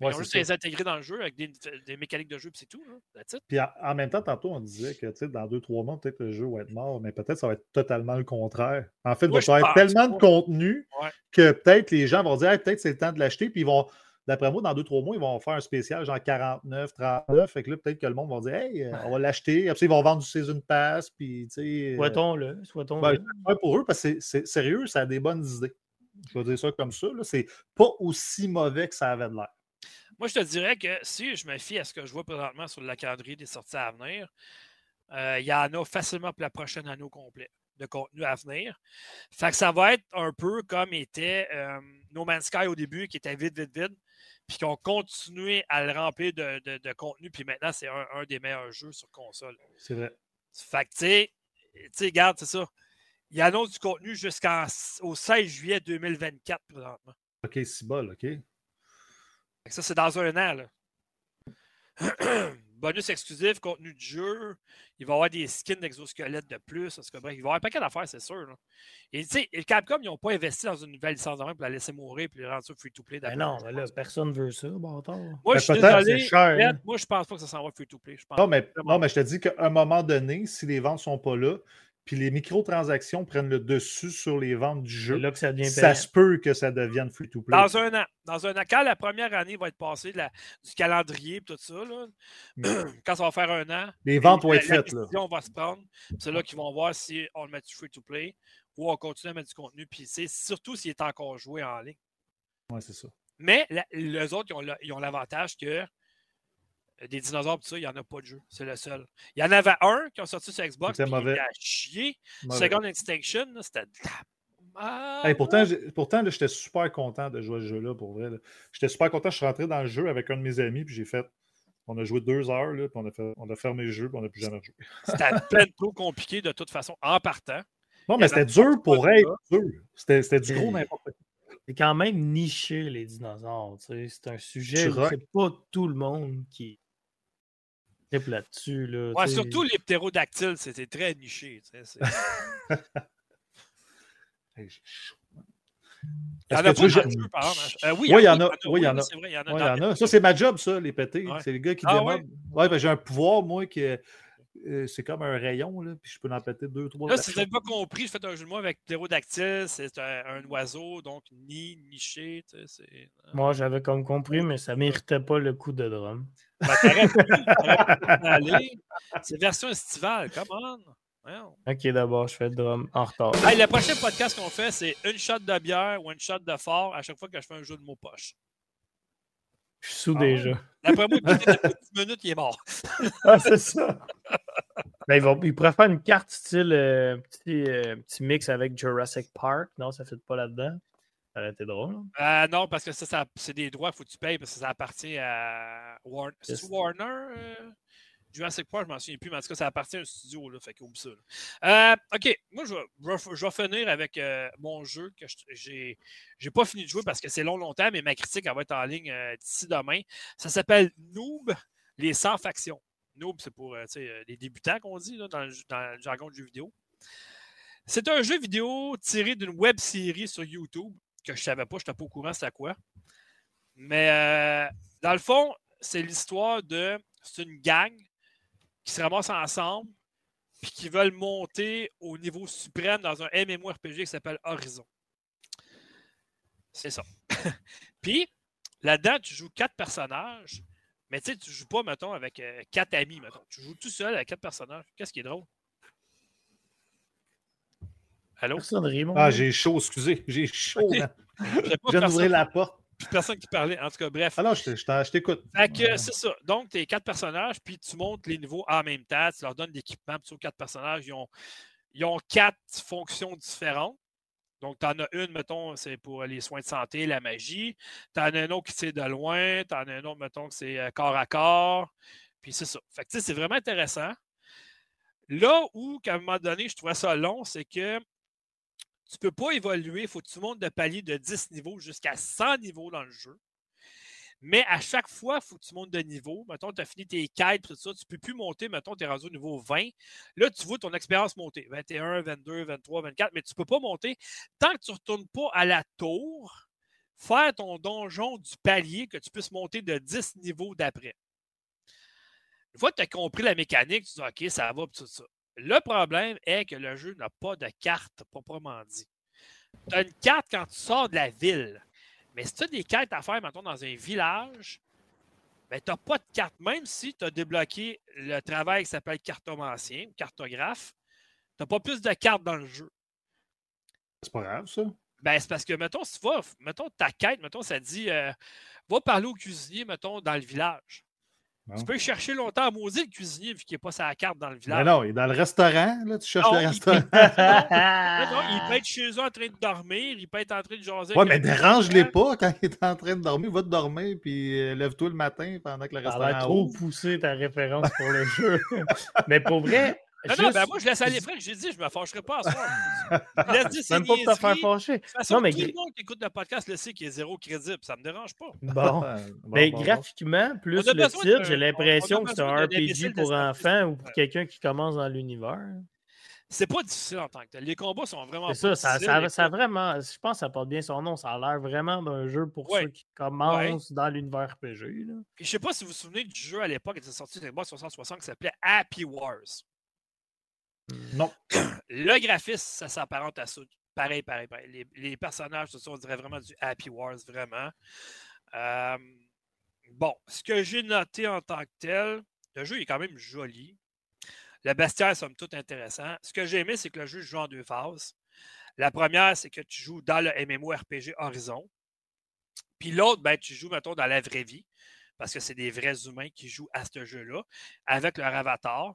Ouais, Ils ont c'est juste les intégrer dans le jeu avec des, des mécaniques de jeu, puis c'est tout. It. Puis en, en même temps, tantôt, on disait que tu sais, dans deux, trois mois, peut-être le jeu va être mort, mais peut-être ça va être totalement le contraire. En fait, il va y avoir tellement de contenu Ouais. que peut-être les gens vont dire Hey, peut-être c'est le temps de l'acheter, puis ils vont. D'après moi, dans deux, trois mois, ils vont faire un spécial genre 49, 39. Fait que là, peut-être que le monde va dire Hey, euh, on va l'acheter. Après, ils vont vendre du Season Pass. Puis, tu sais. euh, Souhaitons-le. Souhaitons-le. ben, pour eux, parce que c'est- sérieux, ça a des bonnes idées. Je vais dire ça comme ça. là. C'est pas aussi mauvais que ça avait de l'air. Moi, je te dirais que si je me fie à ce que je vois présentement sur le calendrier des sorties à venir, euh, il y en a facilement pour la prochaine année au complet de contenu à venir. Fait que ça va être un peu comme était euh, No Man's Sky au début, qui était vide, vide, vide, puis qu'on continué à le remplir de, de- de contenu, puis maintenant, c'est un, un des meilleurs jeux sur console. C'est vrai. Fait que, tu sais, tu sais, regarde, c'est ça. Il annonce du contenu jusqu'au 16 juillet 2024 présentement. OK, c'est bol, OK. Que ça, c'est dans un an, là. <clears throat> bonus exclusif, contenu de jeu. Il va y avoir des skins d'exosquelettes de plus. Bref, il va y avoir un paquet d'affaires, c'est sûr. là. Et tu sais, le Capcom, ils n'ont pas investi dans une nouvelle licence de même pour la laisser mourir et rendre ça free-to-play. Ben d'après non, mais là, personne veut ça, bâtard. Moi, Ben, je suis désolé. hein. Moi, je pense pas que ça s'en va free-to-play. Non, mais, non, mais je te dis qu'à un moment donné, si les ventes ne sont pas là, puis les microtransactions prennent le dessus sur les ventes du jeu, là que ça devient ça se peut que ça devienne free-to-play. Dans un an. Dans un an. Quand la première année va être passée, la- du calendrier et tout ça, là, <clears throat> quand ça va faire un an, Les ventes vont la- être la faites. Là. décision va se prendre. C'est là qu'ils vont voir si on le met du free-to-play ou on continue à mettre du contenu. Puis c'est surtout s'il est encore joué en ligne. Ouais, c'est ça. Mais la- les autres, ils ont l'avantage que des dinosaures, tout ça, il n'y en a pas de jeu. C'est le seul. Il y en avait un qui ont sorti sur Xbox. C'était il mauvais. à chier. Mauvais. Second Extinction, c'était de la Hey, merde. pourtant, pourtant là, j'étais super content de jouer à ce jeu-là, pour vrai. là. J'étais super content. Je suis rentré dans le jeu avec un de mes amis, puis j'ai fait. On a joué deux heures, là, puis on a, fait- on a fermé le jeu, puis on n'a plus jamais joué. <laughs> C'était plein de trop compliqué de toute façon en partant. Non, Il mais c'était dur pour être dur. C'était c'était du gros n'importe quoi. C'est quand même niché, les dinosaures. tu sais. C'est un sujet où c'est pas tout le monde qui là-dessus. Là, Ouais, surtout les ptérodactyles, c'était très niché. <laughs> Hey, j'ai chaud. Il y en a pas jeu, par exemple. Euh, oui, Ouais, il y en a. Oui, il y en a. C'est vrai, il y en a. Ouais, dans il y en a. les- Ça, c'est ma job, ça, les péter. Ouais. C'est le gars qui Ah, démob. Ouais, ben, j'ai un pouvoir, moi, qui est- euh, c'est comme un rayon, là, puis je peux en péter deux, trois. Là, si vous n'avez pas compris, je fais un jeu de mots avec ptérodactyle, c'est un, un oiseau, donc ni, niché. tu sais, c'est- Moi, j'avais comme compris, mais ça méritait pas le coup de drum. Ben. C'est version estivale, come on. Ok, d'abord, je fais le drum en retard. Hey, le prochain podcast qu'on fait, c'est une shot de bière ou une shot de fort à chaque fois que je fais un jeu de mots poche. Je suis sous Ah déjà. D'après moi, peut-être après 10 minutes, il est mort. Ah, c'est ça. Ben, ils, vont, ils pourraient faire une carte style euh, petit, euh, petit mix avec Jurassic Park. Non, ça ne fait pas là-dedans. Ça aurait été drôle. hein. Euh, non, parce que ça, ça- c'est des droits qu'il faut que tu payes parce que ça appartient à Yes. Warner euh, Jurassic Park, je m'en souviens plus, mais en tout cas, ça appartient à un studio, là, fait qu'oublie ça. là. Euh, ok, moi, je vais, je je finir avec euh, mon jeu que je- j'ai j'ai pas fini de jouer parce que c'est long, longtemps, mais ma critique, elle va être en ligne euh, d'ici demain. Ça s'appelle Noob, les 100 factions. Noob, c'est pour les débutants qu'on dit là, dans, le, dans le jargon du jeu vidéo. C'est un jeu vidéo tiré d'une web série sur YouTube que je savais pas, je n'étais pas au courant c'était quoi. Mais euh, dans le fond, c'est l'histoire de. C'est une gang qui se ramasse ensemble puis qui veulent monter au niveau suprême dans un MMORPG qui s'appelle Horizon. C'est ça. <laughs> puis, là-dedans, tu joues quatre personnages, mais tu sais, tu joues pas, mettons, avec euh, quatre amis, mettons. Tu joues tout seul avec quatre personnages. Qu'est-ce qui est drôle? Allô? Personne rit, mon Ah, gars. j'ai chaud, excusez. J'ai chaud. <laughs> Je viens d'ouvrir la porte. personne qui parlait. En tout cas, bref. Alors, je te- je t'écoute. Fait que Ouais. c'est ça. Donc, tu quatre personnages, puis tu montes les niveaux en même temps. Tu leur donnes l'équipement. Puis, sur quatre personnages, ils ont, ils ont quatre fonctions différentes. Donc, tu en as une, mettons, c'est pour les soins de santé, la magie. Tu en as un autre qui c'est de loin. Tu en as un autre, mettons, que c'est euh, corps à corps. Puis c'est ça. Fait que, tu sais, c'est vraiment intéressant. Là où, qu'à un moment donné, je trouvais ça long, c'est que tu ne peux pas évoluer. Il faut que tu montes de palier de 10 niveaux jusqu'à 100 niveaux dans le jeu. Mais à chaque fois, il faut que tu montes de niveau. Mettons, tu as fini tes quêtes, tout ça. Tu ne peux plus monter. Mettons, tu es rendu au niveau 20. Là, tu vois ton expérience monter. 21, 22, 23, 24. Mais tu ne peux pas monter tant que tu ne retournes pas à la tour, faire ton donjon du palier que tu puisses monter de 10 niveaux d'après. Une fois que tu as compris la mécanique, tu dis OK, ça va, tout ça. Le problème est que le jeu n'a pas de carte proprement dit. Tu as une carte quand tu sors de la ville. Mais si tu as des cartes à faire, mettons, dans un village, ben, tu n'as pas de carte. Même si tu as débloqué le travail qui s'appelle cartomancien ou cartographe, tu n'as pas plus de cartes dans le jeu. C'est pas grave, ça. Ben, c'est parce que, mettons, si tu vas, mettons, ta quête, mettons, ça dit, euh, va parler au cuisinier, mettons, dans le village. Tu peux chercher longtemps à maudire le cuisinier vu qu'il n'est pas sa carte dans le Mais village. non, il est dans le restaurant, là, tu cherches Non, le il- restaurant. <laughs> Non, non, il peut être chez eux en train de dormir, il peut être en train de jaser. Ouais, mais dérange-les pas quand il est en train de dormir. Va te dormir, puis euh, lève-toi le matin pendant que le Ça a l'air restaurant trop poussé ta référence pour le jeu. <laughs> Mais pour vrai, Non, non, ben moi, je laisse aller Fred. J'ai dit, je me fâcherai pas à soir. Je <laughs> laisse Même pas pour te faire fâcher. De toute façon, Non, mais tout le gr- monde qui écoute le podcast le sait qu'il est zéro crédible. Ça me dérange pas. Bon. <laughs> Bon, Mais bon, bon. graphiquement, plus le titre, j'ai on- l'impression que c'est un RPG pour enfants ou pour quelqu'un qui commence dans l'univers. C'est pas difficile en tant que tel. Les combats sont vraiment C'est ça, ça, vraiment, je pense que ça porte bien son nom. Ça a l'air vraiment d'un jeu pour Ouais. ceux qui commencent dans l'univers RPG. là. Puis Je sais pas si vous vous souvenez du jeu à l'époque qui était sorti sur Xbox 360 qui s'appelait Happy Wars. Non. Le graphisme, ça s'apparente à ça. Pareil, pareil, pareil. Les, personnages, ça, on dirait vraiment du Happy Wars, vraiment. Euh, bon, ce que j'ai noté en tant que tel, le jeu est quand même joli. Le bestiaire, somme toute, intéressant. Ce que j'ai aimé, c'est que le jeu joue en deux phases. La première, c'est que tu joues dans le MMORPG Horizon. Puis l'autre, ben, tu joues, mettons, dans la vraie vie, parce que c'est des vrais humains qui jouent à ce jeu-là, avec leur avatar.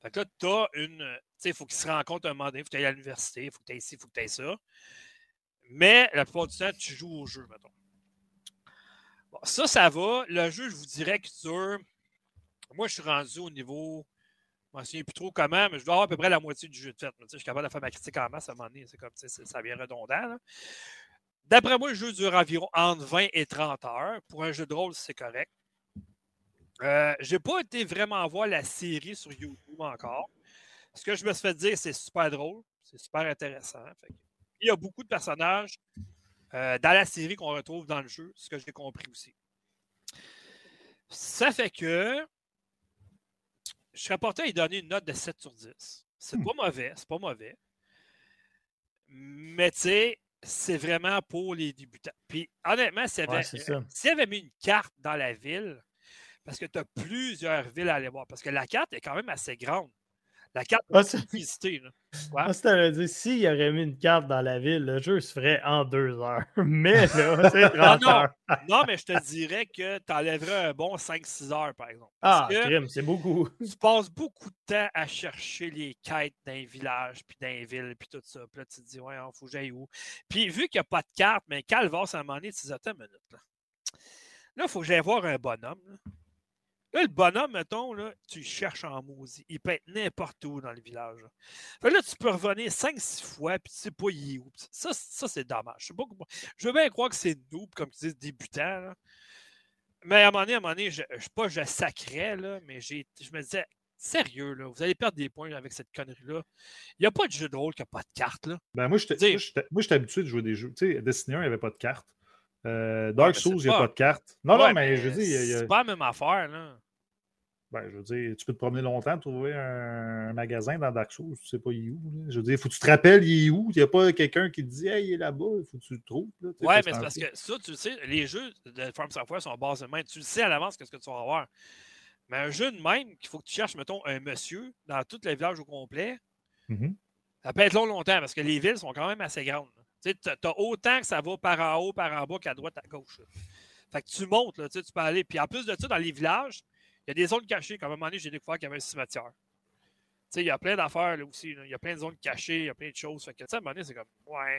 Fait que là, tu as une. Tu sais, il faut qu'ils se rencontrent un moment donné, il faut que tu à l'université, il faut que tu ailles ici, il faut que tu ailles ça. Mais la plupart du temps, tu joues au jeu, mettons. Bon, ça, ça va. Le jeu, je vous dirais qu'il dure. Moi, je suis rendu au niveau. Je ne me souviens plus trop comment, mais je dois avoir à peu près la moitié du jeu de fait. Je suis capable de faire ma critique en masse à un moment donné. C'est comme ça vient redondant. D'après moi, le jeu dure environ entre 20 et 30 heures. Pour un jeu de rôle, c'est correct. Euh, j'ai pas été vraiment voir la série sur YouTube encore. Ce que je me suis fait dire, c'est super drôle, c'est super intéressant. Fait il y a beaucoup de personnages euh, dans la série qu'on retrouve dans le jeu, ce que j'ai compris aussi. Ça fait que je serais porté à y donner une note de 7 sur 10. C'est Hmm. pas mauvais, c'est pas mauvais. Mais tu sais, c'est vraiment pour les débutants. Puis honnêtement, s'il Ouais, avait, ça. s'il y avait mis une carte dans la ville, parce que tu as plusieurs villes à aller voir, parce que la carte est quand même assez grande. La carte Ah, visiter. Ah, ça veut dire, s'il y aurait mis une carte dans la ville, le jeu se ferait en deux heures. <laughs> Mais là, c'est 30 <laughs> non. heures. Non, mais je te dirais que tu enlèverais un bon 5-6 heures, par exemple. Ah, Parce crime, c'est beaucoup. tu passes beaucoup de temps à chercher les quêtes d'un village, puis d'un ville, puis tout ça. Puis là, tu te dis, ouais, il faut que j'aille où? Puis vu qu'il n'y a pas de carte, mais Calvas, à un moment donné, tu te dis, attends une minute. Là, là il faut que j'aille voir un bonhomme. Là. Là, le bonhomme, mettons, là, tu le cherches en maudit. Il peut être n'importe où dans le village. Là. Fait que là, tu peux revenir 5-6 fois, puis tu sais pas il est où. Ça, ça c'est dommage. Je, sais pas comment- je veux bien croire que c'est noob, comme tu dis, débutant. là. Mais à un moment donné, à un moment donné, je, je sais pas, je sacrais, là, mais j'ai, je me disais, sérieux, là, vous allez perdre des points avec cette connerie-là. Il n'y a pas de jeu de rôle qui n'a pas de carte, là. Ben, moi, j'étais habitué de jouer des jeux. Tu sais, Destiny 1, il n'y avait pas de carte. Euh, Dark Souls, il n'y a pas- pas de carte. Non, Ouais, non, mais, je veux dire, a- C'est pas la même affaire, là. ben, je veux dire, tu peux te promener longtemps, trouver un, un magasin dans Dark Souls, tu sais pas il est où. là. Je veux dire, il faut que tu te rappelles il est où. Il n'y a pas quelqu'un qui te dit, hey, il est là-bas, il faut que tu le trouves. là. Ouais, mais c'est parce que ça, tu le sais, les jeux de Farm Software sont basés de même. Tu le sais à l'avance qu'est-ce que tu vas avoir. Mais un jeu de même, qu'il faut que tu cherches, mettons, un monsieur dans tous les villages au complet, Mhm. ça peut être long longtemps parce que les villes sont quand même assez grandes. Tu t'as autant que ça va par en haut, par en bas qu'à droite, à gauche. là. Fait que tu montes, là, tu peux aller. Puis en plus de ça, dans les villages, il y a des zones cachées. Comme à un moment donné, j'ai découvert qu'il y avait un cimetière. Tu sais, il y a plein d'affaires là aussi. Il y a plein de zones cachées, il y a plein de choses. Fait que, tu sais, à un moment donné, c'est comme, ouais.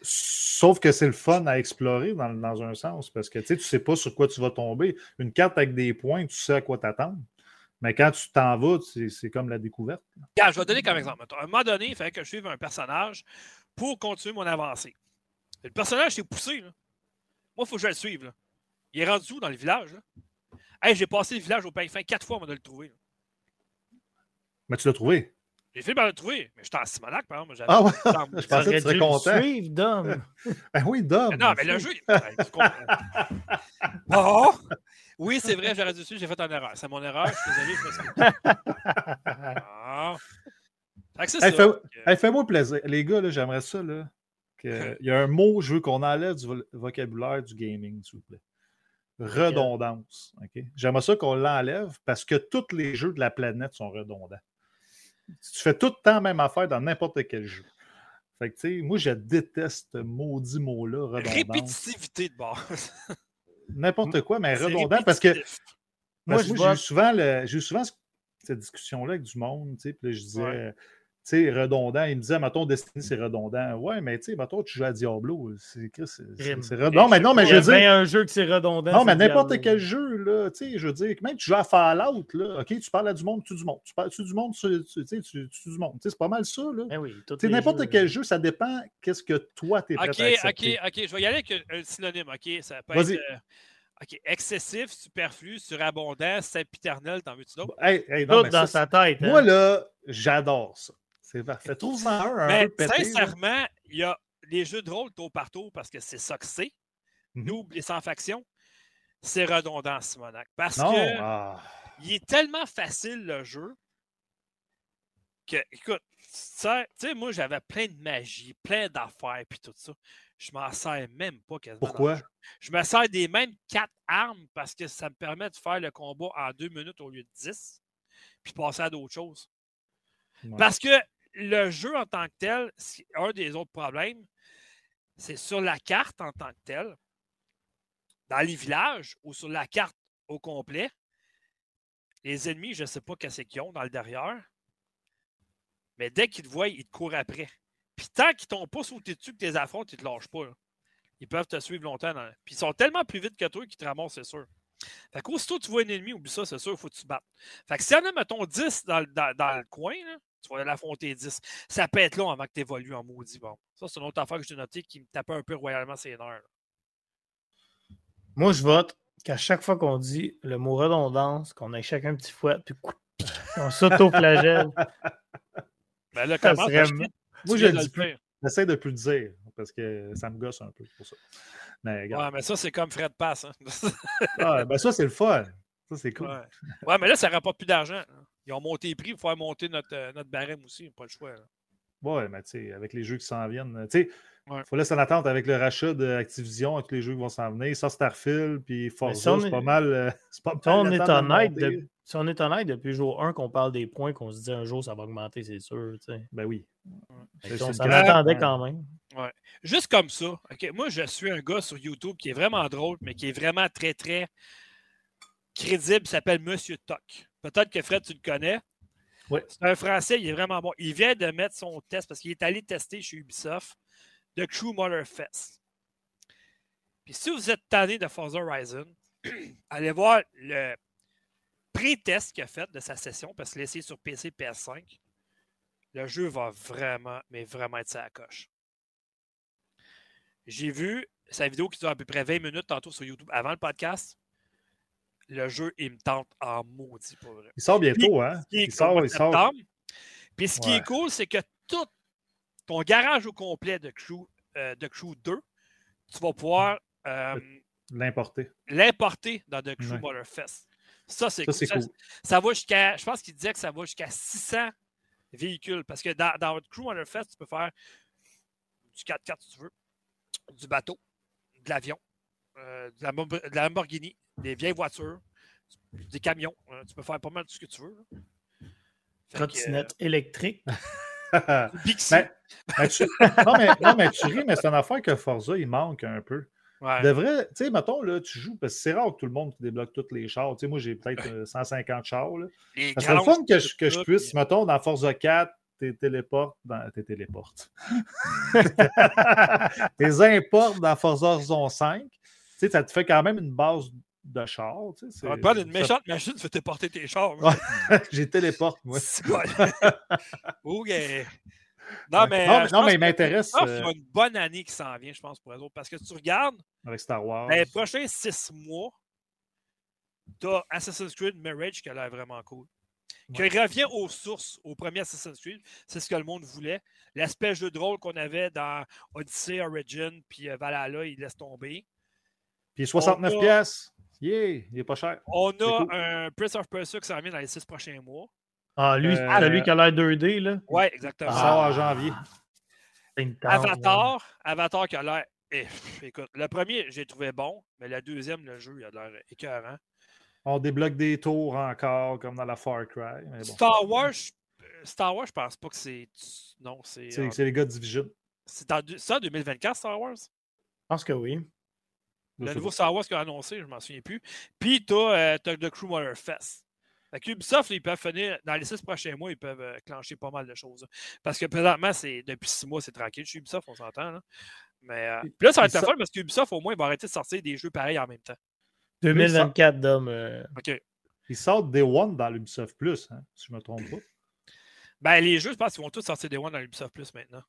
Sauf que c'est le fun à explorer dans, dans un sens, parce que tu sais, tu sais pas sur quoi tu vas tomber. Une carte avec des points, tu sais à quoi t'attendre. Mais quand tu t'en vas, c'est comme la découverte. Regarde, je vais te donner comme exemple. À un moment donné, il fallait que je suive un personnage pour continuer mon avancée. Le personnage s'est poussé. Là. Moi, il faut que je le suive. là. Il est rendu où dans le village? Là? Hey, j'ai passé le village au pain fin quatre fois avant de le trouver. là. Mais tu l'as trouvé. J'ai fait par le trouver, mais j'étais en Simonac, par exemple. Ah ouais? Je pensais que tu serais content. suivre, Dom. <laughs> Ben oui, Dom. non, mais le jeu. Oh! <laughs> Oui, c'est vrai, j'aurais dû suivre, j'ai fait une erreur. C'est mon erreur, je suis désolé, je m'excuse. <laughs> Que Hey, fais- Fais-moi plaisir. Les gars, là, j'aimerais ça. Là, que- <laughs> Il y a un mot, je veux qu'on enlève du vo- vocabulaire du gaming, s'il vous plaît. Redondance. ok? J'aimerais ça qu'on l'enlève parce que tous les jeux de la planète sont redondants. Tu fais tout le temps la même affaire dans n'importe quel jeu. Fait que, tu sais, moi, je déteste ce maudit mot-là, redondance. Répétitivité de base. <laughs> N'importe quoi, mais redondant parce que. Moi, j'ai souvent, le- j'ai eu souvent ce- cette discussion-là avec du monde, tu sais, puis là, je disais, Ouais. Tu sais, redondant. Il me disait, mettons, Destiny, c'est redondant. Ouais, mais tu sais, mettons, tu joues à Diablo. C'est redondant. Non, mais non, mais je Il y a veux dire. un jeu que c'est redondant. Non, mais n'importe quel jeu, là, tu sais, je veux dire, même tu joues à Fallout, là, OK, tu parles à du monde, tu du monde. Tu parles tu du monde, tu, tu, tu tu, tu du monde. Tu sais, c'est pas mal ça, là. Ben oui, Tu n'importe quel jeu, ça dépend qu'est-ce que toi, t'es prêt OK, à accepter. OK, OK. Je vais y aller avec un, synonyme. OK, ça peut Vas-y. être. euh, OK, excessif, superflu, surabondant, sempiternel, t'en veux-tu d'autres? Hey, hey, non, Tout dans ça, sa tête. Moi, hein. là, j'adore ça. C'est parfait. Trouve-en un, un Mais peu pété. là. sincèrement, il y a les jeux de rôle tour par tour parce que c'est ça que c'est. Mhm. Nous, les sans faction, c'est redondant, Simonac. Parce Non, que ah, il est tellement facile le jeu que, écoute, tu sais, moi j'avais plein de magie, plein d'affaires puis tout ça. Je m'en sers même pas quasiment. pourquoi? Je me sers des mêmes quatre armes parce que ça me permet de faire le combat en deux minutes au lieu de dix, puis passer à d'autres choses. Ouais. Parce que le jeu en tant que tel, un des autres problèmes, c'est sur la carte en tant que telle, dans les villages ou sur la carte au complet, les ennemis, je ne sais pas qu'est-ce qu'ils ont dans le derrière, mais dès qu'ils te voient, ils te courent après. Puis tant qu'ils t'ont pas sauté dessus que tu les affrontes, ils te lâchent pas. Ils peuvent te suivre longtemps. Puis ils sont tellement plus vite que toi qu'ils te ramassent, c'est sûr. Fait qu'aussitôt que tu vois un ennemi, oublie ça, c'est sûr, il faut que tu te battes. Fait que s'il y en a, mettons, 10 dans, le- dans- dans le coin, là, tu vas aller affronter 10. Ça peut être long avant que tu évolues en maudit. Bon, ça, c'est une autre affaire que j'ai notée qui me tapait un peu royalement ses nerfs. là. Moi, je vote qu'à chaque fois qu'on dit le mot redondance, qu'on ait chacun un petit fouet, puis on s'auto-flagelle. <laughs> Ben là, Ça comment serait tu ma- Moi, je le de dis plus. J'essaie de plus le dire parce que ça me gosse un peu pour ça. Mais regarde. Ouais, mais ça, c'est comme Fred Pass. Hein? <laughs> Ah, ben ça, c'est le fun. Ça, c'est cool. ouais. Ouais, mais là, ça rapporte plus d'argent. Ils ont monté les prix pour faire monter notre, euh, notre barème aussi. Pas le choix. là. Ouais, mais tu sais, avec les jeux qui s'en viennent, tu sais, Ouais. faut laisser en attente avec le rachat d'Activision, avec les jeux qui vont s'en venir. Ça, Starfield, puis Forza, on c'est est- pas mal. euh, <laughs> c'est pas Si on mal le est de de- si on est honnête, depuis jour 1 qu'on parle des points, qu'on se dit un jour ça va augmenter, c'est sûr. tu sais. Ben oui. On s'en attendait quand même. Juste comme ça. ok, Moi, je suis un gars sur YouTube qui est vraiment drôle, mais qui est vraiment très, très crédible. Il s'appelle Monsieur Toc. Peut-être que Fred, tu le connais. Ouais. C'est un Français, il est vraiment bon. Il vient de mettre son test parce qu'il est allé tester chez Ubisoft de True Motor Fest. Puis si vous êtes tanné de Forza Horizon, <clears throat> allez voir le pré-test qu'il a fait de sa session parce qu'il l'a essayé sur PC PS5. Le jeu va vraiment, mais vraiment être sa coche. J'ai vu sa vidéo qui dure à peu près 20 minutes tantôt sur YouTube avant le podcast. Le jeu, il me tente en maudit pour vrai. Il sort bientôt, hein? Il sort, il sort. Puis ce qui Ouais. est cool, c'est que tout ton garage au complet de Crew, euh, de Crew 2, tu vas pouvoir euh, L'importer. l'importer dans The Crew Ouais. Ça, c'est cool. Ça, cool. ça va jusqu'à. Je pense qu'il disait que ça va jusqu'à 600 véhicules. Parce que dans, dans votre Crew Motor Fest, tu peux faire du 4x4 si tu veux, du bateau, de l'avion, euh, de, la, de la Lamborghini, des vieilles voitures, des camions. Euh, tu peux faire pas mal de ce que tu veux. Trottinette électrique. <laughs> euh, Bixi. Mais- Mais tu- non, mais, non, mais tu ris, mais c'est une affaire que Forza, il manque un peu. Ouais. De vrai, tu sais, mettons, là, tu joues, parce que c'est rare que tout le monde débloque tous les chars. Tu sais, moi, j'ai peut-être euh, 150 chars. Là. Les le fun que je, que je puisse, puis- mettons, dans Forza 4, t'es téléportes dans. T'es téléportes. <laughs> t'es importes dans Forza Horizon 5. Tu sais, ça te fait quand même une base de chars. Tu sais, On te d'une ça- méchante machine qui fait téléporter tes chars. Ouais. <laughs> j'ai téléporte, moi. C'est quoi? <laughs> OK. Non, Ouais. mais, Non, euh, non, mais il m'intéresse, euh, Il y a une bonne année qui s'en vient, je pense, pour eux autres. Parce que tu regardes, Avec Star Wars. les prochains six mois, tu as Assassin's Creed Mirage qui a l'air vraiment cool. Qui revient aux sources, au premier Assassin's Creed. C'est ce que le monde voulait. L'aspect jeu de rôle qu'on avait dans Odyssey, Origin, puis euh, Valhalla, il laisse tomber. Puis 69 on a- pièces. Yeah, il est pas cher. On a cool. un Prince of Persia qui s'en vient dans les six prochains mois. Ah, lui, Euh, celui qui a l'air 2D, là. Oui, exactement. Il Ah. sort en janvier. Avatar, Avatar qui a l'air. eh, écoute, le premier, j'ai trouvé bon, mais le deuxième, le jeu, il a l'air écœurant. On débloque des tours encore, comme dans la Far Cry. Mais bon, Star Wars, je- Star Wars, je pense pas que c'est. Non, c'est. c'est en- les gars de Division. C'est en deux- ça, 2024, Star Wars? Je pense que oui. Le nouveau. Star Wars qui a annoncé, je m'en souviens plus. Puis, tu as, The Crew Motor Fest. Fait qu'Ubisoft, là, ils peuvent finir, dans les six prochains mois, ils peuvent euh, clencher pas mal de choses. là. Parce que présentement, c'est depuis six mois, c'est tranquille chez Ubisoft, on s'entend. Là. Mais euh, puis là, ça va être la fun parce qu'Ubisoft, au moins, il va arrêter de sortir des jeux pareils en même temps. 2024, Dom. euh, OK. Ils sortent Day One dans l'Ubisoft Plus, hein, si je ne me trompe pas. Ben, les jeux, je pense qu'ils vont tous sortir des One dans l'Ubisoft Plus maintenant.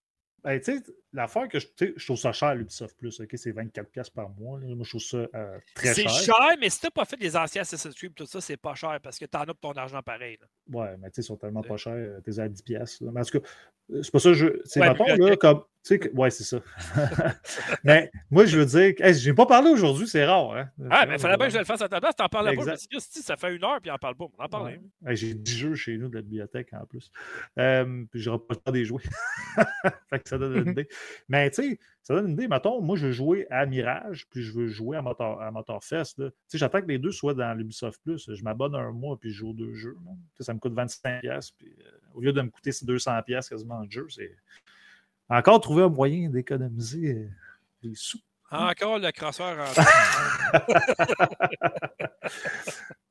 Ben, tu sais, l'affaire que je, trouve ça cher, l'Ubisoft Plus, ok, c'est 24$ par mois. là. Moi, je trouve ça euh, très C'est cher. cher, mais si t'as pas fait les anciens Assassin's Creed, tout ça, c'est pas cher parce que t'en as pour ton argent pareil. là. Ouais, mais tu sais, ils sont tellement pas chers, euh, t'es à 10$. là. Mais en tout cas, euh, c'est pas ça, que je. C'est Ouais, mettons, là, comme. Tu sais, que- ouais, c'est ça. <laughs> mais moi, je veux dire, hey, j'ai pas parlé aujourd'hui, c'est rare. Hein? Ah, mais il fallait bien que je le fasse à ta place. T'en parlais pas. Je si, ça fait une heure, puis on en parle pas. On en parle. Ouais. Hey, J'ai 10 jeux chez nous de la bibliothèque en plus. Euh, puis j'aurai pas le temps de les jouer. <laughs> fait que ça donne une <laughs> idée. Mais tu sais, ça donne une idée. Mettons, moi, je veux jouer à Mirage, puis je veux jouer à, Motor, à Motorfest. Tu sais, j'attends que les deux soient dans l'Ubisoft Plus. Je m'abonne un mois, puis je joue deux jeux. ça me coûte 25$. Puis, euh, au lieu de me coûter ces 200$ quasiment de jeu, c'est encore trouver un moyen d'économiser euh, des sous. Encore le crosseur en <laughs>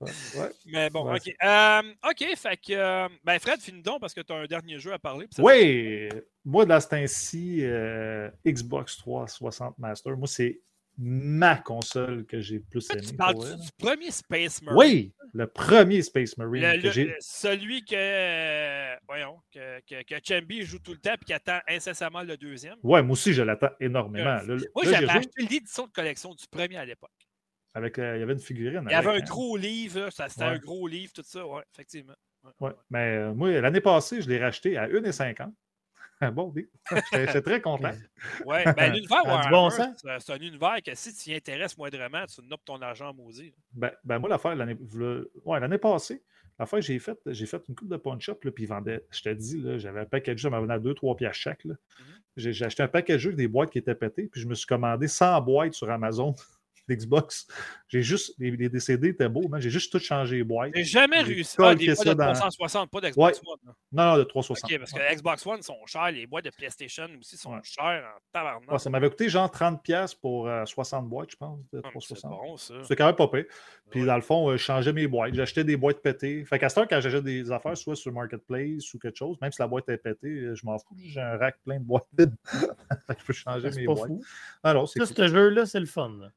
Ouais. Mais bon, Ouais, OK. Euh, OK, fait que. euh, ben, Fred, finis donc parce que tu as un dernier jeu à parler. Oui, moi, dans ce temps-ci, euh, Xbox 360 Master, moi, c'est ma console que j'ai le plus Tu aimée. parles pour du, premier Space Marine. Oui, le premier Space Marine Le- que le- celui que. Voyons, que, que, que Chambi joue tout le temps et qui attend incessamment le deuxième. Ouais, moi aussi, je l'attends énormément. Là, Moi, j'avais acheté l'édition de collection du premier à l'époque. avec, euh, il y avait une figurine. Il y avait un hein. gros livre, c'était Ouais. un gros livre, tout ça, ouais, effectivement. Ouais, mais euh, moi, l'année passée, je l'ai racheté à 1,50. <laughs> Un bon deal. J'étais très content. <laughs> Ouais, ben, <laughs> l'univers Warhammer, bon c'est- un univers que si tu y intéresses moindrement, tu nopes ton argent maudit. Ben, ben moi, l'affaire, l'année ouais, l'année passée, l'affaire que j'ai faite, j'ai fait une coupe de punch-up, puis ils vendaient, je te dis, là, j'avais un paquet de jeux, ça m'en venait à 2-3 piastres chaque. J'ai j'ai acheté un paquet de jeux avec des boîtes qui étaient pétées, puis je me suis commandé 100 boîtes sur Amazon <laughs> d'Xbox. J'ai juste, les, les DCD étaient beaux, mais j'ai juste tout changé les boîtes. J'ai jamais réussi. collé Ah, des boîtes de dans- 360, pas d'Xbox One. Non, non, de 360. OK, parce que Xbox One sont chers, les boîtes de PlayStation aussi sont Ouais. chères en tabarnak. Ouais, ça m'avait coûté genre 30$ piastres pour euh, 60 boîtes, je pense, de Ah, mais C'est 360. bon, ça. C'était quand même pas pire. Puis Ouais. dans le fond, euh, je changeais mes boîtes. J'achetais des boîtes pétées. Fait qu'à ce temps, quand j'achète des affaires, soit sur Marketplace ou quelque chose, même si la boîte est pétée, euh, je m'en fous. J'ai un rack plein de boîtes <laughs> vides. Fait que je peux changer C'est mes pas boîtes. fou. Alors, c'est Ça, cool. ce jeu-là, c'est le fun. là.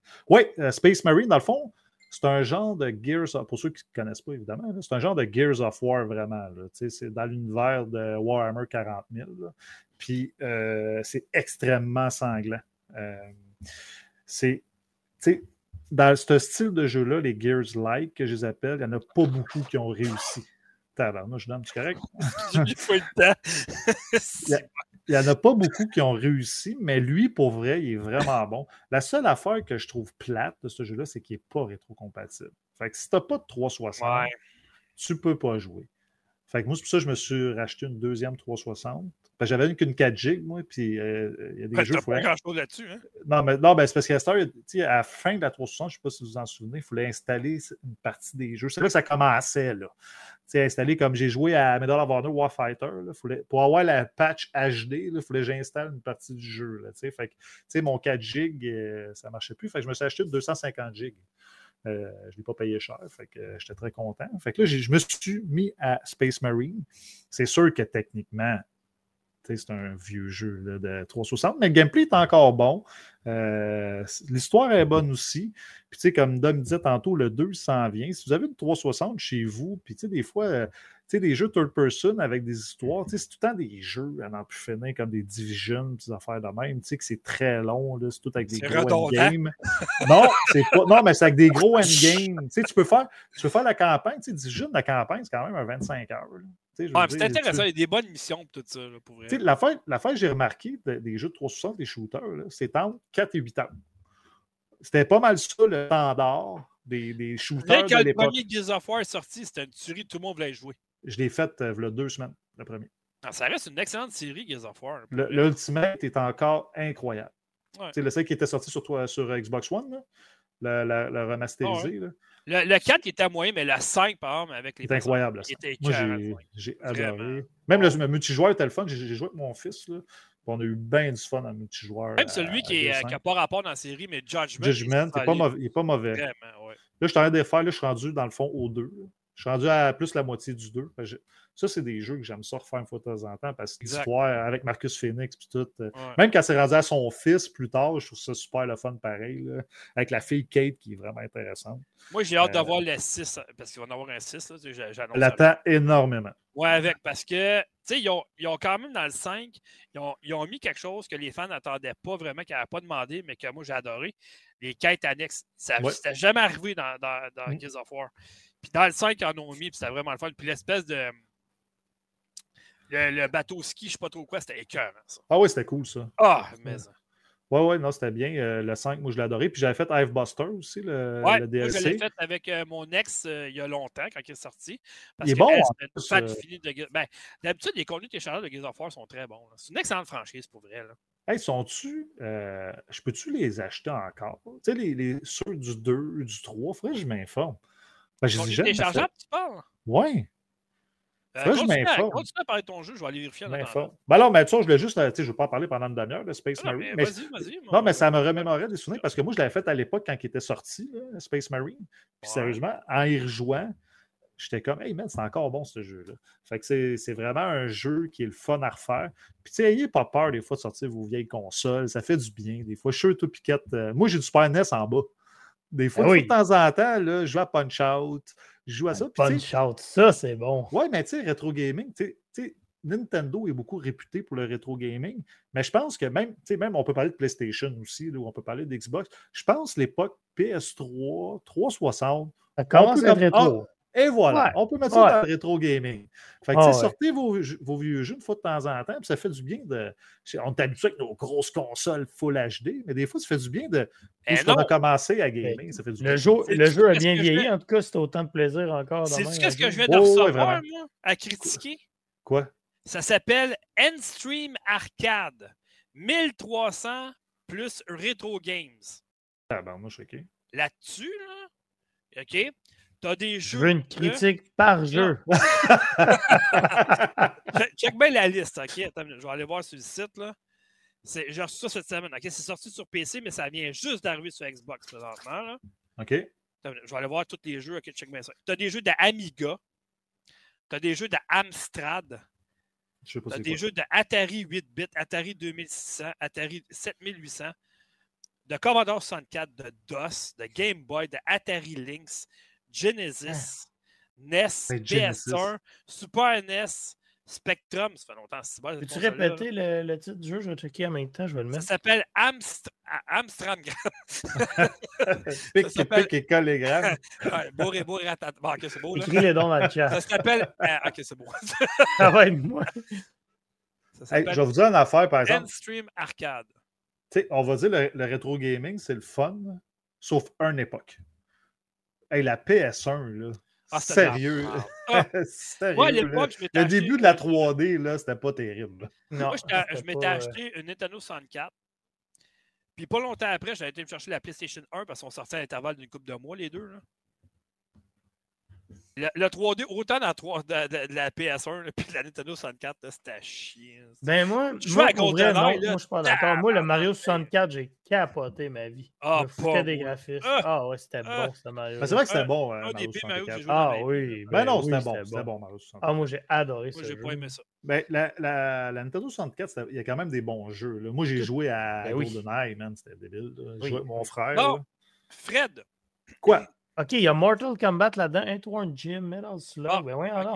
Oui, euh, Space Marine, dans le fond, c'est un genre de Gears of... Pour ceux qui ne connaissent pas, évidemment, c'est un genre de Gears of War, vraiment. Tu C'est dans l'univers de Warhammer 40 000. là. Puis, euh, c'est extrêmement sanglant. Euh, c'est... tu Dans ce style de jeu-là, les Gears-like, que je les appelle, il n'y en a pas beaucoup qui ont réussi. Tabarnak, je donne, c'est correct? <laughs> J'ai eu le temps. <laughs> Il n'y en a pas beaucoup qui ont réussi, mais lui, pour vrai, il est vraiment bon. La seule affaire que je trouve plate de ce jeu-là, c'est qu'il n'est pas rétrocompatible. Fait que si tu n'as pas de 360, Ouais. tu ne peux pas jouer. Fait que moi, c'est pour ça que je me suis racheté une deuxième 360. Parce que J'avais une qu'une 4 GB, moi, puis euh, il y a des jeux. Fallait- pas grand-chose là-dessus. Hein? Non, mais non, ben, c'est parce qu'à à la fin de la 360, je ne sais pas si vous vous en souvenez, il fallait installer une partie des jeux. C'est là que ça commençait, là. Installer comme j'ai joué à Medal of Honor Warfighter, là, fallait- pour avoir la patch HD, il fallait que j'installe une partie du jeu. Là, fait que, mon 4 GB, euh, ça ne marchait plus. Fait que je me suis acheté une 250 GB. Euh, je ne l'ai pas payé cher, fait que euh, j'étais très content. Fait que là, je me suis mis à Space Marine. C'est sûr que techniquement, c'est un vieux jeu de 360, mais le gameplay est encore bon. Euh, L'histoire est bonne aussi. Puis, comme Dom disait tantôt, le 2 s'en vient. Si vous avez une 360 chez vous, puis, des fois, sais, des jeux third person avec des histoires, tu sais, c'est tout le temps des jeux à n'en plus finir, comme des Division, puis des affaires de même, tu sais, que c'est très long, là, c'est tout avec des gros endgames. non, c'est pas, non, mais c'est avec des gros endgames. Tu sais, tu peux faire, tu peux faire la campagne, tu sais, Division, la campagne, c'est quand même un 25 heures. Ouais, c'est intéressant. tu- Il y a des bonnes missions pour tout ça, là, pour sais, l'affaire, l'affaire que j'ai remarqué de- des jeux de 360, des shooters, c'est entre 4 et 8 ans. C'était pas mal ça le standard des, des shooters Dès de que le premier Gears of War est sorti, c'était une tuerie, tout le monde voulait jouer. Je l'ai fait euh, deux semaines, le premier. Non, ça reste une excellente série, Gears of War. L'Ultimate est encore incroyable. Ouais. Sais, le seul qui était sorti sur, toi, sur euh, Xbox One, là, le, le- le remasterisé, là, Le, le 4 il était moyen, mais le 5, par exemple, avec les c'est incroyable. était Moi, j'ai- adoré. Même le, le multijoueur était le fun. J'ai joué avec mon fils. Là, on a eu bien du fun en multijoueur. Même à- celui à qui n'a 2.5. pas rapport dans la série, mais Judgment. Judgment, il n'est pas, mauvais- il est pas mauvais. Vraiment, ouais. Là, je suis en train de faire, là, je suis rendu dans le fond au 2. Je suis rendu à plus la moitié du 2. Fait que je- Ça, c'est des jeux que j'aime ça refaire une fois de temps en temps parce que l'histoire avec Marcus Phoenix puis tout. euh, Ouais. Même quand c'est rendu à son fils plus tard, je trouve ça super le fun pareil. là, avec la fille Kate qui est vraiment intéressante. Moi, j'ai hâte Euh, d'avoir le 6, parce qu'il va en avoir un 6. Là, tu sais, j'a- j'annonce l'attends énormément. Ouais, avec, parce que, tu sais, ils ont, ils ont quand même dans le 5, ils ont, ils ont mis quelque chose que les fans n'attendaient pas vraiment, qu'ils n'avaient pas demandé, mais que moi j'ai adoré. Les quêtes annexes. Ça Ouais. n'était jamais arrivé dans, dans, dans Mm. Gears of War. Puis dans le 5, ils en ont mis, puis c'était vraiment le fun. Puis l'espèce de. Le, le bateau ski, je sais pas trop quoi, c'était écœurant, ça. Ah oui, c'était cool ça. Ah, mais. Ouais, ouais, non, c'était bien. Euh, le 5, moi, je l'ai adoré. Puis j'avais fait Hive Buster aussi, le, Ouais, le moi, je l'ai DLC. fait avec euh, mon ex euh, il y a longtemps, quand il est sorti. Parce Il est que bon, elle, plus, finie de ben, D'habitude, les contenus téléchargeables de Gears of War sont très bons. C'est une excellente franchise, pour vrai. Là. Hey, sont-tu. je peux-tu les acheter encore? Tu sais, les, les, ceux du 2, du 3, faudrait que je m'informe. Ben, téléchargeables, tu parles? Euh, Faudrait que je m'informe. continue à parler de ton jeu, je vais aller vérifier. Ben alors, mais tu sais, je voulais juste. euh, Tu sais, je ne veux pas en parler pendant une demi-heure de Space Ah, non, Marine. mais mais- vas-y, vas-y. Non, mais ça me remémorait des souvenirs parce que moi, je l'avais fait à l'époque quand il était sorti, là, Space Marine. Puis Ouais. sérieusement, en y rejouant, j'étais comme, hey man, c'est encore bon ce jeu-là. Fait que c'est- vraiment un jeu qui est le fun à refaire. Puis, tu sais, ayez pas peur des fois de sortir vos vieilles consoles. Ça fait du bien. Des fois, je suis toi, Piquette. euh, moi, j'ai du Super NES en bas. Des fois, Ah oui. de temps en temps, là, je joue à Punch Out, je joue à ça. Tu sais, Punch Out, ça, c'est bon. Ouais, mais tu sais, rétro gaming, tu sais- Nintendo est beaucoup réputé pour le rétro gaming, mais je pense que même, tu sais, même on peut parler de PlayStation aussi, là, ou on peut parler d'Xbox. Je pense l'époque PS3, 360, Ça commence à être mettre- rétro. Et voilà, Ouais, on peut mettre ça ouais. dans le rétro gaming. Fait que, Ah tu sais, ouais. sortez vos, vieux jeux une fois de temps en temps, puis ça fait du bien de. On est habitué avec nos grosses consoles Full HD, mais des fois, ça fait du bien de. Eh Puisqu'on a commencé à gaming, ça fait du bien. Le jeu, C'est- le jeu a bien je vieilli? En tout cas, c'est autant de plaisir encore. de qu'est-ce à que je jouer. viens de Oh, ouais, recevoir, moi, à critiquer? Quoi? Ça s'appelle Endstream Arcade. 1300 plus Retro Games. Ah, ben, moi, je suis OK. Là-dessus, là, OK, t'as des Je jeux. veux une là. critique par jeu. <laughs> <laughs> Check, bien la liste, OK? Attends, je vais aller voir sur le site, là. C'est- J'ai reçu ça cette semaine, OK? C'est sorti sur PC, mais ça vient juste d'arriver sur Xbox présentement, là. OK? Attends Je vais aller voir tous les jeux, OK? Check bien ça. T'as des jeux d'Amiga. T'as des jeux d'Amstrad. Je sais pas T'as des quoi. jeux de Atari 8 bits, Atari 2600, Atari 7800, de Commodore 64, de DOS, de Game Boy, de Atari Lynx, Genesis, NES, Ben, Genesis. PS1, Super NES, Spectrum, ça fait longtemps, c'est bon. Peux-tu répéter le, le titre du jeu? Je vais checker en même temps. Je vais le là. Ça mettre. s'appelle Amst Amstrad. <laughs> Pic, s'appelle- pic et collégramme. <laughs> ouais, beau et beau ratat- Bon, ok, c'est beau, là. Écris les dons dans le chat. Ça s'appelle. ah, ok, c'est beau. <laughs> Ah ouais, moi. Hey, je vais vous dire une affaire, par exemple. Endstream Arcade. Tu sais, on va dire le, le rétro gaming, c'est le fun, sauf une époque. Hey, la PS1, là. Ah, sérieux. <laughs> Ah, Sérieux, Moi, à là. l'époque, je m'étais Le début de la 3D, là, c'était pas terrible. Non, Moi, je m'étais pas, euh, acheté une Nintendo 64. Puis pas longtemps après, j'avais été me chercher la PlayStation 1 parce qu'on sortait à l'intervalle d'une couple de mois, les deux. là. Le, le 3D, autant dans la, 3 de, de- de la PS1 là, puis de la Nintendo 64, là, c'était à chier. Ben moi, Je joue moi, à pour vrai, non, GoldenEye, moi là. je suis pas d'accord. Moi, le Mario 64, j'ai capoté ma vie. Ah, je me foutais pas des moi. graphismes. Ah, Ah, ouais, c'était ah. bon, ce Mario. Mais c'est vrai que c'était bon. euh, des Mario pires Mario que j'ai 64. joué dans Ah oui. Ben non, oui, c'était bon. C'était bon, Mario 64. Ah, moi, j'ai adoré Moi, ce j'ai jeu. pas aimé ça. Ben, la, la, la Nintendo 64, c'était- il y a quand même des bons jeux. là. Moi, j'ai joué à Ben. GoldenEye, man. C'était débile. là. J'ai joué avec mon frère. Là. Fred, Quoi? Ok, il y a Mortal Kombat là-dedans, Intworn Gym, Metal Slug. Ah, ben oui, alors.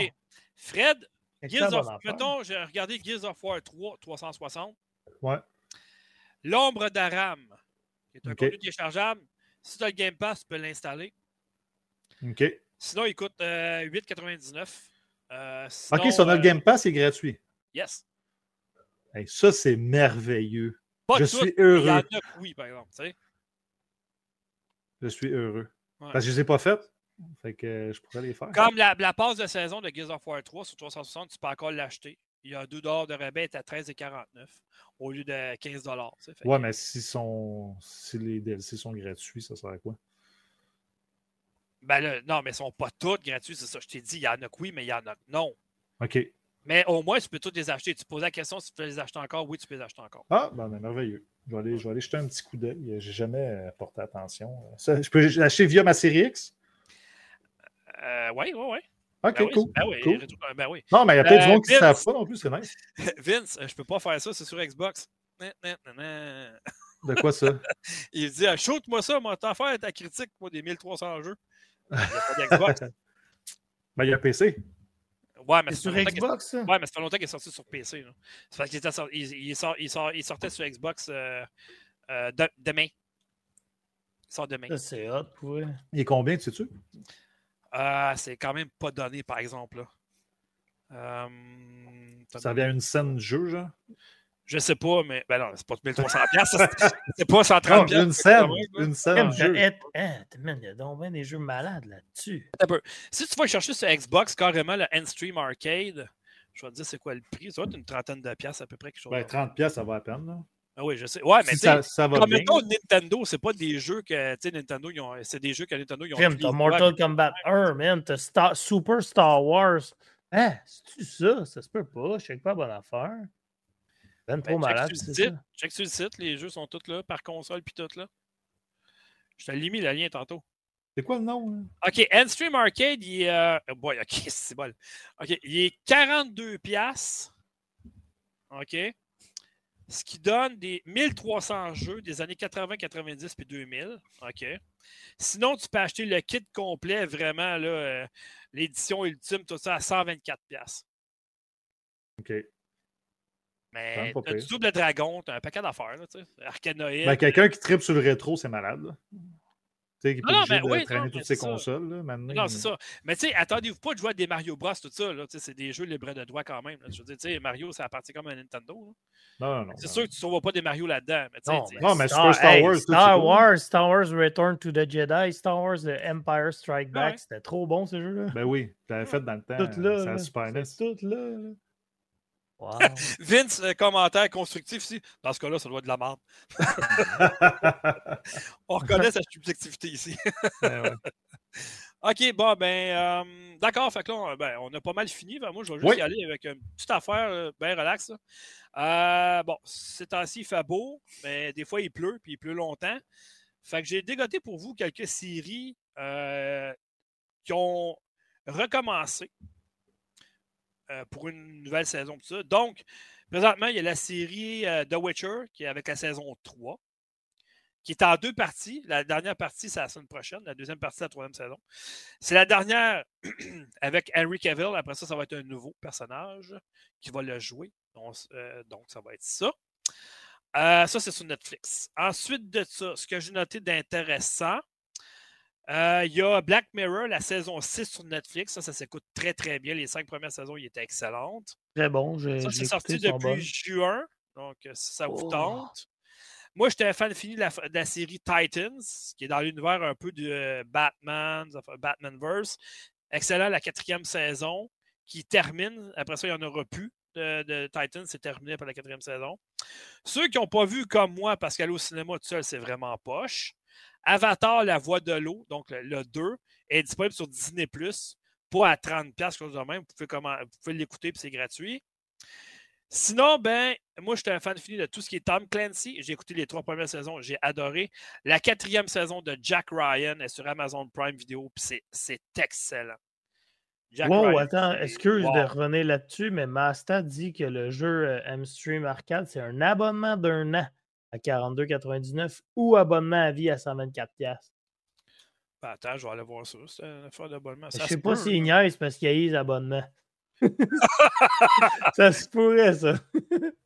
Fred, Gears of, mettons, j'ai regardé Gears of War 3 360. Ouais. L'ombre d'Aram, qui est un Ok. contenu téléchargeable. Si tu as le Game Pass, tu peux l'installer. OK. Sinon, il coûte euh, 8,99. Euh, sinon, OK, si on a euh, le Game Pass, c'est gratuit. Yes. Hey, ça, c'est merveilleux. Pas Je tout, suis mais Il y en heureux. a oui, par exemple. Je suis heureux. Ouais. Parce que je ne les ai pas faites. Fait que je pourrais les faire. Comme la, la passe de saison de Gears of War 3 sur 360, tu peux encore l'acheter. Il y a 2 de rabais, est à 13,49 au lieu de 15 tu sais. Fait Ouais, que- mais si, sont... si les DLC sont gratuits, ça sert à quoi? Ben là, non, mais ils sont pas toutes gratuits, c'est ça. Je t'ai dit, il y en a que oui, mais il y en a que non. OK. Mais au moins, tu peux toutes les acheter. Tu poses la question si tu peux les acheter encore. Oui, tu peux les acheter encore. Ah, ben, ben, merveilleux. Je vais, aller, je vais aller jeter un petit coup d'œil. J'ai jamais euh, porté attention. Ça, je peux l'acheter via ma série X? Euh, oui, oui, oui. Ok, Ben oui, cool. ben oui, cool. ben oui. Non, mais il y a peut-être Euh, du monde qui ne savent pas non plus, c'est nice. <laughs> Vince, euh, je peux pas faire ça, c'est sur Xbox. De quoi ça? <laughs> Il dit ah, shoot-moi ça, moi, t'en faire ta critique, moi, des 1300 jeux. Il n'y a pas d'Xbox. <laughs> Ben, il y a PC. Ouais, mais C'est sur fait longtemps qu'il- Xbox, ça? Ouais, mais ça fait longtemps qu'il est sorti sur PC. là. C'est parce qu'il était sorti- il, il sort- il sort- il sortait sur Xbox euh, euh, de- demain. Il sort demain. Ça, c'est hot, ouais. Il est combien, tu sais-tu? Ah, c'est quand même pas donné, par exemple. là. Euh, Ça vient à une scène de jeu, genre? Je sais pas, mais ben non, c'est pas 1300 piastres, ça, c'est- c'est pas 130 Non, piastres, une scène. Une scène eh, hein, man, il y a donc bien des jeux malades là-dessus. Si tu vas chercher sur Xbox carrément le Endstream Arcade, je vais te dire c'est quoi le prix. Ça va être une trentaine de piastres à peu près. Quelque chose Ben, comme ça. 30 pièces, ça va à peine. Là. Ah oui, je sais. Ouais, mais si ça, ça va comme bien. mettons Nintendo, c'est pas des jeux que tu sais, Nintendo, ils ont- c'est des jeux que Nintendo ils ont. Pris t'as Mortal. Kombat 1, man. T'as Star- Super Star Wars. Hein, c'est-tu ça? Ça se peut pas. Je sais pas bonne affaire. Ben trop Ben, check malade, sur le c'est site. ça. Check sur le site, les jeux sont tous là, par console puis tout là. Je te l'ai mis le lien tantôt. C'est quoi le nom? hein? OK, Endstream Arcade, il est. euh, oh boy, <laughs> OK, c'est bon. OK, il est 42 piastres. OK. Ce qui donne des 1300 jeux des années 80, 90 puis 2000. OK. Sinon, tu peux acheter le kit complet, vraiment, là, euh, l'édition ultime, tout ça, à 124 piastres. OK. Mais t'as du double dragon, t'as un paquet d'affaires, là, tu sais. Arcanoïde. Ben, quelqu'un qui tripe sur le rétro, c'est malade. là. Tu sais, qui peut Non, mais de oui, traîner non, toutes ses ça. consoles. Là, maintenant. Non, c'est ça. Mais tu sais, attendez-vous pas de jouer à des Mario Bros, tout ça. là. Tu sais, C'est des jeux libres de droit quand même. là. Je veux dire, tu sais, Mario, ça appartient comme à Nintendo. là. Non, non, non. C'est sûr que tu ne sauves pas des Mario là-dedans. Mais tu sais, Non, Non, mais Star, Super Star hey, Wars, tout, Star. Wars, Star Wars Return to the Jedi, Star Wars The Empire Strike Back, Ouais. c'était trop bon ce jeu-là. Ben oui, tu l'avais fait dans le temps. tout là, C'est Super NES. Tout là. Wow. <laughs> Vince, euh, commentaire constructif ici. Dans ce cas-là, ça doit être de la merde. <laughs> On reconnaît sa subjectivité ici. <laughs> Ben ouais. OK, bon, ben, euh, d'accord. Fait que là, on, ben, on a pas mal fini. Ben, moi, je vais juste Oui. y aller avec une petite affaire euh, bien relax. Euh, bon, ces temps-ci, il fait beau, mais des fois, il pleut, puis il pleut longtemps. Fait que j'ai dégoté pour vous quelques séries euh, qui ont recommencé euh, pour une nouvelle saison. ça. Donc, présentement, il y a la série euh, The Witcher qui est avec la saison 3 qui est en deux parties. La dernière partie, c'est la semaine prochaine. La deuxième partie, c'est la troisième saison. C'est la dernière <clears throat> avec Henry Cavill. Après ça, ça va être un nouveau personnage qui va le jouer. Donc, euh, ça va être ça. Ça, c'est sur Netflix. Ensuite de ça, ce que j'ai noté d'intéressant, il y a Black Mirror, la saison 6 sur Netflix. Ça, ça s'écoute très, très bien. Les cinq premières saisons, il étaient excellentes. Très bon. je- Ça, c'est sorti depuis juin. Donc, euh, si ça vous Oh. tente. Moi, j'étais un fan fini de la, de la série Titans, qui est dans l'univers un peu de euh, Batman, Batmanverse. Excellent, la quatrième saison, qui termine. Après ça, il n'y en aura plus de, de Titans. C'est terminé pour la quatrième saison. Ceux qui n'ont pas vu comme moi, parce qu'aller au cinéma tout seul, c'est vraiment poche. Avatar, La Voix de l'eau, donc le, le 2, est disponible sur Disney+, pas à 30$, quelque chose de même. Vous pouvez, vous pouvez l'écouter, puis c'est gratuit. Sinon, ben, moi, j'étais un fan fini de tout ce qui est Tom Clancy. J'ai écouté les trois premières saisons, j'ai adoré. La quatrième saison de Jack Ryan est sur Amazon Prime Video, puis c'est- excellent. Jack Wow, Ryan, attends, excuse wow. de revenir là-dessus, mais Masta dit que le jeu euh, M-Stream Arcade, c'est un abonnement d'un an à 42,99 ou abonnement à vie à 124$. piastres. Ben, attends, je vais aller voir ça. C'est une affaire d'abonnement. Je Ça sais pas peut, s'il là. niaise parce qu'il y a les abonnements. <laughs> ça se pourrait, ça.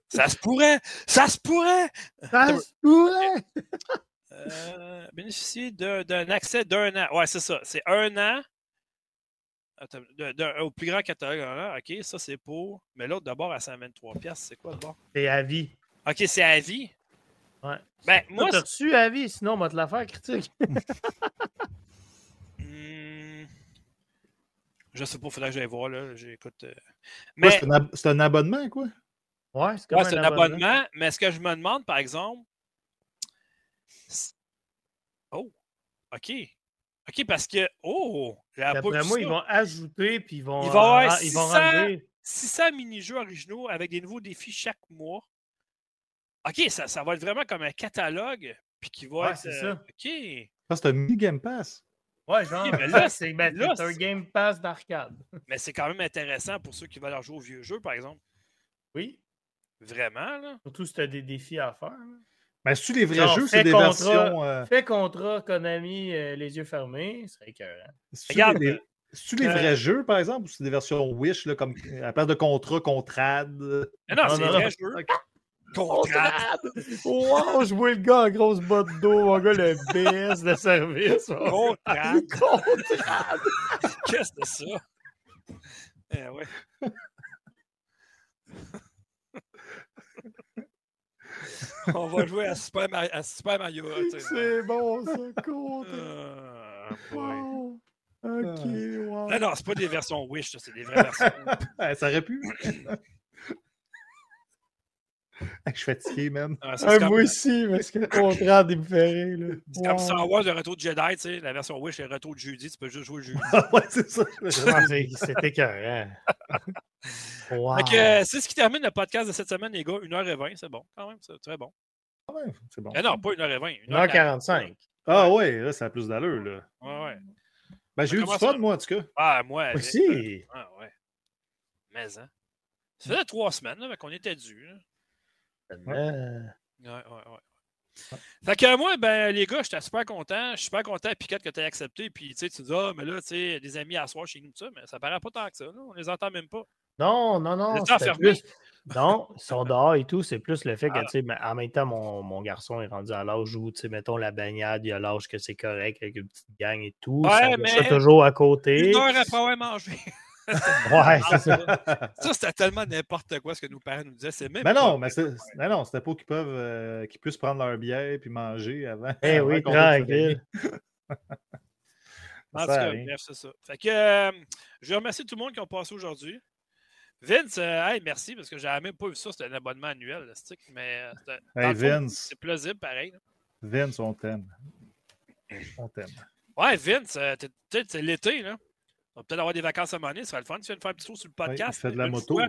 Ça se pourrait! Ça se pourrait! Ça se pourrait! Euh, bénéficier d'un accès d'un an. Ouais, c'est ça. C'est un an. Attends, au plus grand catalogue. OK, ça c'est pour. Mais l'autre d'abord à 123$. piastres, C'est quoi d'abord? C'est à vie. OK, c'est à vie? Ouais. Ben, Moi, moi, t'as reçu à vie, sinon on va te la faire critique. <laughs> Hmm. Je sais pas, faudrait que j'aille voir, là. J'écoute. euh. Mais, c'est un, ab- un abonnement, quoi? Ouais, c'est comme ouais, c'est un abonnement. Mais ce que je me demande, par exemple. Oh, OK. OK, parce que. Oh, vu moi, ça. ils vont ajouter puis ils vont, Il va y avoir euh, ils vont 600 enlever. 600 mini-jeux originaux avec des nouveaux défis chaque mois. OK, ça, ça va être vraiment comme un catalogue. Puis qui va Ouais, être. c'est euh, ça. OK. Ça, c'est un mini Game Pass. Ouais, genre, mais mais là, c'est <laughs> là, c'est un c'est- Game Pass d'arcade. <laughs> Mais c'est quand même intéressant pour ceux qui veulent leur jouer aux vieux jeux, par exemple. Oui. Vraiment, là. Surtout si tu as des défis à faire. là. Ben, c'est-tu les vrais Genre, jeux, c'est des contrat. versions. euh, Fais contrat Konami, euh, les yeux fermés, ce serait écœurant. c'est-tu Regarde, les- C'est-tu les euh, vrais jeux, par exemple, ou c'est des versions Wish, là, comme à la place de contrat, contrad? Mais non, Non, c'est non. vrai jeu. Contrat. Wow, je vois le gars en grosse botte d'eau, mon gars, le BS de service. Contrat. Contrat. Qu'est-ce que c'est ça? Eh ouais. On va jouer à Super, Mario, à Super Mario. tu sais. C'est bon, ça. Ah, boy. Wow. Ok, wow. Non, non, c'est pas des versions Wish, ça, c'est des vraies versions. <laughs> Ça aurait pu. <laughs> je suis fatigué, même. Ah, ça, Ah, c'est comme, moi aussi, parce que le fait rire. Là. c'est comme Wow. Star Wars, le retour de Jedi, tu sais. La version Wish, c'est le retour de jeudi. Tu peux juste jouer le jeudi. ouais, c'est ça. Ah, c'est- C'est écœurant. <laughs> Wow. Fait que euh, c'est ce qui termine le podcast de cette semaine, les gars. 1h20, c'est bon, quand même. C'est très bon. Ouais, c'est bon. Mais non, pas 1h20. 1h45. Ah ouais, là, ça a plus d'allure, là. Ouais, ouais. Ben, j'ai eu du fun, ça? moi, en tout cas. Ah, moi. Aussi. Ah, ouais. Mais, hein. Ça faisait trois semaines là, qu'on était dû. Ouais, ouais, ouais. Fait que moi, ben, les gars, j'étais super content. Je suis super content, Piquette, que tu aies accepté. Puis, tu sais, tu dis, ah, mais là, tu sais, des amis à soir chez nous, tout ça, mais ça paraît pas tant que ça. là. On les entend même pas. Non, non, non. Plus- Non, ils sont <laughs> dehors et tout. C'est plus le fait que, Ah. tu sais, mais en même temps, mon, mon garçon est rendu à l'âge où, tu sais, mettons, la bagnade, il a l'âge que c'est correct avec une petite gang et tout. Ouais, ça, mais- ça toujours à côté. Une heure après avoir mangé. <laughs> Ouais, c'est ça. ça, c'était tellement n'importe quoi ce que nos parents nous disaient. C'est même Mais pas non, mais non, c'était pas qu'ils peuvent euh, qu'ils puissent prendre leur bière puis manger avant. Eh avant oui, tranquille. En tout cas, bref, c'est ça. Fait que euh, je remercie tout le monde qui ont passé aujourd'hui. Vince, euh, hey, merci, parce que j'avais même pas vu ça, c'était un abonnement annuel, le stick, mais euh, Hey, c'est plausible, pareil. là. Vince, on t'aime. On t'aime. Ouais, Vince, euh, t'es- c'est l'été, là. On va peut-être avoir des vacances à monnaie, ça va le fun. Tu viens de faire un petit tour sur le Ouais, podcast. il fait de la une moto. fois.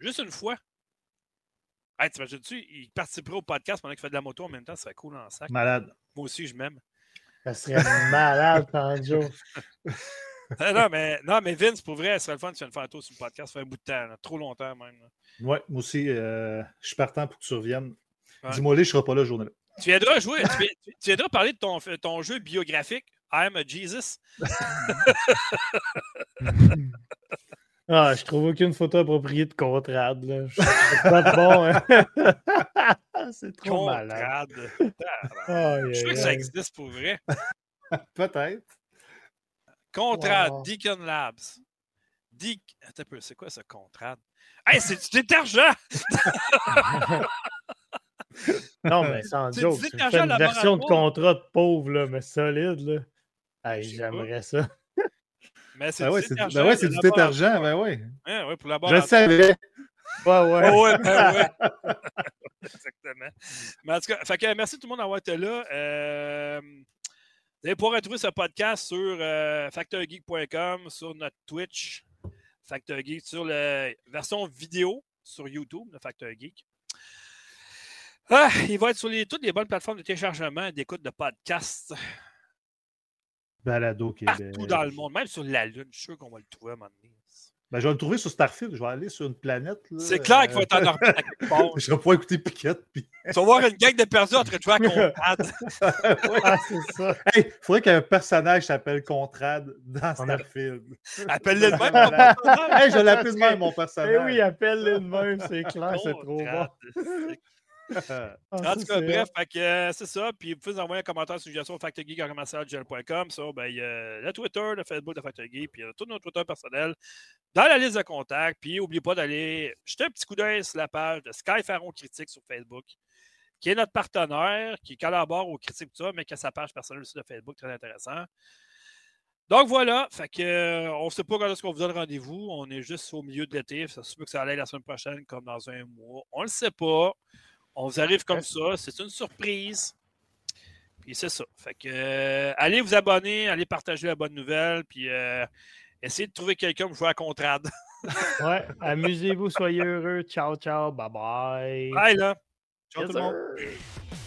juste une fois. Hey, t'imagines-tu, il participerait au podcast pendant qu'il fait de la moto en même temps, ça serait cool en sac. Malade. Moi aussi, je m'aime. Ça serait malade, <laughs> Tanjo. Non, mais, non, mais Vince, pour vrai, ce serait le fun si tu viens de faire un tour sur le podcast. Ça fait un bout de temps, là, trop longtemps même. Ouais, moi aussi, euh, je suis partant pour que tu reviennes. Ouais. Dis-moi je serai pas là journée-là. Tu viendras jouer, tu, tu viendras parler de ton, ton jeu biographique, I am a Jesus. <laughs> Ah, je trouve aucune photo appropriée de Contrad. Là. C'est pas bon. hein. <laughs> C'est trop malade. Conrad. Je suis sûr que ça existe pour vrai. <laughs> Peut-être. Contrad, Wow. Deacon Labs. Deacon. Attends un peu, c'est quoi ce Contrad? Hey, c'est du détergent! Non, mais sans C'est joke. fais une version de contrat de pauvre, là, mais solide. Là. Sais J'aimerais ça. <laughs> Mais c'est Ben ouais, c'est du, détergent. ben ouais, c'est de du laboratoire. détergent. Ben ouais. Ouais, pour la Je le savais. Ouais, ouais. Oh, ouais, ben ouais. <laughs> Exactement. Mais en tout cas, fait que, merci tout le monde d'avoir été là. Euh, vous allez pouvoir retrouver ce podcast sur euh, factorgeek.com, sur notre Twitch, Factor Geek, sur la version vidéo sur YouTube de Factor Geek. Ah, il va être sur les- toutes les bonnes plateformes de téléchargement et d'écoute de podcasts Balado Québec. partout dans le monde, même sur la Lune. Je suis sûr qu'on va le trouver à un moment donné. Ben, je vais le trouver sur Starfield. Je vais aller sur une planète. là, C'est clair qu'il va être en orbite à quelque part. <laughs> Je vais pouvoir écouter Piquette. Puis... Tu vas voir une gang de perdus en train de jouer à <laughs> Conrad. Ah, c'est ça. Hey, il faudrait qu'un personnage s'appelle Contrad dans Starfield. Appelle-le de même. <laughs> Personnage. hey, je l'appelle de même, mon Eh personnage. oui, appelle-le de même, c'est clair, c'est trop bon. Ah, En tout cas, bref, euh, c'est ça. Puis vous pouvez nous envoyer un commentaire, suggestion au factorgeek.com. Ça, ben, il y a le Twitter, le Facebook de Factorgeek, puis il y a tous nos Twitter personnels dans la liste de contacts. Puis n'oubliez pas d'aller jeter un petit coup d'œil sur la page de Sky Faron Critique sur Facebook, qui est notre partenaire, qui collabore aux critiques, tout ça, mais qui a sa page personnelle aussi de Facebook, très intéressant. Donc voilà, fait que, euh, on ne sait pas quand est-ce qu'on vous donne rendez-vous. On est juste au milieu de l'été. Ça se peut que ça allait la semaine prochaine comme dans un mois. On ne le sait pas. On vous arrive comme ça. C'est une surprise. Puis c'est ça. Fait que euh, allez vous abonner, allez partager la bonne nouvelle, puis euh, essayez de trouver quelqu'un pour jouer à Contrad. <laughs> Ouais, amusez-vous, soyez heureux. Ciao, ciao, bye bye. Bye là! Ciao Yes, tout le monde. sir.